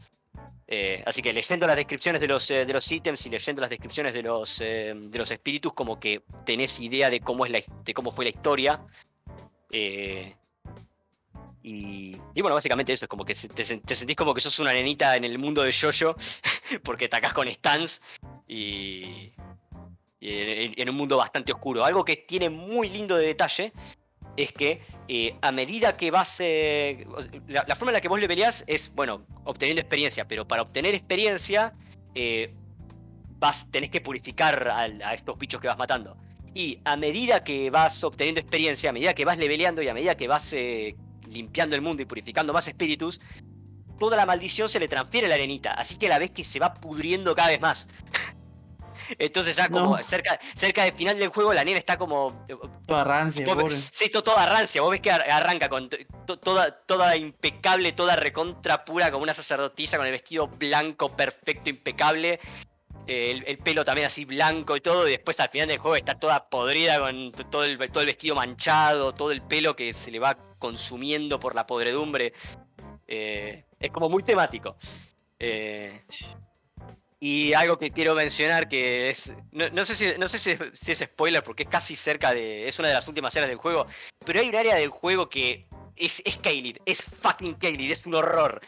Speaker 5: Eh, así que leyendo las descripciones de los, eh, de los ítems y leyendo las descripciones de los, eh, de los espíritus, como que tenés idea de cómo, es la, de cómo fue la historia. Y, y bueno, básicamente eso, es como que te, te sentís como que sos una nenita en el mundo de Jojo, porque atacás con stands y, en un mundo bastante oscuro. Algo que tiene muy lindo de detalle es que eh, a medida que vas... eh, la, forma en la que vos le peleás es, bueno, obteniendo experiencia, pero para obtener experiencia eh, vas, tenés que purificar a, estos bichos que vas matando. Y a medida que vas obteniendo experiencia, a medida que vas leveleando y a medida que vas limpiando el mundo y purificando más espíritus, toda la maldición se le transfiere a la arenita. Así que la ves que se va pudriendo cada vez más. Entonces ya como
Speaker 4: No.
Speaker 5: cerca, cerca del final del juego la nena está como
Speaker 4: Toda rancia,
Speaker 5: Vos-
Speaker 4: pobre.
Speaker 5: Sí, to- toda rancia. Vos ves que ar- arranca con to- to- toda, toda impecable, toda recontra pura, como una sacerdotisa con el vestido blanco, perfecto, impecable. Eh, el, el pelo también así blanco y todo. Y después al final del juego está toda podrida con todo el, todo el vestido manchado, todo el pelo que se le va consumiendo por la podredumbre. Eh, es como muy temático. Eh, y algo que quiero mencionar que es. No, no sé, si, no sé si, si es spoiler porque es casi cerca de. Es una de las últimas áreas del juego. Pero hay un área del juego que es, es. Es fucking Kaelid. Es un horror.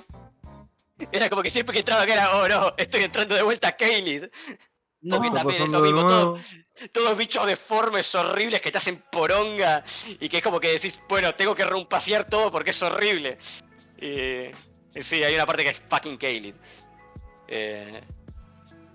Speaker 5: Era como que siempre que entraba acá era, oh no, estoy entrando de vuelta a Kaelid.
Speaker 4: No,
Speaker 5: Porque también es lo mismo, todo-. Todos bichos deformes, horribles que te hacen poronga. Y que es como que decís, bueno, tengo que rempasear todo porque es horrible. Y sí, hay una parte que es fucking Kaelid. Eh,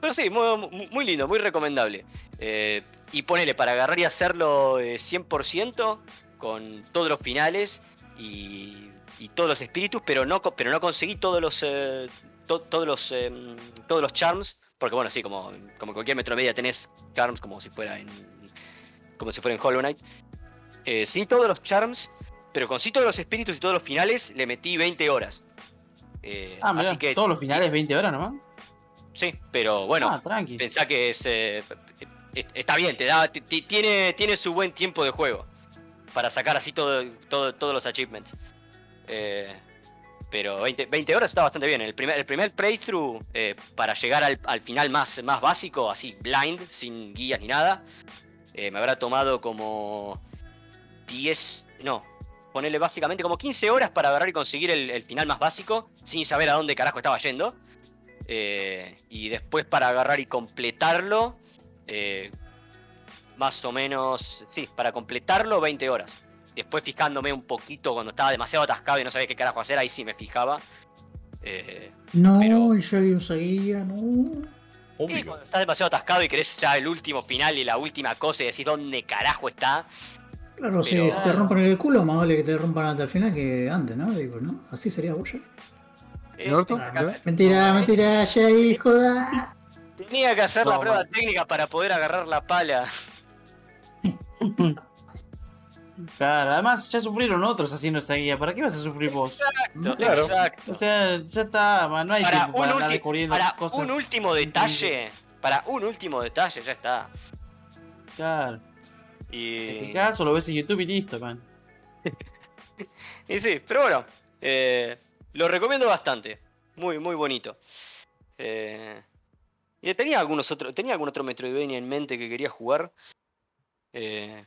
Speaker 5: pero sí, muy, muy- lindo, muy recomendable. Eh, y ponele, para agarrar y hacerlo eh, 100% con todos los finales y, y todos los espíritus, pero no, pero no conseguí todos los, eh, to- todos los, em, todos los charms. Porque bueno, sí, como, como cualquier Metromedia tenés charms como si fuera en, como si fuera en Hollow Knight. Eh, sí, todos los charms, pero con sí todos los espíritus y todos los finales le metí 20 horas. Eh,
Speaker 4: Ah, mirá,
Speaker 5: así que
Speaker 4: todos los finales 20 horas nomás.
Speaker 5: Sí, pero bueno,
Speaker 4: ah,
Speaker 5: pensá que es, eh, es- está bien, te da, ti- ti- tiene, tiene su buen tiempo de juego para sacar así todo, todo- todos los achievements. Eh, pero 20, 20 horas está bastante bien. El primer, el primer playthrough eh, para llegar al, al final más, más básico, así blind, sin guías ni nada, eh, me habrá tomado como 10, no, ponerle básicamente como 15 horas para agarrar y conseguir el, el final más básico, sin saber a dónde carajo estaba yendo. Eh, y después para agarrar y completarlo, eh, más o menos, sí, para completarlo 20 horas. Después fijándome un poquito cuando estaba demasiado atascado y no sabía qué carajo hacer, ahí sí me fijaba. Eh,
Speaker 2: No,
Speaker 5: Pero-
Speaker 2: yo usa guía, no.
Speaker 5: y cuando estás demasiado atascado y querés ya el último final y la última cosa y decís dónde carajo está.
Speaker 2: Claro, si,
Speaker 5: Pero-
Speaker 2: si te rompen el culo, más vale que te rompan hasta el final que antes, ¿no? Digo, ¿no? Así sería Buller.
Speaker 5: Eh,
Speaker 1: ¿Y Orto?
Speaker 2: Mentira, mentira, ya ahí, joda.
Speaker 5: Tenía que hacer la
Speaker 4: No,
Speaker 5: prueba
Speaker 4: man.
Speaker 5: técnica para poder agarrar la pala.
Speaker 4: Claro, además ya sufrieron otros haciendo esa guía. ¿Para qué vas a sufrir vos?
Speaker 5: Exacto,
Speaker 3: Claro.
Speaker 5: exacto.
Speaker 4: O sea, ya está, man, no hay
Speaker 5: Para,
Speaker 4: tiempo para andar descubriendo
Speaker 5: para
Speaker 4: cosas.
Speaker 5: un último detalle, para un último detalle ya está.
Speaker 4: Claro.
Speaker 5: Y,
Speaker 4: fijás o lo ves en YouTube y listo, man.
Speaker 5: y sí, pero bueno, eh, lo recomiendo bastante. Muy, muy bonito. Eh, y tenía algunos otros, tenía algún otro Metroidvania en mente que quería jugar. Eh,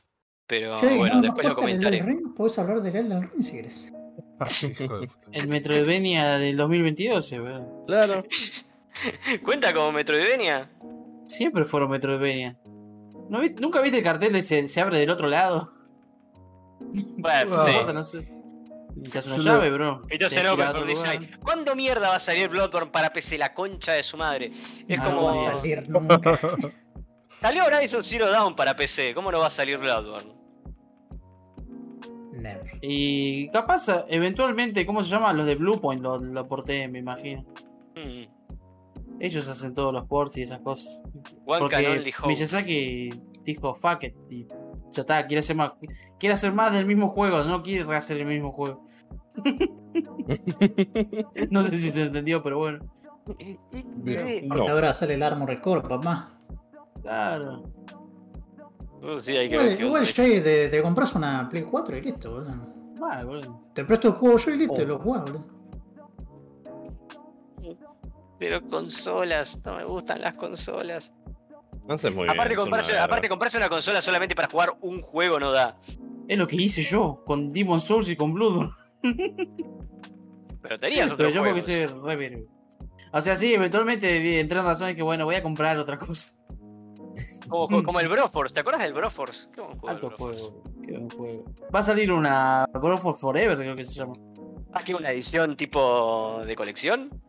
Speaker 5: pero bueno,
Speaker 2: no, no
Speaker 5: después lo
Speaker 2: el
Speaker 5: comentaré.
Speaker 2: Ring, podés hablar del Elden Ring si
Speaker 1: puta.
Speaker 4: El Metroidvania del 2022, eh, weón.
Speaker 3: Claro.
Speaker 5: ¿Cuenta como Metroidvania?
Speaker 4: Siempre fueron Metroidvania. ¿No vi- ¿Nunca viste el cartel de se, se abre del otro lado?
Speaker 5: Bueno, sí.
Speaker 4: Importa, no sé. Bro.
Speaker 5: Entonces no, pero ¿cuándo mierda va a salir Bloodborne para PC? La concha de su madre. Es
Speaker 2: no
Speaker 5: como.
Speaker 2: va a salir nunca.
Speaker 5: Salió Horizon Zero Dawn para PC, ¿cómo no va a salir Bloodborne?
Speaker 2: Never.
Speaker 4: Y capaz, eventualmente, ¿cómo se llama? Los de Bluepoint lo, lo porté, me imagino.
Speaker 5: Hmm.
Speaker 4: Ellos hacen todos los ports y esas cosas.
Speaker 5: One
Speaker 4: Porque. Miyazaki dijo fuck it y ya está, quiere hacer más, quiere hacer más del mismo juego, no quiere rehacer el mismo juego. no sé si se entendió, pero bueno.
Speaker 1: Bien.
Speaker 3: No.
Speaker 2: ahora sale el Armored Core, papá.
Speaker 4: Claro.
Speaker 5: Uh, sí, hay que ver
Speaker 2: Igual, igual. Jay, te, te compras una Play 4 y listo, boludo.
Speaker 4: Vale, boludo.
Speaker 2: Te presto el juego yo y listo,
Speaker 4: Oh.
Speaker 2: y lo jugás, boludo.
Speaker 5: Pero consolas, no me gustan las consolas.
Speaker 3: No sé muy bien.
Speaker 5: aparte,
Speaker 3: son
Speaker 5: comprarse,
Speaker 3: una
Speaker 5: aparte comprarse una consola solamente para jugar un juego no da.
Speaker 4: Es lo que hice yo con Demon Souls y con Bloodborne.
Speaker 5: Pero tenías
Speaker 4: Pero
Speaker 5: otros
Speaker 4: yo porque soy re. O sea, sí, eventualmente entré en razón y que bueno, voy a comprar otra cosa.
Speaker 5: Como, como- como el Broforce, ¿te acuerdas del Broforce? Qué buen juego.
Speaker 4: Alto
Speaker 5: Broforce.
Speaker 4: juego, qué buen juego. Va a salir una War Forever, creo que se llama.
Speaker 5: Ah, que una edición tipo de colección.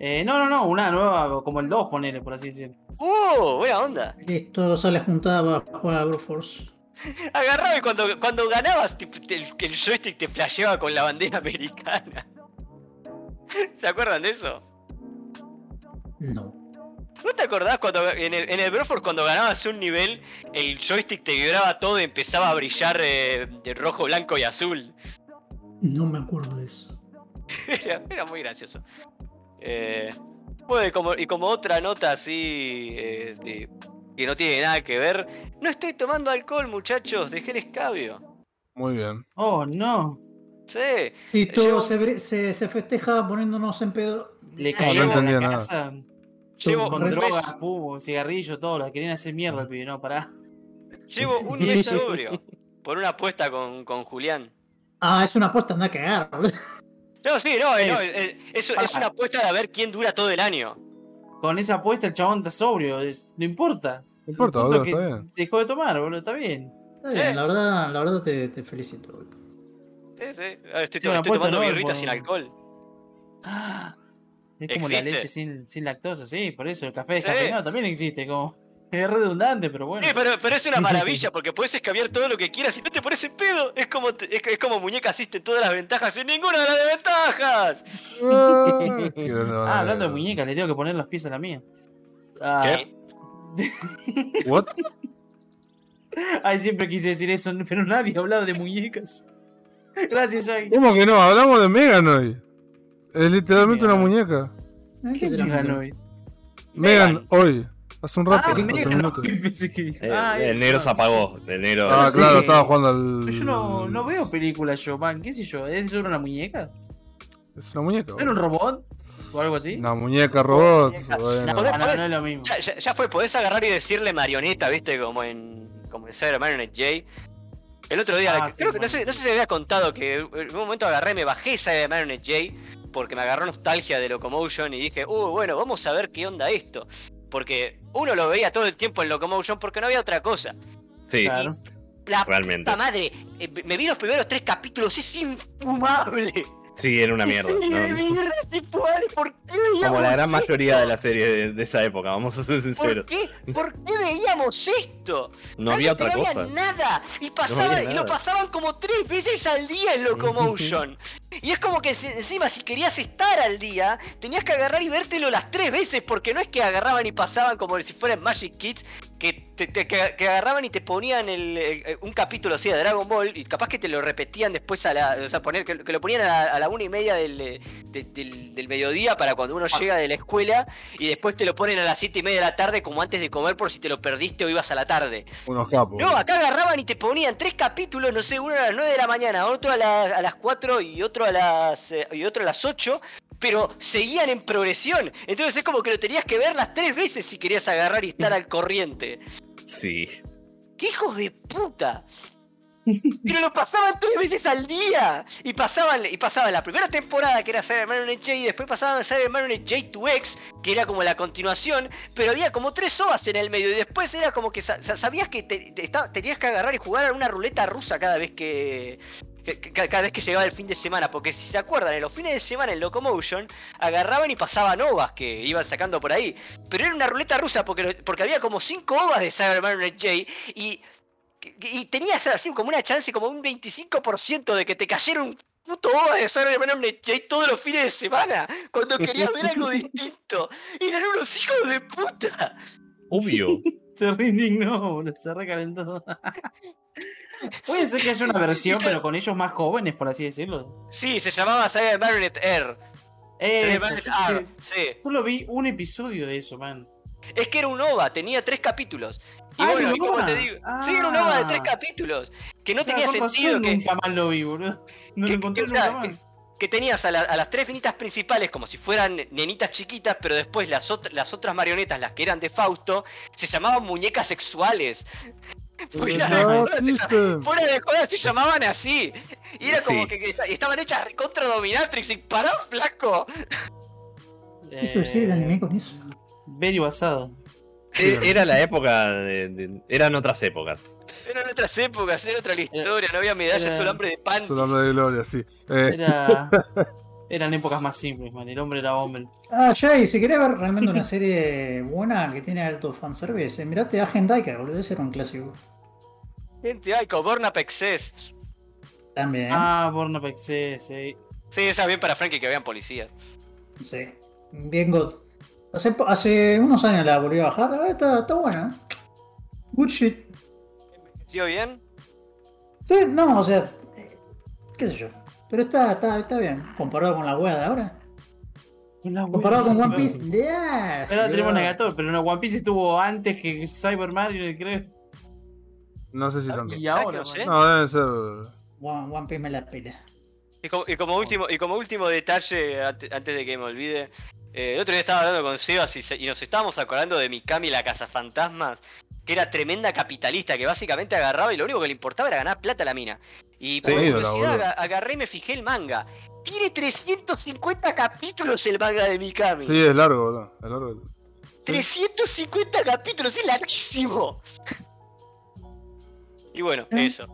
Speaker 4: Eh, no, no, no, una nueva, como el 2, ponele, por así decirlo.
Speaker 5: ¡Uh! Buena onda.
Speaker 2: Listo, sale juntada para jugar a Broforce.
Speaker 5: Agarraba y cuando, cuando ganabas, el, el joystick te flasheaba con la bandera americana. ¿Se acuerdan de eso?
Speaker 2: No.
Speaker 5: ¿No te acordás cuando en el, en el Broforce cuando ganabas un nivel, el joystick te vibraba todo y empezaba a brillar eh, de rojo, blanco y azul?
Speaker 2: No me acuerdo de eso.
Speaker 5: Era, era muy gracioso. Eh, bueno, y como, y como otra nota así eh, de- que no tiene nada que ver, no estoy tomando alcohol, muchachos, dejé el escabio.
Speaker 1: Muy bien.
Speaker 4: Oh, no.
Speaker 5: Sí,
Speaker 2: Y todo se, se, se festeja poniéndonos en pedo.
Speaker 4: Le cayeron
Speaker 1: no entendía
Speaker 4: a la
Speaker 1: nada.
Speaker 4: casa
Speaker 5: llevo
Speaker 4: con
Speaker 5: un,
Speaker 4: droga,
Speaker 5: mes,
Speaker 4: fumo, cigarrillo, todo. La querían hacer mierda el pibe, no, pará.
Speaker 5: llevo un mes sobrio por una apuesta con, con Julián.
Speaker 2: Ah, es una apuesta, anda a cagar, boludo.
Speaker 5: No, sí, no, eh,
Speaker 4: Eh,
Speaker 5: no, eh, es, es una apuesta de ver quién dura todo el año.
Speaker 4: Con esa apuesta el chabón está sobrio, es- no importa.
Speaker 1: No importa, boludo,
Speaker 4: es que
Speaker 1: está bien.
Speaker 4: Dejó de tomar, boludo, está bien.
Speaker 2: Está bien,
Speaker 5: Eh.
Speaker 2: la verdad, la verdad te, te felicito, boludo.
Speaker 5: Sí, sí. Ah, Estoy,
Speaker 4: Sí, una
Speaker 5: estoy tomando
Speaker 4: no,
Speaker 5: birritas
Speaker 4: por-
Speaker 5: sin alcohol.
Speaker 4: Ah, Es como la leche sin, sin lactosa, sí, por eso el café
Speaker 5: Sí.
Speaker 4: descafeinado también existe, como es redundante, pero bueno.
Speaker 5: Sí, pero, pero es una maravilla porque puedes escabiar todo lo que quieras y no te pones en pedo. Es como, te- es, es como muñeca asiste todas las ventajas sin ninguna de las desventajas.
Speaker 1: Ah, qué
Speaker 4: Ah, hablando de muñecas, le tengo que poner los pies a la mía. Ah,
Speaker 5: ¿Qué?
Speaker 1: What?
Speaker 4: Ay, siempre quise decir eso, pero nadie hablaba de muñecas. Gracias, Jay.
Speaker 1: ¿Cómo que no? Hablamos de Megan hoy. Es literalmente una muñeca.
Speaker 4: ¿Qué
Speaker 2: te la
Speaker 4: Megan
Speaker 2: meto?
Speaker 4: hoy?
Speaker 1: Megan, hoy. Hace un rato,
Speaker 4: Ah,
Speaker 1: hace
Speaker 4: pensé que-
Speaker 3: Eh,
Speaker 4: Ah,
Speaker 3: el negro se apagó. El negro.
Speaker 1: Ah,
Speaker 4: sí.
Speaker 1: claro, estaba jugando al.
Speaker 4: Pero yo no, no veo películas yo, man. ¿Qué sé yo? ¿Es solo una muñeca?
Speaker 1: Es una muñeca.
Speaker 4: ¿No era un robot? ¿O algo así?
Speaker 1: Una muñeca robot.
Speaker 5: Muñeca.
Speaker 1: bueno.
Speaker 5: La podés-
Speaker 4: Ah, no, no es lo mismo.
Speaker 5: Ya, ya- ya fue, podés agarrar y decirle marioneta, viste, como en. como en Cyber Marionette J. El otro día,
Speaker 4: Ah, sí,
Speaker 5: creo que no sé, no sé si había contado que en un momento agarré, me bajé Cyber Marionette J porque me agarró nostalgia de Locomotion y dije, uh, bueno, vamos a ver qué onda esto. Porque uno lo veía todo el tiempo en Locomotion porque no había otra cosa.
Speaker 3: Sí,
Speaker 4: Claro.
Speaker 5: La
Speaker 3: realmente.
Speaker 5: puta madre, eh, me vi los primeros tres capítulos, es infumable.
Speaker 3: Sí, era una mierda. ¿no?
Speaker 5: ¿por qué
Speaker 3: Como la gran
Speaker 5: esto?
Speaker 3: mayoría de la serie de, de esa época, vamos a ser
Speaker 5: ¿Por
Speaker 3: sinceros.
Speaker 5: qué? ¿Por qué veíamos esto?
Speaker 3: No había otra
Speaker 5: no
Speaker 3: cosa.
Speaker 5: había nada. Y, pasaban,
Speaker 3: había
Speaker 5: y lo
Speaker 3: nada.
Speaker 5: pasaban como tres veces al día en Locomotion. y es como que si- encima si querías estar al día, tenías que agarrar y vértelo las tres veces, porque no es que agarraban y pasaban como si fueran Magic Kids, que, te- te- que, que agarraban y te ponían el, el- un capítulo así de Dragon Ball, y capaz que te lo repetían después a la... O sea, poner, que, que lo ponían a la, a la una y media del, eh, de- del, del mediodía para cuando uno llega de la escuela, y después te lo ponen a las siete y media de la tarde como antes de comer por si te lo perdiste o ibas a la tarde.
Speaker 1: Unos capos.
Speaker 5: No, acá agarraban y te ponían tres capítulos, no sé, uno a las 9 de la mañana, otro a, la- a las 4 y otro a las eh, y otro a las 8, pero seguían en progresión. Entonces es como que lo tenías que ver las tres veces si querías agarrar y estar al corriente.
Speaker 3: Sí.
Speaker 5: ¡Qué hijos de puta! Pero lo pasaban tres veces al día. Y pasaban, y pasaban la primera temporada que era Cyber Marionette J y después pasaban Cyber Marionette J2X, que era como la continuación, pero había como tres ovas en el medio y después era como que sa- sa- sabías que te, tenías que agarrar y jugar a una ruleta rusa cada vez que, que- que- cada vez que llegaba el fin de semana, porque si se acuerdan, en los fines de semana en Locomotion agarraban y pasaban ovas que iban sacando por ahí, pero era una ruleta rusa porque, porque había como cinco ovas de Cyber Marionette J y y tenías así como una chance como un 25% de que te cayera un puto OVA de Cyber Marionette J todos los fines de semana cuando querías ver algo distinto. Eran unos hijos de puta.
Speaker 3: Obvio.
Speaker 4: Se reindignó, boludo, se recalentó. Puede ser que haya una versión, pero con ellos más jóvenes, por así decirlo.
Speaker 5: Sí, se llamaba Cyber Marionette Air. Cyber
Speaker 4: Eso,
Speaker 5: Marionette R, sí.
Speaker 4: solo vi un episodio de eso, man.
Speaker 5: Es que era un OVA, tenía tres capítulos. Y
Speaker 4: Ah,
Speaker 5: bueno,
Speaker 4: ¿era
Speaker 5: y
Speaker 4: un
Speaker 5: como te digo, sí, era un OVA de tres
Speaker 4: Ah.
Speaker 5: capítulos. Que no
Speaker 4: Claro,
Speaker 5: tenía sentido que,
Speaker 4: Nunca más lo vi, boludo. No
Speaker 5: que-
Speaker 4: lo encontré
Speaker 5: que,
Speaker 4: nunca más.
Speaker 5: que- que tenías a, la- a las tres finitas principales como si fueran nenitas chiquitas, pero después las, ot- las otras marionetas, las que eran de Fausto, se llamaban muñecas sexuales. Fuera de
Speaker 1: No
Speaker 5: joda, fuera de joda se llamaban así. Y era como
Speaker 3: Sí.
Speaker 5: que, que esta- estaban hechas contra Dominatrix y pará, flaco.
Speaker 2: Eso decir el anime con eso.
Speaker 4: Very basado.
Speaker 3: E- Era la época de, de- Eran otras épocas.
Speaker 5: Eran otras épocas, era otra la historia, no había medallas,
Speaker 4: era-
Speaker 5: solo hambre de pan.
Speaker 1: Su nombre de gloria, sí. Eh,
Speaker 4: Era... Eran épocas más simples, man. El hombre era hombre.
Speaker 2: Ah, Jay, si querés ver realmente una serie buena que tiene alto fanservice, eh, mirate Agent Daika, boludo, ese era un clásico.
Speaker 5: Gente, ay, Coborna Pexes.
Speaker 2: También,
Speaker 4: Ah, Born Apex, sí, sí.
Speaker 5: Sí, esa bien para Frankie que vean policías.
Speaker 2: sí. Bien God. Hace, po- hace unos años la volví a bajar, ah, está, está buena. Good shit.
Speaker 5: ¿Envejeció bien?
Speaker 2: Sí, no, o sea, eh, qué sé yo. Pero está, está, está bien. Comparado con la wea de ahora. Comparado con One Piece,
Speaker 4: Ahora
Speaker 2: sí,
Speaker 4: tenemos. Negator, pero no, One Piece estuvo antes que Cyber Mario, creo.
Speaker 1: No sé si tanto.
Speaker 4: Y
Speaker 5: ¿Sabes que
Speaker 4: ahora,
Speaker 5: no
Speaker 4: man.
Speaker 5: sé?
Speaker 1: No, deben ser.
Speaker 2: One, One Piece me la pila.
Speaker 5: Y como, y como último, y como último detalle, ante- antes de que me olvide, eh, el otro día estaba hablando con Sebas y, se- y nos estábamos acordando de Mikami la cazafantasmas, que era tremenda capitalista, que básicamente agarraba y lo único que le importaba era ganar plata a la mina. Y por
Speaker 1: Sí,
Speaker 5: curiosidad agarré y me fijé el manga. Tiene 350 capítulos el manga de Mikami.
Speaker 1: Sí, es largo, boludo. Es largo. Sí.
Speaker 5: 350 capítulos, es larguísimo. Y bueno,
Speaker 2: ¿Eh?
Speaker 5: eso.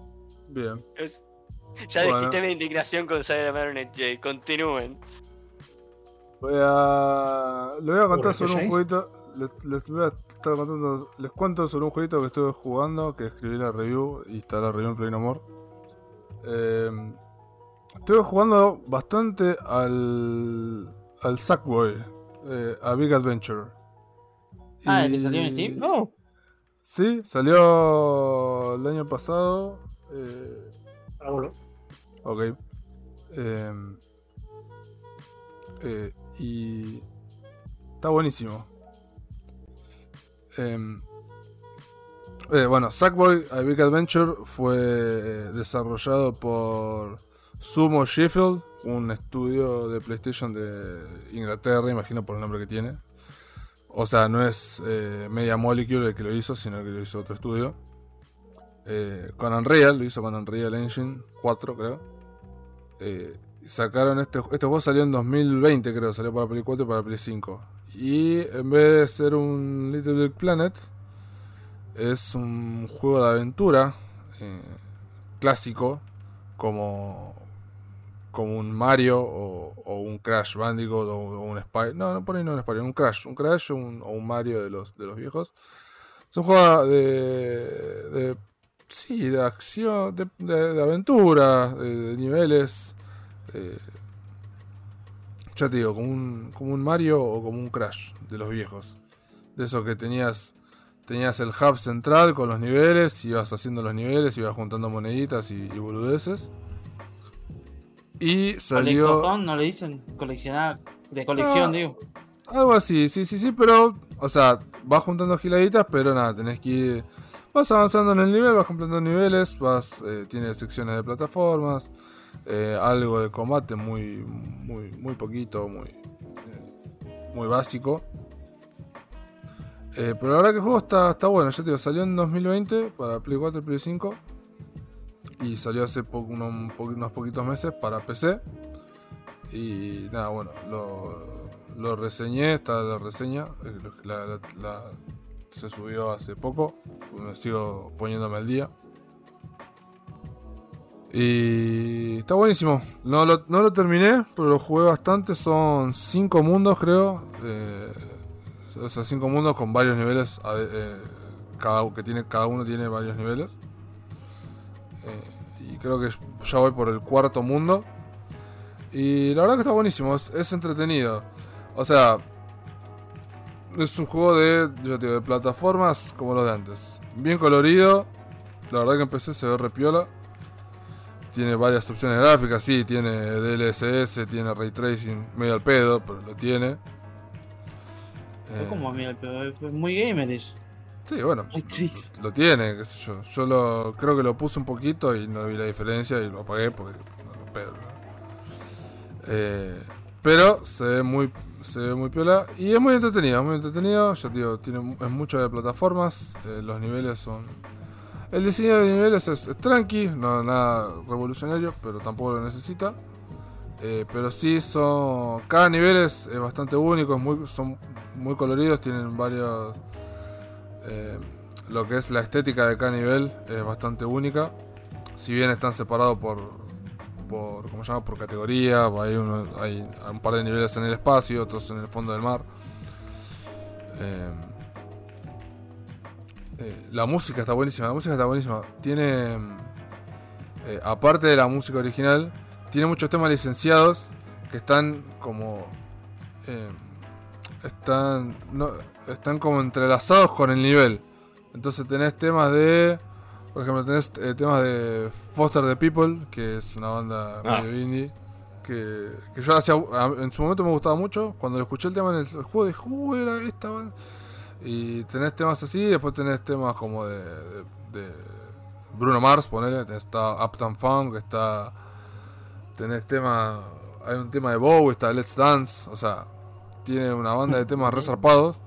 Speaker 1: Bien.
Speaker 5: Es- Ya
Speaker 1: Bueno.
Speaker 5: desquité mi indignación con Cyber Marionette J. Continúen.
Speaker 1: Voy a. Les voy a contar sobre
Speaker 2: ¿qué
Speaker 1: un jueguito. Les, les voy a estar contando. Les cuento sobre un jueguito que estuve jugando. Que escribí la review y está la review en Play No More. Eh, estuve jugando bastante al. Al Sackboy. eh, a Big Adventure.
Speaker 4: Ah, ¿el que salió en Steam? No.
Speaker 1: Sí, salió el año pasado. eh,
Speaker 2: Ah, boludo.
Speaker 1: Ok. Em, eh, y está buenísimo. Em, eh, bueno, Sackboy A Big Adventure fue desarrollado por Sumo Sheffield, un estudio de PlayStation de Inglaterra, imagino por el nombre que tiene. O sea, no es eh, Media Molecule el que lo hizo, sino que lo hizo otro estudio. Eh, con Unreal, lo hizo con Unreal Engine 4, creo. Eh, sacaron este, este juego salió en 2020, creo, salió para Play 4 y para Play 5. Y en vez de ser un Little Big Planet, es un juego de aventura eh, clásico, como, como un Mario o, o un Crash Bandicoot o, o un Spy. No, no por ahí no un Spy, un Crash, un Crash un- o un Mario de los, de los viejos. Es un juego de, sí, de acción, de, aventura, de, niveles. eh, ya te digo, como un, como un Mario o como un Crash de los viejos. De esos que tenías tenías el hub central con los niveles, ibas haciendo los niveles, ibas juntando moneditas y boludeces. Y salió
Speaker 4: Colectotón, ¿no le dicen? Coleccionar. De colección,
Speaker 1: Ah.
Speaker 4: digo.
Speaker 1: algo así, sí, sí, sí, pero, o sea, vas juntando giladitas, pero nada, tenés que ir, vas avanzando en el nivel, vas cumpliendo niveles, vas, eh, tiene secciones de plataformas, eh, algo de combate muy, muy, muy poquito, muy, eh, muy básico. Eh, pero la verdad que el juego está, está bueno, ya te digo, salió en 2020 para Play 4 y Play 5. Y salió hace po- uno- un po- unos poquitos meses para PC. Y nada, bueno, lo, lo reseñé, está la reseña. eh, la- se subió hace poco. Me sigo poniéndome al día. Y está buenísimo. No lo, no lo terminé, pero lo jugué bastante. Son 5 mundos, creo. Eh, o sea, 5 mundos con varios niveles. eh, cada, que tiene, cada uno tiene varios niveles. Eh, creo que ya voy por el cuarto mundo. Y la verdad que está buenísimo, es, es entretenido. O sea, es un juego de, yo digo, de plataformas como los de antes. Bien colorido. La verdad que empecé se ve repiola. Tiene varias opciones gráficas, sí, tiene DLSS, tiene Ray Tracing, medio al pedo, pero lo tiene.
Speaker 4: Es
Speaker 1: Eh,
Speaker 4: como, es muy gamer eso.
Speaker 1: Sí, bueno, lo tiene, qué sé yo. Yo lo, creo que lo puse un poquito y no vi la diferencia y lo apagué porque no lo pedo. ¿no? Eh, pero se ve muy se ve muy piola y es muy entretenido, es muy entretenido, ya te digo, tiene es mucho de plataformas, eh, los niveles son el diseño de niveles es, es tranqui, no nada revolucionario, pero tampoco lo necesita. Eh, pero sí son cada nivel es, es bastante único, es muy, son muy coloridos, tienen varios eh, lo que es la estética de cada nivel es bastante única. Si bien están separados por, por ¿cómo se llama? Por categoría, hay, uno- hay un par de niveles en el espacio, otros en el fondo del mar. Eh, eh, la música está buenísima, la música está buenísima. Tiene, aparte de la música original, tiene muchos temas licenciados que están como... están, no, están como entrelazados con el nivel. Entonces tenés temas de... Por ejemplo, tenés eh, temas de Foster the People, que es una banda
Speaker 3: Ah.
Speaker 1: medio indie. Que, que yo hacía, en su momento me gustaba mucho. Cuando lo escuché el tema en el, el juego, dije, uh, era esta banda". Y tenés temas así, después tenés temas como de, de- de Bruno Mars, ponele. tenés- Está Uptown Funk, está. Tenés temas. Hay un tema de Bowie, está Let's Dance. O sea, tiene una banda de temas resarpados.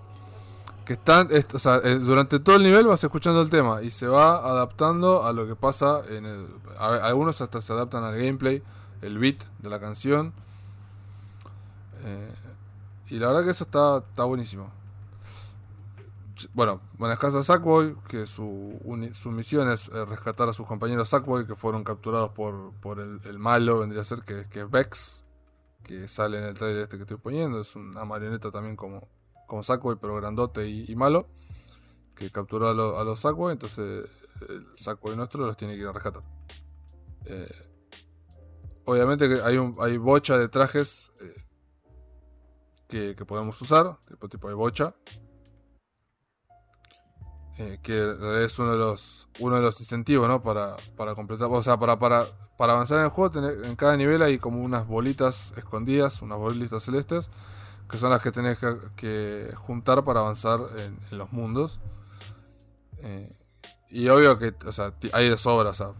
Speaker 1: Que están. es- o sea, eh, durante todo el nivel vas escuchando el tema y se va adaptando a lo que pasa en el. a- algunos hasta se adaptan al gameplay, el beat de la canción. Eh, y la verdad que eso está, está buenísimo. Bueno, manejas a Sackboy, que su, su misión es eh, rescatar a sus compañeros Sackboy que fueron capturados por, por el, el malo, vendría a ser que, que es Vex, que sale en el trailer este que estoy poniendo. Es una marioneta también como, como Sackboy, pero grandote y, malo, que capturó a, lo- a los Sackboy, entonces el Sackboy nuestro los tiene que ir a rescatar. Eh, obviamente que hay, un, hay bocha de trajes eh, que, podemos usar, tipo, tipo de bocha. eh, que es uno de los uno de los incentivos, ¿no? Para, para completar, o sea, para, para, para avanzar en el juego, tenés- en cada nivel hay como unas bolitas escondidas, unas bolitas celestes, que son las que tenés que, juntar para avanzar en, los mundos. Eh, y obvio que, o sea, hay de sobra, o sea,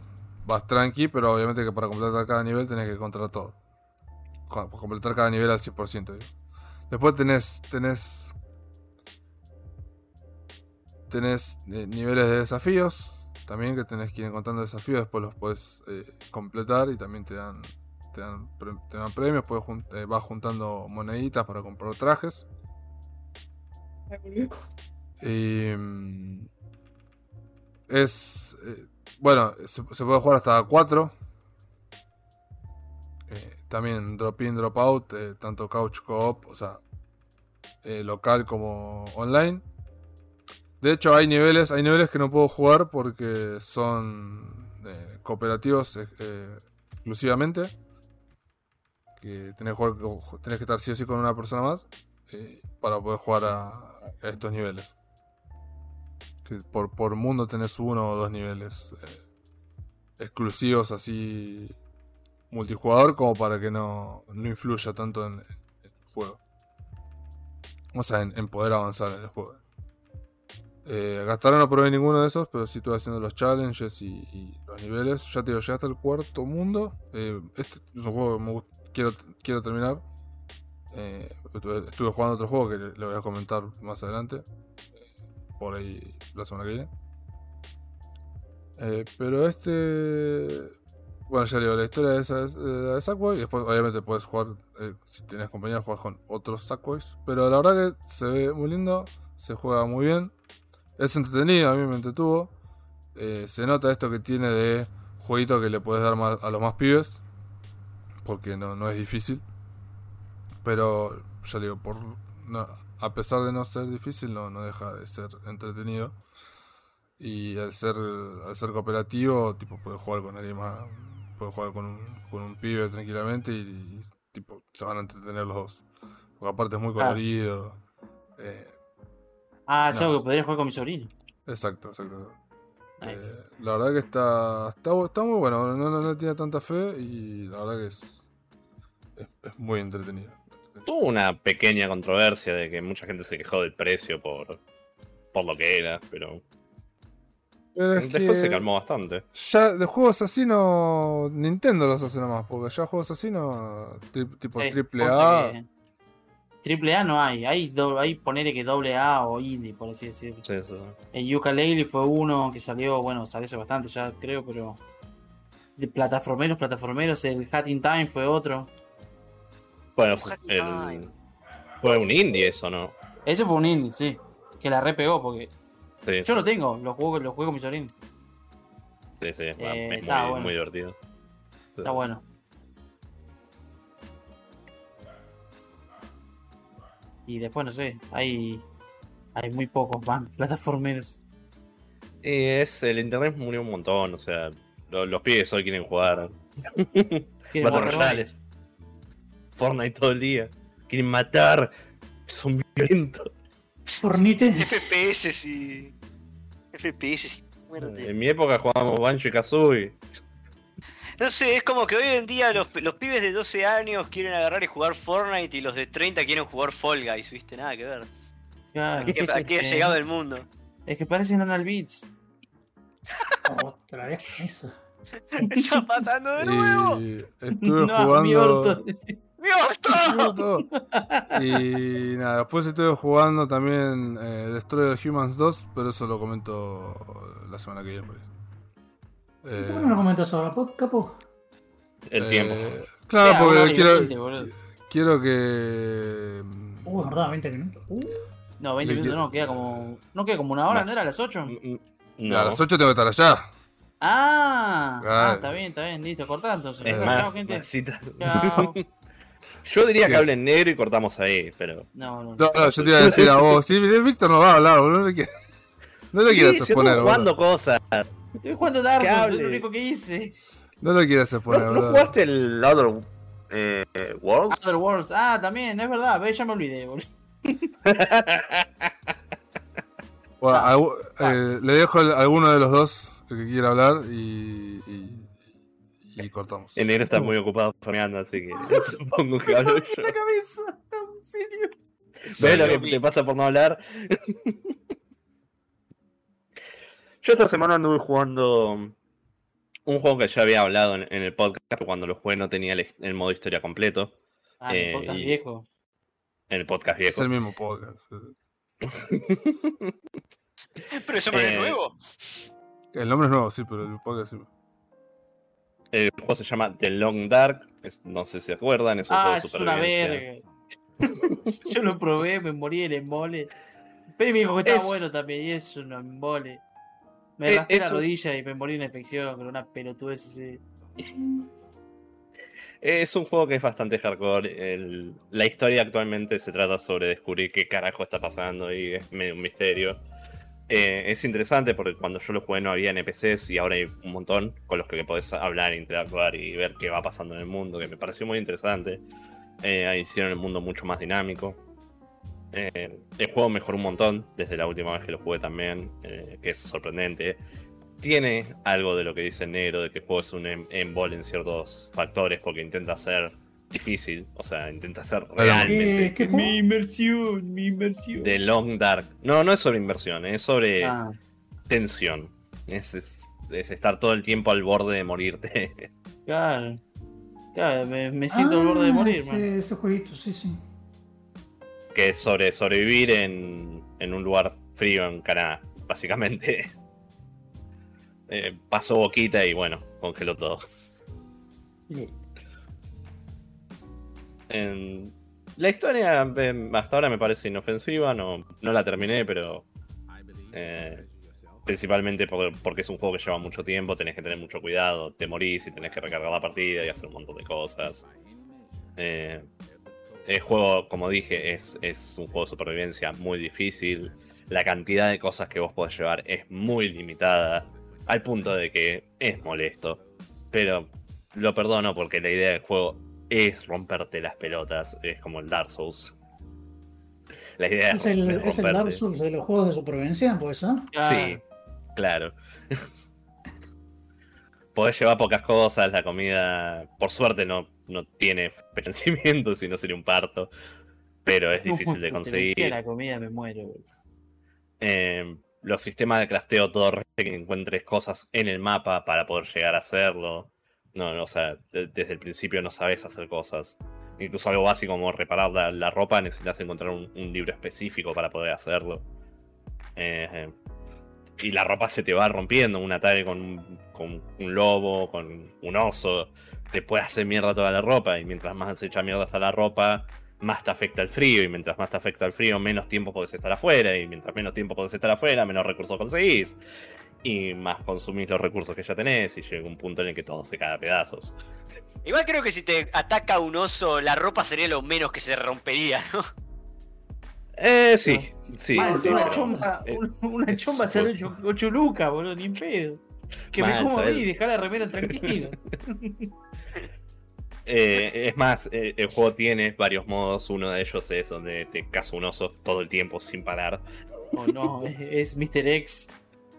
Speaker 1: vas tranqui, pero obviamente que para completar cada nivel tenés que encontrar todo. Co- completar cada nivel al 100%. digo. Después tenés, tenés, tenés eh, niveles de desafíos, también que tenés que ir encontrando desafíos, después los puedes eh, completar y también te dan, te dan, pre- te dan premios, puedes jun- eh, vas juntando moneditas para comprar trajes. Y, mm, es. eh, bueno, se, se puede jugar hasta 4. también drop in, drop out, eh, tanto couch co-op, o sea, eh, local como online. De hecho, hay niveles, hay niveles que no puedo jugar porque son eh, cooperativos eh, eh, exclusivamente. Que tenés que, jugar que estar sí o sí con una persona más eh, para poder jugar a, estos niveles. Que por, por mundo tenés uno o dos niveles eh, exclusivos así multijugador como para que no, no influya tanto en, el juego. O sea, en, poder avanzar en el juego. Eh, no probé ninguno de esos, pero sí estuve haciendo los challenges y, los niveles. Ya te digo, llegué hasta el cuarto mundo. Eh, este es un juego que me gust- quiero, quiero terminar. Eh, estuve, jugando otro juego que le voy a comentar más adelante. eh, por ahí la semana que viene. Eh, pero este. Bueno, ya digo, la historia esa es eh, la de Sackboy. Después, obviamente, puedes jugar. eh, si tienes compañía, juegas con otros Sackboys. Pero la verdad que se ve muy lindo. Se juega muy bien. Es entretenido, a mí me entretuvo. Se nota esto que tiene de jueguito que le puedes dar a los más pibes. Porque no, no es difícil. Pero, ya digo, por, no- a pesar de no ser difícil, no, no deja de ser entretenido. Y al ser, al ser cooperativo, tipo, puedes jugar con alguien más. Puedes jugar con un, con un pibe tranquilamente y, y, tipo, se van a entretener los dos. Porque aparte es muy
Speaker 4: Ah.
Speaker 1: colorido. eh,
Speaker 4: Ah, es
Speaker 1: No.
Speaker 4: algo que podría jugar con mi sobrino.
Speaker 1: exacto, exacto.
Speaker 4: Nice.
Speaker 1: Eh, la verdad que está, está, muy bueno. No, no, no tiene tanta fe y la verdad que es, es, es muy entretenido.
Speaker 3: Tuvo una pequeña controversia de que mucha gente se quejó del precio por, por lo que era, pero
Speaker 1: Pero es
Speaker 3: después se calmó bastante.
Speaker 1: Ya de juegos así no. Nintendo los hace nomás, porque ya juegos así no. tri- tipo
Speaker 4: Sí,
Speaker 1: triple
Speaker 4: posta
Speaker 1: A.
Speaker 4: que- Triple A no hay, hay, do- hay ponele que doble A o indie, por así decirlo.
Speaker 3: Sí, sí.
Speaker 4: El Yooka-Laylee fue uno que salió, bueno, salió hace bastante ya creo, pero... De plataformeros, plataformeros, el Hat in Time fue otro.
Speaker 3: Bueno, el- fue un indie eso, ¿no?
Speaker 4: Ese fue un indie, sí. Que la repegó porque...
Speaker 3: Sí,
Speaker 4: Yo lo tengo, lo juego, lo juego con mi sobrino.
Speaker 3: sí, sí.
Speaker 4: Eh,
Speaker 3: es
Speaker 4: está
Speaker 3: muy,
Speaker 4: bueno.
Speaker 3: muy divertido. Sí.
Speaker 4: Está bueno. Y después no sé, hay... Hay muy pocos más plataformeros.
Speaker 3: Y es, el internet murió un montón, o sea, lo- los pibes hoy quieren jugar Battle Royales. Fortnite todo el día. Quieren matar. Son violentos.
Speaker 2: Fornite.
Speaker 5: FPS y. FPS y muerte.
Speaker 3: En mi época jugábamos Banjo y Kazooie.
Speaker 5: No sé, es como que hoy en día los, los pibes de 12 años quieren agarrar y jugar Fortnite y los de 30 quieren jugar Fall Guys, ¿viste? Nada que ver.
Speaker 4: Claro.
Speaker 5: Aquí, aquí ha llegado el mundo.
Speaker 4: Es que parecen Anal Beats.
Speaker 2: Otra vez eso.
Speaker 5: ¿Qué está pasando de nuevo?
Speaker 1: Y estuve
Speaker 4: No, mi orto.
Speaker 1: jugando. Y nada, después estuve jugando también eh, Destroy the Humans 2, pero eso lo comento la semana que viene. Eh,
Speaker 2: ¿Por qué no lo comentas ahora, po- capo?
Speaker 3: El
Speaker 1: eh,
Speaker 3: tiempo.
Speaker 1: Claro,
Speaker 4: una hora
Speaker 1: porque quiero, quiero que.
Speaker 2: Uh, es verdad, 20 minutos. Uh,
Speaker 4: No, 20
Speaker 1: Le
Speaker 4: minutos no, queda como. No queda como una hora. ¿no era a las 8?
Speaker 3: Mm, mm,
Speaker 1: A
Speaker 3: No.
Speaker 1: las 8 tengo que estar allá.
Speaker 4: Ah,
Speaker 1: Ah,
Speaker 4: ah, está bien, está bien, listo, cortá entonces.
Speaker 3: Es
Speaker 4: Chao, gente. Chao.
Speaker 3: Yo diría que hablen negro y cortamos ahí, pero.
Speaker 4: No, no.
Speaker 1: No, no, yo te iba a decir a vos. Sí, Víctor no va a hablar, boludo. No le, quiero- no le
Speaker 3: Sí,
Speaker 1: quieras exponer,
Speaker 3: jugando
Speaker 1: boludo.
Speaker 3: cosas.
Speaker 4: Estoy jugando Dark Souls, es lo único que hice.
Speaker 1: No le quieras exponer,
Speaker 3: ¿No, no jugaste el Other eh, Worlds?
Speaker 4: Other Worlds, ah, también, es verdad, ve, ya me olvidé, boludo.
Speaker 1: Bueno,
Speaker 2: Ah,
Speaker 1: algu- eh, le dejo a alguno de los dos que quiera hablar y, y, y cortamos.
Speaker 3: El negro está muy ocupado farmeando, así que supongo que hablo yo.
Speaker 4: La cabeza, auxilio.
Speaker 3: ¿Ves lo que te pasa por no hablar? Yo esta semana anduve jugando un juego que ya había hablado en, en el podcast, pero cuando lo jugué no tenía el, el modo historia completo.
Speaker 4: Ah,
Speaker 3: Eh,
Speaker 4: el podcast
Speaker 3: y-
Speaker 4: viejo.
Speaker 3: En el podcast
Speaker 1: Es
Speaker 3: viejo.
Speaker 1: el mismo podcast.
Speaker 5: Pero eso no es
Speaker 3: Eh,
Speaker 5: nuevo.
Speaker 1: El nombre es nuevo, sí, pero el podcast sí.
Speaker 3: El juego se llama The Long Dark. es- no sé si se acuerdan, es un
Speaker 4: Ah,
Speaker 3: juego de
Speaker 4: es una verga. Yo lo probé, me morí del embole. Pero me dijo que estaba
Speaker 3: Es-
Speaker 4: bueno también, y es un embole. Me
Speaker 3: Eh,
Speaker 4: raspé la
Speaker 3: un-
Speaker 4: rodilla y me morí una infección con una pelotudez así.
Speaker 3: Es un juego que es bastante hardcore. el- la historia actualmente se trata sobre descubrir qué carajo está pasando y es medio un misterio. Eh, es interesante porque cuando yo lo jugué no había NPCs y ahora hay un montón con los que podés hablar, interactuar y ver qué va pasando en el mundo, que me pareció muy interesante. Eh, ahí hicieron el mundo mucho más dinámico. Eh, el juego mejoró un montón desde la última vez que lo jugué también, eh, que es sorprendente tiene algo de lo que dice negro, de que el juego es un em- embole en ciertos factores, porque intenta ser difícil, o sea, intenta ser realmente
Speaker 2: ¿Qué- qué
Speaker 3: difícil.
Speaker 4: Mi inversión, mi inversión.
Speaker 3: De Long Dark. No, no es sobre inversión, es sobre
Speaker 4: Ah,
Speaker 3: tensión. Es, es- es estar todo el tiempo al borde de morirte.
Speaker 4: claro. Claro, me, me siento al borde de
Speaker 2: Ah,
Speaker 4: morir,
Speaker 2: ese,
Speaker 4: man.
Speaker 2: ese jueguito, sí, sí.
Speaker 3: Que sobrevivir en, en un lugar frío en Canadá, básicamente. Eh, pasó boquita y bueno, congeló todo. La historia eh, hasta ahora me parece inofensiva, no, no la terminé, pero eh, principalmente por- porque es un juego que lleva mucho tiempo, tenés que tener mucho cuidado, te morís y tenés que recargar la partida y hacer un montón de cosas. Eh, el juego, como dije, es, es un juego de supervivencia muy difícil. La cantidad de cosas que vos podés llevar es muy limitada, al punto de que es molesto. Pero lo perdono porque la idea del juego es romperte las pelotas, es como el Dark Souls. La idea
Speaker 2: Es el,
Speaker 3: es
Speaker 2: es el Dark. Souls de los juegos de supervivencia, ¿puede ser?
Speaker 3: Sí, claro. Podés llevar pocas cosas, la comida, por suerte no, no tiene vencimiento, si no sería un parto. Pero es difícil de
Speaker 4: Si
Speaker 3: conseguir.
Speaker 4: vencía la comida me muero, boludo.
Speaker 3: Eh, los sistemas de crafteo todo que encuentres cosas en el mapa para poder llegar a hacerlo. No, no, o sea, de- desde el principio no sabes hacer cosas. Incluso algo básico como reparar la, la ropa, necesitas encontrar un, un libro específico para poder hacerlo. Eh, y la ropa se te va rompiendo. Un ataque con, con un lobo, con un oso, te puede hacer mierda toda la ropa. Y mientras más se echa mierda hasta la ropa, más te afecta el frío. Y mientras más te afecta el frío, menos tiempo podés estar afuera. Y mientras menos tiempo podés estar afuera, menos recursos conseguís. Y más consumís los recursos que ya tenés. Y llega un punto en el que todo se cae a pedazos.
Speaker 5: Igual creo que si te ataca un oso, la ropa sería lo menos que se rompería, ¿no?
Speaker 3: Eh, sí, sí. Sí,
Speaker 4: una chomba,
Speaker 3: eh,
Speaker 4: un- una
Speaker 3: es
Speaker 4: chomba
Speaker 3: un
Speaker 4: sale
Speaker 3: juego.
Speaker 4: 8, lucas, boludo, ni en pedo. Que me como a y dejar la remera tranquilo.
Speaker 3: Eh, es más, eh, el juego tiene varios modos. Uno de ellos es donde te caza un oso todo el tiempo sin parar.
Speaker 4: Oh no, es, es Mr. X.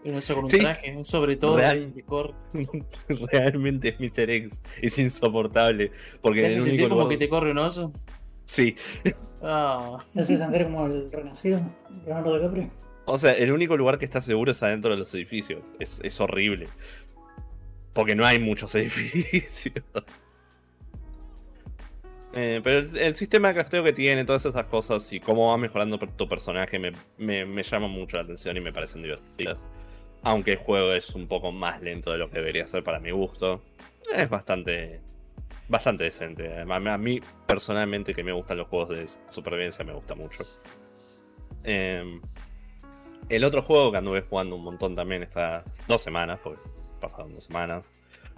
Speaker 4: Un oso con un
Speaker 3: Sí.
Speaker 4: traje, un sobre todo
Speaker 3: Real.
Speaker 4: de corre.
Speaker 3: Realmente es Mr. X. Es insoportable. Porque
Speaker 4: ¿Te
Speaker 3: en
Speaker 4: hace
Speaker 3: el
Speaker 4: sentir
Speaker 3: único
Speaker 4: como
Speaker 3: lugar-
Speaker 4: que te corre un oso?
Speaker 3: Sí.
Speaker 4: Ah,
Speaker 2: ¿Te hace sentir como el renacido? Leonardo DiCaprio.
Speaker 3: O sea, el único lugar que está seguro es adentro de los edificios. Es, es horrible. Porque no hay muchos edificios. Eh, pero el, el sistema de crafteo que tiene, todas esas cosas y cómo va mejorando tu personaje me, me, me llama mucho la atención y me parecen divertidas. Aunque el juego es un poco más lento de lo que debería ser para mi gusto. Es bastante. Bastante decente. A, a mí, personalmente, que me gustan los juegos de supervivencia, me gusta mucho. Em, el otro juego que anduve jugando un montón también estas dos semanas, porque pasaron dos semanas,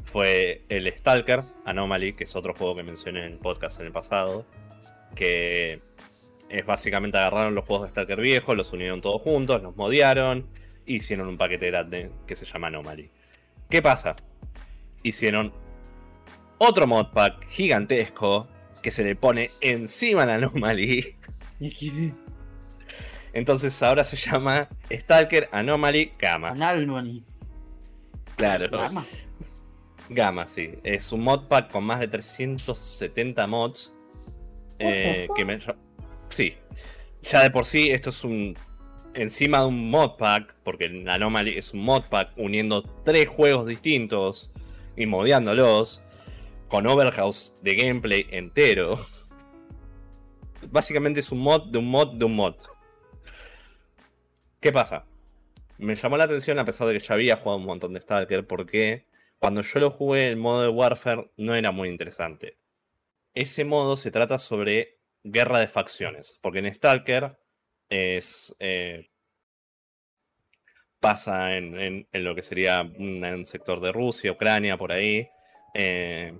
Speaker 3: fue el Stalker Anomaly, que es otro juego que mencioné en el podcast en el pasado, que es básicamente agarraron los juegos de Stalker viejos, los unieron todos juntos, los modiaron, hicieron un paquete grande que se llama Anomaly. ¿Qué pasa? Hicieron otro modpack gigantesco que se le pone encima al Anomaly
Speaker 4: y que-
Speaker 3: Entonces ahora se llama Stalker Anomaly Gamma.
Speaker 4: Analmony.
Speaker 3: Claro,
Speaker 4: Gama.
Speaker 3: Gamma, sí. Es un modpack con más de 370 mods. eh, que me... Sí. Ya de por sí, esto es un. Encima de un modpack, porque el Anomaly es un modpack uniendo tres juegos distintos y modeándolos. Con Overhouse de gameplay entero. Básicamente es un mod de un mod de un mod. ¿Qué pasa? Me llamó la atención a pesar de que ya había jugado un montón de Stalker, porque cuando yo lo jugué, el modo de Warfare no era muy interesante. Ese modo se trata sobre guerra de facciones, porque en Stalker es. eh, pasa en, lo que sería un, un sector de Rusia, Ucrania, por ahí. eh,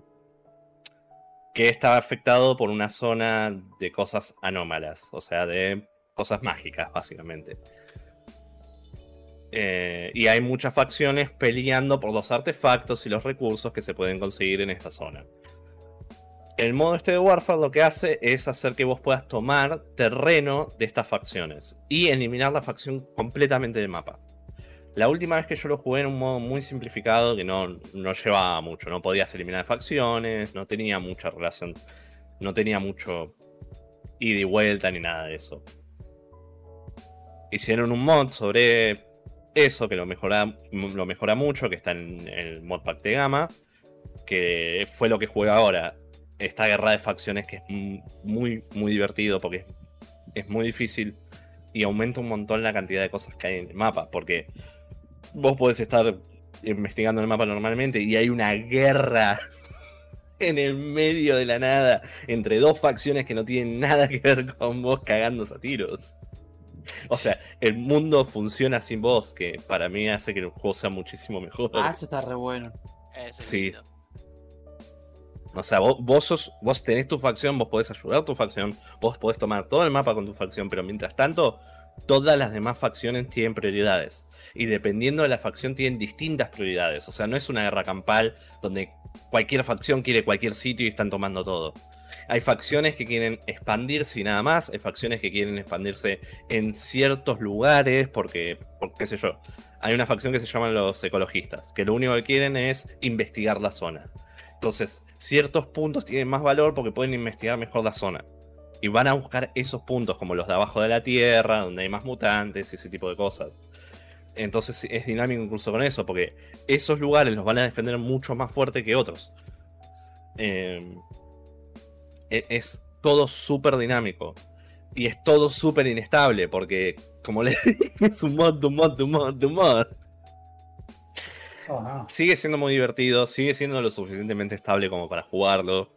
Speaker 3: que está afectado por una zona de cosas anómalas, o sea, de cosas mágicas, básicamente. Eh, y hay muchas facciones peleando por los artefactos y los recursos que se pueden conseguir en esta zona. El modo este de Warfare lo que hace es hacer que vos puedas tomar terreno de estas facciones y eliminar la facción completamente del mapa. La última vez que yo lo jugué en un modo muy simplificado que no, no llevaba mucho, no podías eliminar facciones, no tenía mucha relación, no tenía mucho ida y vuelta ni nada de eso. Hicieron un mod sobre eso que lo mejora, lo mejora mucho, que está en el modpack de Gama, que fue lo que jugué ahora. Esta guerra de facciones que es muy, muy divertido porque es muy difícil y aumenta un montón la cantidad de cosas que hay en el mapa. Porque vos podés estar investigando el mapa normalmente y hay una guerra en el medio de la nada entre dos facciones que no tienen nada que ver con vos cagándose a tiros. O sea, el mundo funciona sin vos, que para mí hace que el juego sea muchísimo mejor.
Speaker 4: Ah, eso está re bueno.
Speaker 5: Eso
Speaker 3: Sí.
Speaker 5: lindo.
Speaker 3: O sea, vos, vos, sos- vos tenés tu facción, vos podés ayudar a tu facción, vos podés tomar todo el mapa con tu facción, pero mientras tanto, todas las demás facciones tienen prioridades. Y dependiendo de la facción, tienen distintas prioridades. O sea, no es una guerra campal donde cualquier facción quiere cualquier sitio y están tomando todo. Hay facciones que quieren expandirse y nada más. Hay facciones que quieren expandirse en ciertos lugares porque, por qué sé yo. Hay una facción que se llaman los ecologistas, que lo único que quieren es investigar la zona. Entonces, ciertos puntos tienen más valor porque pueden investigar mejor la zona. Y van a buscar esos puntos, como los de abajo de la tierra, donde hay más mutantes y ese tipo de cosas. Entonces es dinámico incluso con eso, porque esos lugares los van a defender mucho más fuerte que otros. Eh, e- es todo súper dinámico. Y es todo súper inestable, porque, como les dije, es un mod, un mod, un mod, un mod.
Speaker 2: Oh, no.
Speaker 3: Sigue siendo muy divertido, sigue siendo lo suficientemente estable como para jugarlo.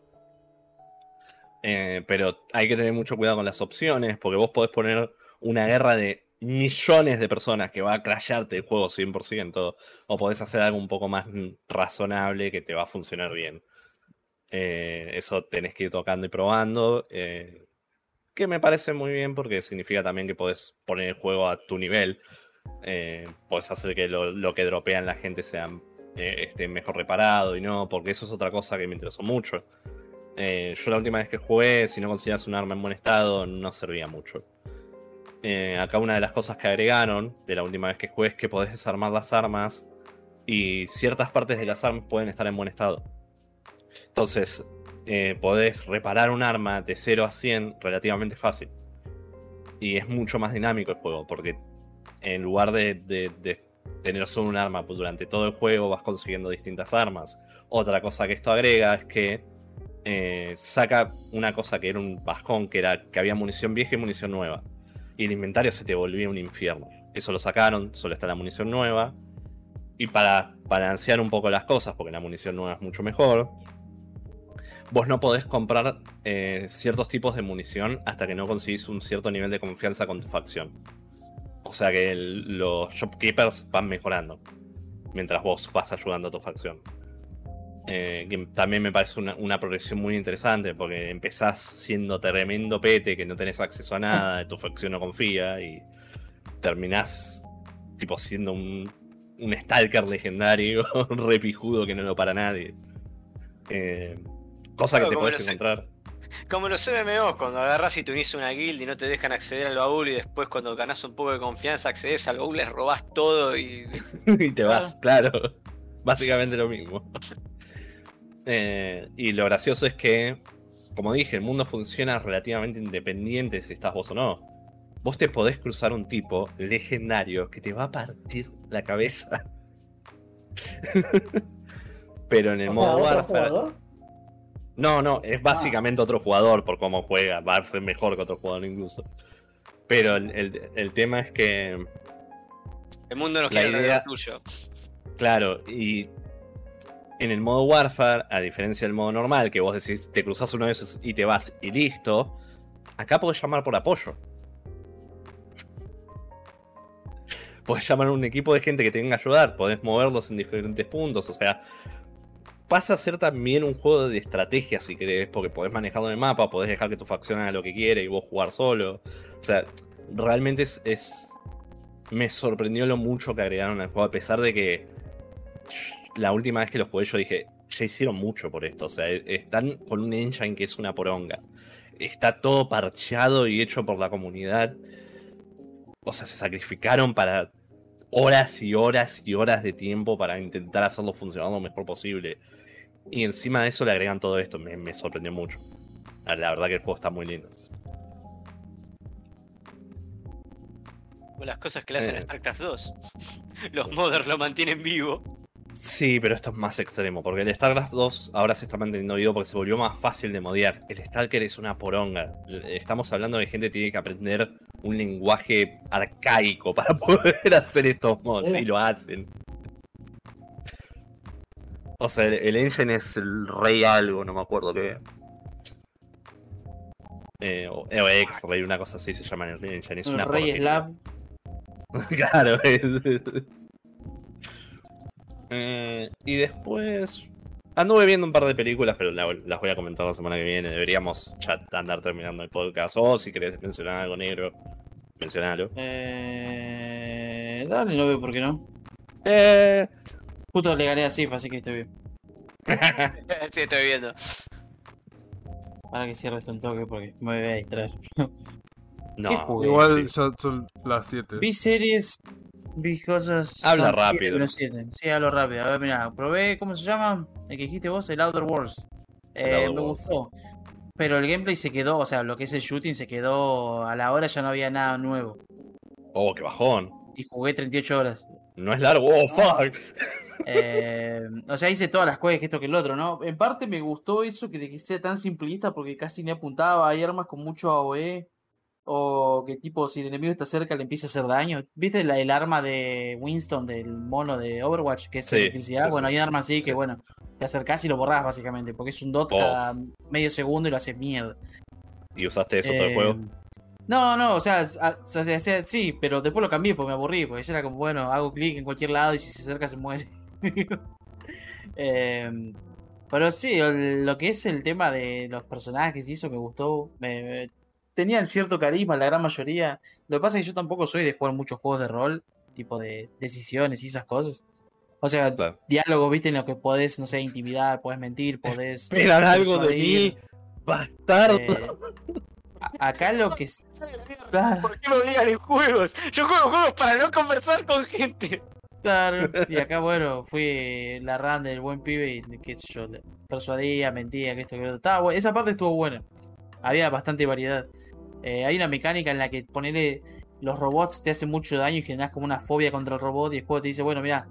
Speaker 3: Eh, pero hay que tener mucho cuidado con las opciones, porque vos podés poner una guerra de millones de personas que va a crasharte el juego 100%, o podés hacer algo un poco más razonable que te va a funcionar bien. Eh, eso tenés que ir tocando y probando. eh, que me parece muy bien porque significa también que podés poner el juego a tu nivel. Podés hacer que lo, que dropean la gente sea, esté mejor reparado y no, porque eso es otra cosa que me interesó mucho. Eh, yo la última vez que jugué, si no conseguías un arma en buen estado, no servía mucho. Eh, acá una de las cosas que agregaron de la última vez que jugué es que podés desarmar las armas y ciertas partes de las armas pueden estar en buen estado. Entonces, eh, podés reparar un arma de 0 a 100 relativamente fácil. Y es mucho más dinámico el juego, porque en lugar de, de- tener solo un arma, pues durante todo el juego vas consiguiendo distintas armas. Otra cosa que esto agrega es que eh, saca una cosa que era un bajón, que era que había munición vieja y munición nueva. Y el inventario se te volvía un infierno. Eso lo sacaron, solo está la munición nueva. Y para balancear un poco las cosas, porque la munición nueva es mucho mejor, vos no podés comprar eh, ciertos tipos de munición hasta que no conseguís un cierto nivel de confianza con tu facción. O sea que los shopkeepers van mejorando mientras vos vas ayudando a tu facción. Eh, que también me parece una, una progresión muy interesante porque empezás siendo tremendo pete que no tenés acceso a nada, tu facción no confía y terminás tipo siendo un, un stalker legendario, repijudo que no lo para nadie. Eh, cosa que te podés
Speaker 5: los-
Speaker 3: encontrar.
Speaker 5: Como los MMOs, cuando agarras y te unís a una guild y no te dejan acceder al baúl y después cuando ganás un poco de confianza accedes al baúl, les robás todo y...
Speaker 3: y te vas, claro. Básicamente lo mismo. Eh, y lo gracioso es que, como dije, el mundo funciona relativamente independiente si estás vos o no. Vos te podés cruzar un tipo legendario que te va a partir la cabeza. Pero en el modo
Speaker 2: otro
Speaker 3: Warfare.
Speaker 2: jugador.
Speaker 3: No, no, es básicamente otro jugador por cómo juega. Va a ser mejor que otro jugador incluso. Pero el, el- el tema es que,
Speaker 5: El mundo no
Speaker 3: La
Speaker 5: quiere
Speaker 3: idea-
Speaker 5: tuyo.
Speaker 3: claro, y en el modo Warfare, a diferencia del modo normal, que vos decís, te cruzas uno de esos y te vas y listo, acá podés llamar por apoyo. Podés llamar a un equipo de gente que te venga a ayudar, podés moverlos en diferentes puntos, o sea, pasa a ser también un juego de estrategia si querés, porque podés manejarlo en el mapa, podés dejar que tu facción haga lo que quiere y vos jugar solo. O sea, realmente es, es- Me sorprendió lo mucho que agregaron al juego, a pesar de que la última vez que lo jugué yo dije, ya hicieron mucho por esto, o sea, e- están con un engine que es una poronga. Está todo parcheado y hecho por la comunidad. O sea, se sacrificaron para horas y horas y horas de tiempo para intentar hacerlo funcionar lo mejor posible. Y encima de eso le agregan todo esto, me, me sorprendió mucho. La la verdad que el juego está muy lindo.
Speaker 5: Las cosas que le hacen a
Speaker 3: Eh.
Speaker 5: StarCraft 2. Los modders lo mantienen vivo.
Speaker 3: Sí, pero esto es más extremo, porque el StarCraft 2 ahora se está manteniendo vivo porque se volvió más fácil de modiar. El Stalker es una poronga. Estamos hablando de gente que tiene que aprender un lenguaje arcaico para poder hacer estos mods, y lo hacen. O sea, el, el engine es el rey algo, no me acuerdo qué. Eh, o, o ex rey, una cosa así se llama en el engine. Es
Speaker 4: El
Speaker 3: una
Speaker 4: Rey
Speaker 3: porquería.
Speaker 4: Slab.
Speaker 3: claro. es- Eh, y después anduve viendo un par de películas, pero la- las voy a comentar la semana que viene. Deberíamos ya andar terminando el podcast. O si querés mencionar algo negro, mencionalo.
Speaker 4: Eh, dale, no veo por qué no.
Speaker 3: Eh,
Speaker 4: Justo le gané a Sif, así que estoy bien.
Speaker 5: sí, estoy viendo.
Speaker 4: Para que cierre esto un toque porque me voy a distraer.
Speaker 3: no,
Speaker 4: ¿Qué jugué?
Speaker 1: Igual
Speaker 3: sí.
Speaker 1: ya son las 7.
Speaker 4: Vi series, vi cosas.
Speaker 3: Habla rápido.
Speaker 4: menos siete. Sí, hablo rápido. A ver, mira, probé, ¿cómo se llama? El que dijiste vos, el Outer Worlds. Eh, me gustó. Pero el gameplay se quedó, o sea, lo que es el shooting se quedó a la hora, ya no había nada nuevo.
Speaker 3: Oh, qué bajón.
Speaker 4: Y jugué 38 horas.
Speaker 3: No es largo. Oh, fuck.
Speaker 4: Eh, o sea, hice todas las cosas esto que el otro, ¿no? En parte me gustó eso que de que sea tan simplista porque casi ni apuntaba. Hay armas con mucho AOE. O que tipo, si el enemigo está cerca le empieza a hacer daño. ¿Viste la- el arma de Winston, del mono de Overwatch, que es
Speaker 3: Sí,
Speaker 4: electricidad?
Speaker 3: sí,
Speaker 4: bueno,
Speaker 3: sí.
Speaker 4: hay un arma así que, bueno, te acercás y lo borrás básicamente, porque es un dot
Speaker 3: Oh.
Speaker 4: cada medio segundo y lo haces mierda.
Speaker 3: ¿Y usaste eso todo el
Speaker 4: Eh,
Speaker 3: juego?
Speaker 4: No, no, o sea, a- o sea, sí, pero después lo cambié porque me aburrí, porque ya era como, bueno, hago clic en cualquier lado y si se acerca se muere. Em, pero sí, lo que es el tema de los personajes y eso me gustó. Me, me- tenían cierto carisma, la gran mayoría. Lo que pasa es que yo tampoco soy de jugar muchos juegos de rol, tipo de decisiones y esas cosas. O sea,
Speaker 3: Claro.
Speaker 4: diálogo, viste, en lo que podés, no sé, intimidar, podés mentir, podés.
Speaker 3: Esperan algo de mí. Bastardo.
Speaker 4: eh, a- acá lo que es.
Speaker 5: ¿Por qué me obligan en juegos? Yo juego juegos para no conversar con gente.
Speaker 4: Claro, y acá, bueno, fui la ran del buen pibe y qué sé yo, persuadía, mentía, que esto, que lo otro. Estaba esa parte estuvo buena. Había bastante variedad. Eh, hay una mecánica en la que ponerle los robots te hacen mucho daño y generas como una fobia contra el robot y el juego te dice, bueno, mira,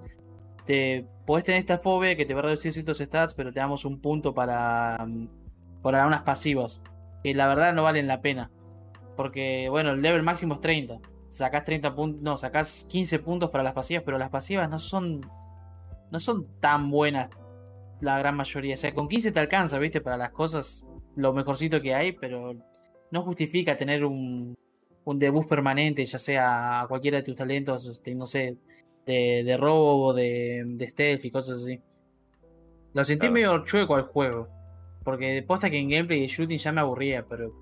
Speaker 4: te podés tener esta fobia que te va a reducir ciertos stats, pero te damos un punto para, mm, para unas pasivas. Que la verdad no valen la pena. Porque, bueno, el level máximo es 30 sacás 30 puntos, no, sacás 15 puntos para las pasivas, pero las pasivas no son no son tan buenas la gran mayoría. O sea, con 15 te alcanza, ¿viste? Para las cosas, lo mejorcito que hay, pero no justifica tener un, un debug permanente, ya sea a cualquiera de tus talentos, este, no sé, de, de robo, de, de stealth y cosas así. Lo sentí
Speaker 3: Claro.
Speaker 4: medio chueco al juego. Porque de posta que en gameplay y shooting ya me aburría, pero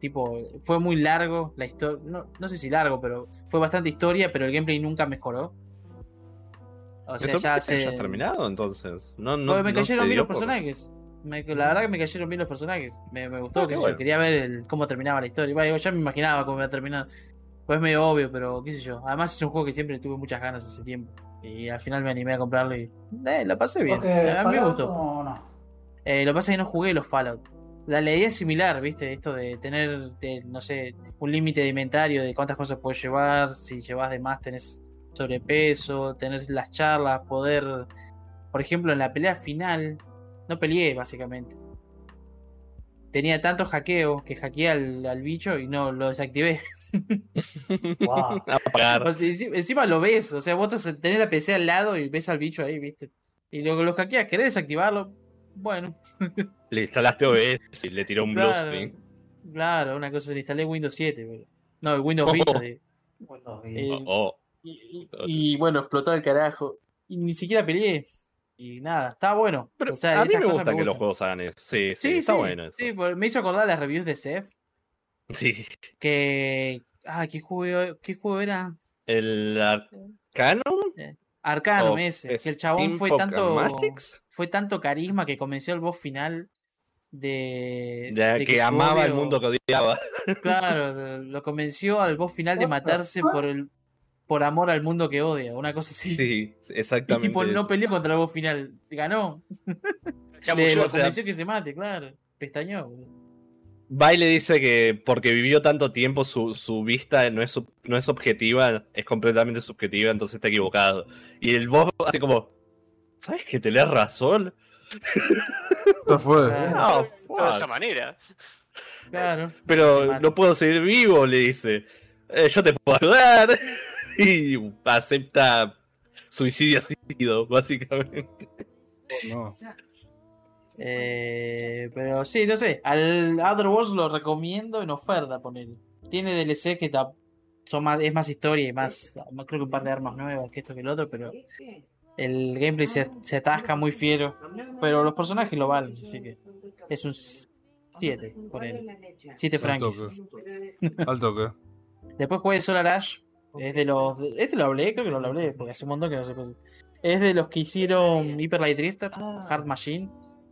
Speaker 4: tipo, fue muy largo la historia. No, no sé si largo, pero fue bastante historia, pero el gameplay nunca mejoró. O
Speaker 3: ¿Me
Speaker 4: sea, ya se.
Speaker 3: terminado entonces? No,
Speaker 4: me
Speaker 3: no
Speaker 4: cayeron bien los
Speaker 3: por-
Speaker 4: personajes. Me- la verdad que me cayeron bien los personajes. Me, me gustó,
Speaker 3: Ah,
Speaker 4: que
Speaker 3: qué
Speaker 4: sé yo,
Speaker 3: bueno.
Speaker 4: quería ver el- cómo terminaba la historia. Bueno, ya me imaginaba cómo iba a terminar. Pues es medio obvio, pero qué sé yo. Además es un juego que siempre tuve muchas ganas hace tiempo. Y al final me animé a comprarlo y eh, lo pasé bien.
Speaker 2: Porque
Speaker 4: A mí me gustó.
Speaker 2: no.
Speaker 4: Eh, lo que pasa es que no jugué los Fallout. La idea es similar, ¿viste? Esto de tener, de, no sé, un límite de inventario de cuántas cosas puedes llevar. Si llevas de más tenés sobrepeso, tener las charlas, poder... Por ejemplo, en la pelea final, no peleé básicamente. Tenía tanto hackeo que hackeé al, al bicho y no lo desactivé.
Speaker 2: Wow.
Speaker 3: Apagar.
Speaker 4: O sea, enci- encima lo ves, o sea, vos te- tenés la PC al lado y ves al bicho ahí, ¿viste? Y luego lo hackeas, ¿querés desactivarlo? Bueno,
Speaker 3: Le instalaste OBS y le tiró un
Speaker 4: Claro, claro, una cosa es instalé Windows 7, boludo. No, el Windows Vista.
Speaker 3: Oh.
Speaker 4: de-
Speaker 2: Bueno,
Speaker 4: Eh,
Speaker 3: Oh, oh.
Speaker 4: y, y- y, bueno, explotó el carajo. Y ni siquiera peleé. Y nada, estaba bueno.
Speaker 3: Pero
Speaker 4: o sea,
Speaker 3: a mí me gusta que los juegos hagan eso. Sí, sí,
Speaker 4: Sí,
Speaker 3: está
Speaker 4: sí,
Speaker 3: bueno eso.
Speaker 4: sí, me hizo acordar las reviews de Seth.
Speaker 3: Sí.
Speaker 4: Que. Ah, ¿qué juego, qué juego era?
Speaker 3: El Arcano.
Speaker 4: Arcanum
Speaker 3: of
Speaker 4: ese. Que el chabón fue tanto.
Speaker 3: Magics,
Speaker 4: Fue tanto carisma que convenció al boss final de.
Speaker 3: de
Speaker 4: de
Speaker 3: que, amaba el mundo que odiaba.
Speaker 4: Claro, lo convenció al boss final de matarse por el por amor al mundo que odia, una cosa así.
Speaker 3: Sí,
Speaker 4: y
Speaker 3: exactamente.
Speaker 4: tipo no peleó contra el boss final, ganó. Le, lo
Speaker 3: o sea-
Speaker 4: que se mate, claro. Pestañó.
Speaker 3: Va y le dice que porque vivió tanto tiempo su, su vista no es, no es objetiva, es completamente subjetiva, entonces está equivocado. Y el boss hace como, ¿sabes que tenés razón?
Speaker 1: Esto fue.
Speaker 4: Ah,
Speaker 3: Oh,
Speaker 5: Todo de esa manera.
Speaker 4: Claro.
Speaker 3: Pero no puedo seguir vivo, le dice. "Eh, yo te puedo ayudar. Y acepta suicidio asistido, básicamente.
Speaker 1: No.
Speaker 4: Eh, pero sí, no sé. Al Other Worlds lo recomiendo en oferta, poner. Tiene DLC que ta- son más, es más historia y más, más- creo que un par de armas nuevas que esto que el otro, pero el gameplay se, se atasca muy fiero. Pero los personajes lo valen, así que es un 7, ponele. 7
Speaker 1: Al
Speaker 4: frankis.
Speaker 1: toque. Al toque.
Speaker 4: Después jugué Solar Ash. Es de los. Este lo hablé, creo que lo hablé, porque hace un montón que no sé cosas. Es de los que hicieron Hyper Light Drifter, Hard Machine.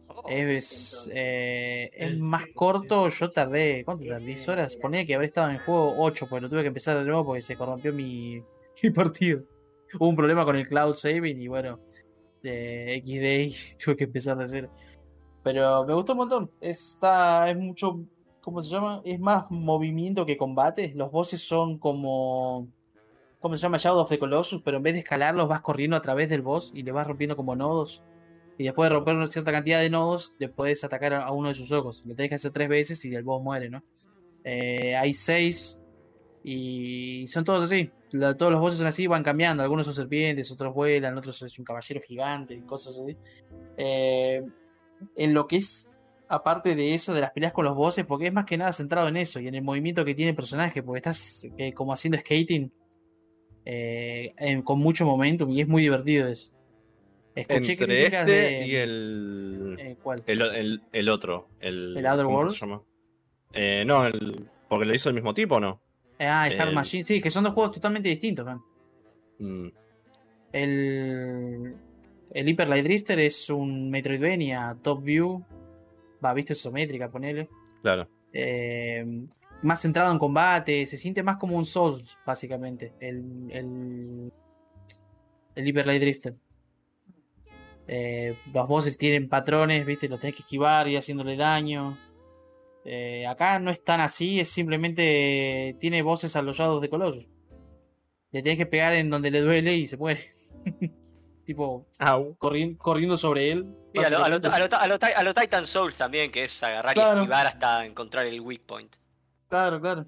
Speaker 5: Oh,
Speaker 4: Es, eh, es más corto, yo tardé, ¿cuánto tardé? 10 horas. Ponía que habré estado en el juego 8, porque lo tuve que empezar de nuevo porque se corrompió mi, mi partido. Hubo un problema con el cloud saving y bueno, de XD y tuve que empezar de cero. Pero me gustó un montón. Está, es mucho, ¿cómo se llama? Es más movimiento que combate. Los bosses son como, ¿cómo se llama? Shadow of the Colossus, pero en vez de escalarlos vas corriendo a través del boss y le vas rompiendo como nodos. Y después de romper una cierta cantidad de nodos, le puedes atacar a uno de sus ojos. Lo tenés que hacer tres veces y el boss muere, ¿no? Eh, hay seis y son todos así. Todos los bosses son así, van cambiando. Algunos son serpientes, otros vuelan, otros es un caballero gigante y cosas así. Eh, en lo que es, aparte de eso, de las peleas con los bosses, porque es más que nada centrado en eso y en el movimiento que tiene el personaje, porque estás eh, como haciendo skating eh, en- con mucho momentum y es muy divertido eso. Escuché
Speaker 3: Entre
Speaker 4: críticas
Speaker 3: este
Speaker 4: de...
Speaker 3: y el,
Speaker 4: eh, ¿Cuál?
Speaker 3: el, el, el otro. El,
Speaker 4: ¿El.
Speaker 3: Eh, no, el, porque lo hizo el mismo tipo, ¿no?
Speaker 4: Ah, el Hard Machine. Sí, que son dos juegos totalmente distintos, man.
Speaker 3: Mm,
Speaker 4: El, el Hyper Light Drifter es un Metroidvania top view. Va, vista isométrica, ponele.
Speaker 3: claro.
Speaker 4: Eh, más centrado en combate. Se siente más como un Souls, básicamente. El, el, el Hyper Light Drifter. Eh, los bosses tienen patrones, ¿viste? Los tenés que esquivar y haciéndole daño. Eh, acá no es tan así, es simplemente. Tiene voces a los de Colossus. Le tenés que pegar en donde le duele y se muere. tipo, corri- corriendo sobre él.
Speaker 5: Sí, a, lo, a, lo, a, lo, a, lo, Ti- a lo Titan Souls también, que es agarrar
Speaker 4: Claro.
Speaker 5: y esquivar hasta encontrar el weak point.
Speaker 4: Claro, claro.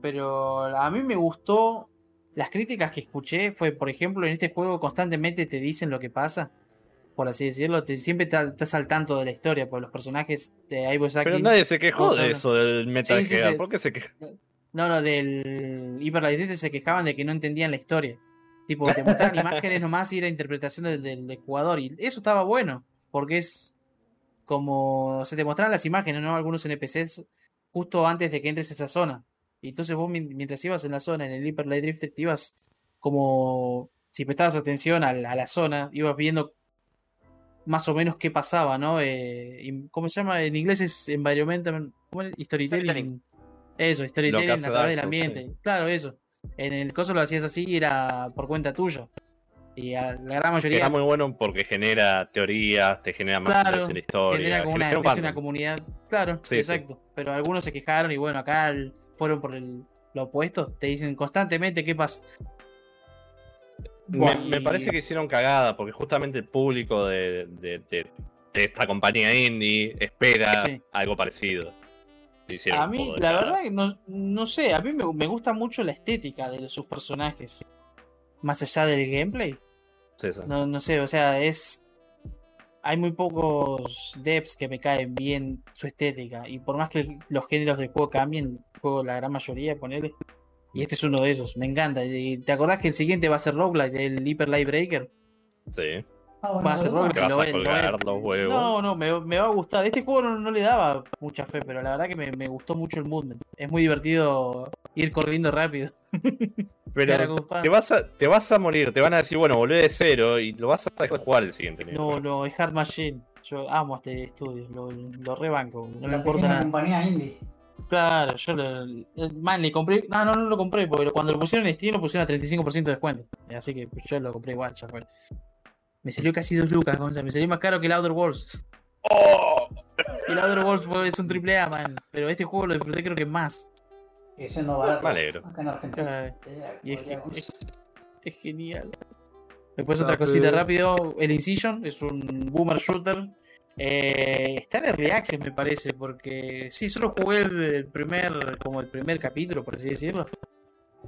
Speaker 4: Pero a mí me gustó. Las críticas que escuché fue, por ejemplo, en este juego constantemente te dicen lo que pasa. Por así decirlo. Te, siempre estás al tanto de la historia. Porque los personajes de Ivo
Speaker 3: Pero nadie se quejó de eso del Metal
Speaker 4: Sí, sí.
Speaker 3: ¿Por qué se quejó?
Speaker 4: No, no, del Hyper se quejaban de que no entendían la historia. Tipo, que te mostraban imágenes nomás y era interpretación del, del- del jugador. Y eso estaba bueno, porque es como. Se te mostraban las imágenes, ¿no? Algunos NPCs justo antes de que entres a esa zona. Y entonces vos, mien- mientras ibas en la zona, en el Hyper Light Drifter, te ibas como. Si prestabas atención a la, a la zona, ibas viendo más o menos qué pasaba, ¿no? Eh, y- ¿Cómo se llama? En inglés es environmental, ¿cómo es? Storytelling.
Speaker 5: Storytelling.
Speaker 4: Eso, storytelling a través del ambiente. Claro, eso. En el coso lo hacías así y era por cuenta tuya. Y a la gran mayoría
Speaker 3: Está muy bueno porque genera teorías, te genera más
Speaker 4: Claro,
Speaker 3: interés en la historia.
Speaker 4: genera como una,
Speaker 3: un
Speaker 4: una comunidad. Claro,
Speaker 3: Sí, sí.
Speaker 4: exacto. Pero algunos se quejaron y bueno, acá el- fueron por el, lo opuesto. Te dicen constantemente qué pasa.
Speaker 3: Me, parece que hicieron cagada porque justamente el público de, de- de- de esta compañía indie espera
Speaker 4: Sí.
Speaker 3: algo parecido.
Speaker 4: A mí, la verdad, que no, no sé, a mí me, me gusta mucho la estética de sus personajes. Más allá del gameplay. No, no sé, o sea, es. Hay muy pocos devs que me caen bien su estética. Y por más que los géneros del juego cambien, juego la gran mayoría, ponele. Y este es uno de esos, me encanta. ¿Te acordás que el siguiente va a ser Roguelite, el Hyper Light Breaker?
Speaker 3: Sí.
Speaker 2: Bueno,
Speaker 4: Va a ser
Speaker 2: bueno.
Speaker 3: Te
Speaker 4: Roguelite.
Speaker 3: vas
Speaker 4: lo
Speaker 3: a
Speaker 4: ve- lo
Speaker 3: colgar
Speaker 4: ve-
Speaker 3: los huevos.
Speaker 4: No, no, me, me va a gustar. Este juego no, no le daba mucha fe, pero la verdad que me, me gustó mucho el movement. Es muy divertido ir corriendo rápido.
Speaker 3: Pero te vas, a, te vas a morir, te van a decir, bueno, volvé de cero y lo vas a dejar de jugar el siguiente nivel.
Speaker 4: No, no, es Hard Machine. Yo amo este estudio, lo, lo rebanco, no me
Speaker 2: La
Speaker 4: importa nada.
Speaker 2: compañía indie.
Speaker 4: Claro, yo lo, eh, man, le compré. No, no, no lo compré, porque cuando lo pusieron en Steam lo pusieron a 35% de descuento. Así que yo lo compré igual, ya fue. Me salió casi 2 lucas, Gonza. Me salió más caro que el Outer Worlds.
Speaker 3: ¡Oh!
Speaker 4: El Outer Worlds fue- es un triple A, man. Pero este juego lo disfruté creo que más.
Speaker 2: Sigue siendo barato.
Speaker 3: Me alegro.
Speaker 2: Acá en Argentina. Eh,
Speaker 4: y es,
Speaker 2: podríamos-
Speaker 4: es- es genial. Después
Speaker 1: Sabe.
Speaker 4: otra cosita rápido. El Incision es un boomer shooter. Eh, está en Early Access me parece, porque sí, solo jugué el, el primer, como el primer capítulo, por así decirlo.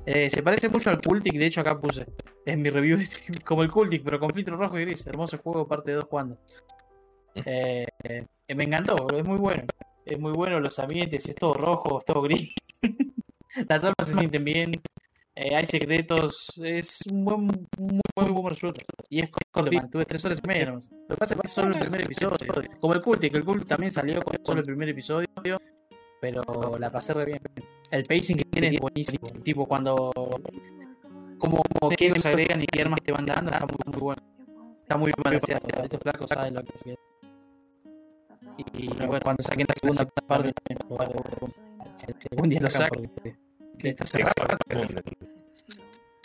Speaker 4: Eh, se parece mucho al Cultic, de hecho acá puse en mi review como el Cultic, pero con filtro rojo y gris. Hermoso juego, parte 2 cuando. Eh, eh, me encantó, es muy bueno. Es muy bueno los ambientes, es todo rojo, es todo gris. Las armas se sienten bien. eh, hay secretos. Es un buen, muy buen shooter. Y es corto, man, tuve tres horas y media nomás. Lo que pasa es que es solo el primer episodio. Como el Cultic, el Cult también salió con solo el primer episodio. Pero la pasé re bien. El pacing que tiene es buenísimo. Tipo, cuando. Como, como qué nos agregan y qué armas te van dando, está muy, muy bueno. Está muy balanceado. Estos flacos saben lo que hacen. Y, y bueno, cuando saquen la segunda parte, algún día lo saquen. Que está cerrado.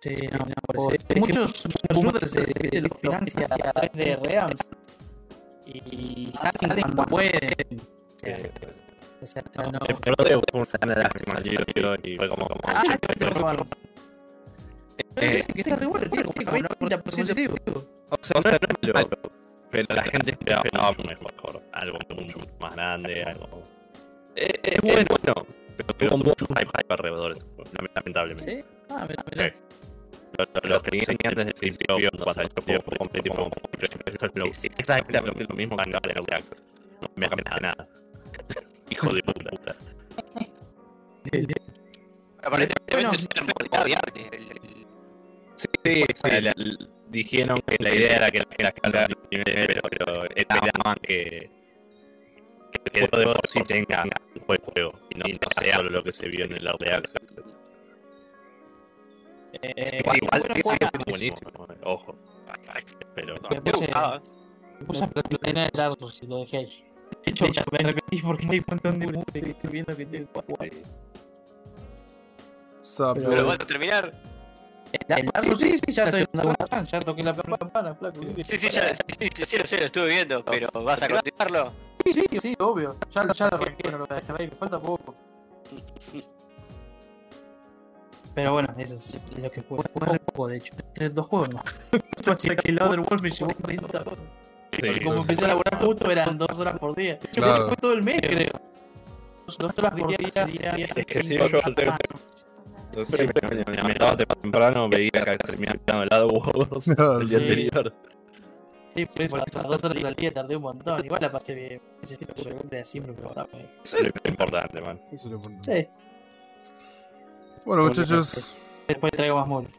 Speaker 4: Sí, no, no, por eso. Muchos shooters eh, viste, los financia a través de Reams. Y salen cuando pueden. O sea, no, no.
Speaker 3: El peloteo fue una lástima al libro y fue como. como
Speaker 4: Ah, que probarlo.
Speaker 3: Eh,
Speaker 4: que está re bueno, tiene como 90% de.
Speaker 3: O sea, no es malo, pero la gente esperaba algo mejor, algo mucho más grande, algo. Eh, es bueno, bueno, pero tuvo mucho hype hype alrededor, lamentablemente.
Speaker 4: ¿Sí? Ah, mira, mira.
Speaker 3: Sí. Lo, lo, lo que dicen antes del principio, cuando salió el juego completo, como, esto es lo, exactamente lo mismo que acaba de. No me cambia nada. Hijo de puta. Sí, sí, la- la- dijeron que la idea era que la gente la pero, pero esperaban que, que, que el juego de por sí tenga un buen juego y no, y no sea solo lo que se vio en el Early Access.
Speaker 4: Eh,
Speaker 3: Igual, igual
Speaker 4: bueno,
Speaker 3: sigue siendo buenísimo, ojo. Pero
Speaker 4: Me puse-. Me puse a platinar el Dark Souls y lo dejé ahí. De hecho, ya me repetí porque hay un montón de que estoy viendo que tengo que jugar.
Speaker 1: Sapo.
Speaker 5: ¿Pero lo vas a terminar?
Speaker 4: El Souls, sí, sí, ya estoy en la segunda ya toqué la campana, flaco.
Speaker 5: Sí, sí, ya, sí, sí, sí, sí, lo sé, lo estuve viendo, pero ¿vas a continuarlo?
Speaker 4: Sí, sí, sí, obvio. Ya, ya lo no lo voy a dejar ahí, me falta poco. Pero bueno, eso es lo que juego. Re poco, de hecho. Tres, dos juegos más. Pasa que el Other me llevó 40 horas.
Speaker 3: Sí,
Speaker 4: Como empecé a laburar justo, eran dos horas por día. Yo creo
Speaker 1: Claro.
Speaker 4: que fue todo el mes, creo. Dos horas por día.
Speaker 3: Es que si yo antes yo siempre me me levantaba temprano, veía que terminaba el lado
Speaker 1: No,
Speaker 3: el día
Speaker 4: sí.
Speaker 3: anterior.
Speaker 4: Sí, por eso, a dos horas al día tardé un montón. Igual la pasé bien. Ese de siempre, pero está bien.
Speaker 3: Eso es lo importante, man.
Speaker 1: Eso es lo importante.
Speaker 4: Sí.
Speaker 1: Bueno, muchachos.
Speaker 4: Después traigo más móvil.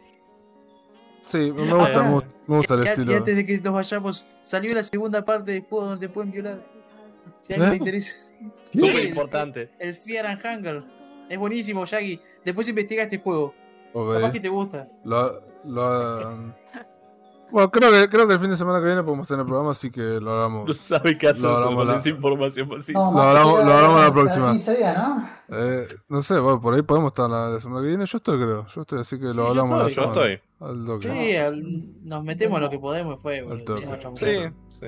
Speaker 1: Sí, me gusta, me gusta, me gusta el
Speaker 4: Y, y
Speaker 1: estilo.
Speaker 4: antes de que nos vayamos, salió la segunda parte del juego donde te pueden violar. Si a alguien le
Speaker 1: ¿Eh?
Speaker 4: interesa.
Speaker 3: Súper
Speaker 4: Sí,
Speaker 3: importante.
Speaker 4: El Fear and Hunger. Es buenísimo, Shaggy. Después investiga este juego.
Speaker 1: Ok.
Speaker 4: Capaz que te gusta.
Speaker 1: Lo, lo, Bueno, creo que, creo que el fin de semana que viene podemos tener programa, así que lo
Speaker 3: No
Speaker 1: hagamos.
Speaker 3: sabe qué hacer con
Speaker 1: la-
Speaker 3: esa información. pues sí.
Speaker 2: No,
Speaker 1: Lo hablamos la próxima.
Speaker 2: 15 días, ¿no?
Speaker 1: Eh, no sé, bueno, por ahí podemos estar la, la semana que viene. Yo estoy, creo. Yo estoy, así que
Speaker 4: Sí,
Speaker 1: lo
Speaker 4: yo
Speaker 1: hablamos la
Speaker 4: estoy,
Speaker 3: Yo estoy.
Speaker 1: Al toque.
Speaker 4: Sí, al- nos metemos lo que podemos y fue. echamos
Speaker 3: Sí, sí.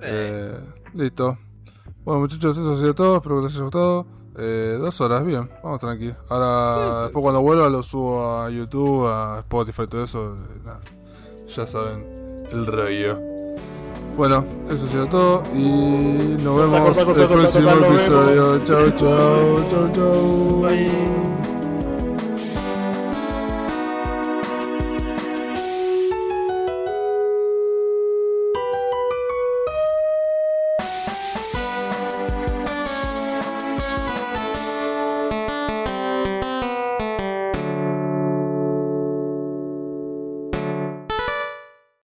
Speaker 1: Eh, listo. Bueno, muchachos, eso ha sido todo. Espero que les haya gustado. Eh, dos horas, bien. Vamos tranqui. Ahora,
Speaker 3: Sí, sí.
Speaker 1: después cuando vuelva, lo subo a YouTube, a Spotify, todo eso. eh. Ya saben, el rollo. Bueno, eso ha sido todo. Y nos vemos el próximo episodio. Chau, chau, chau, chau.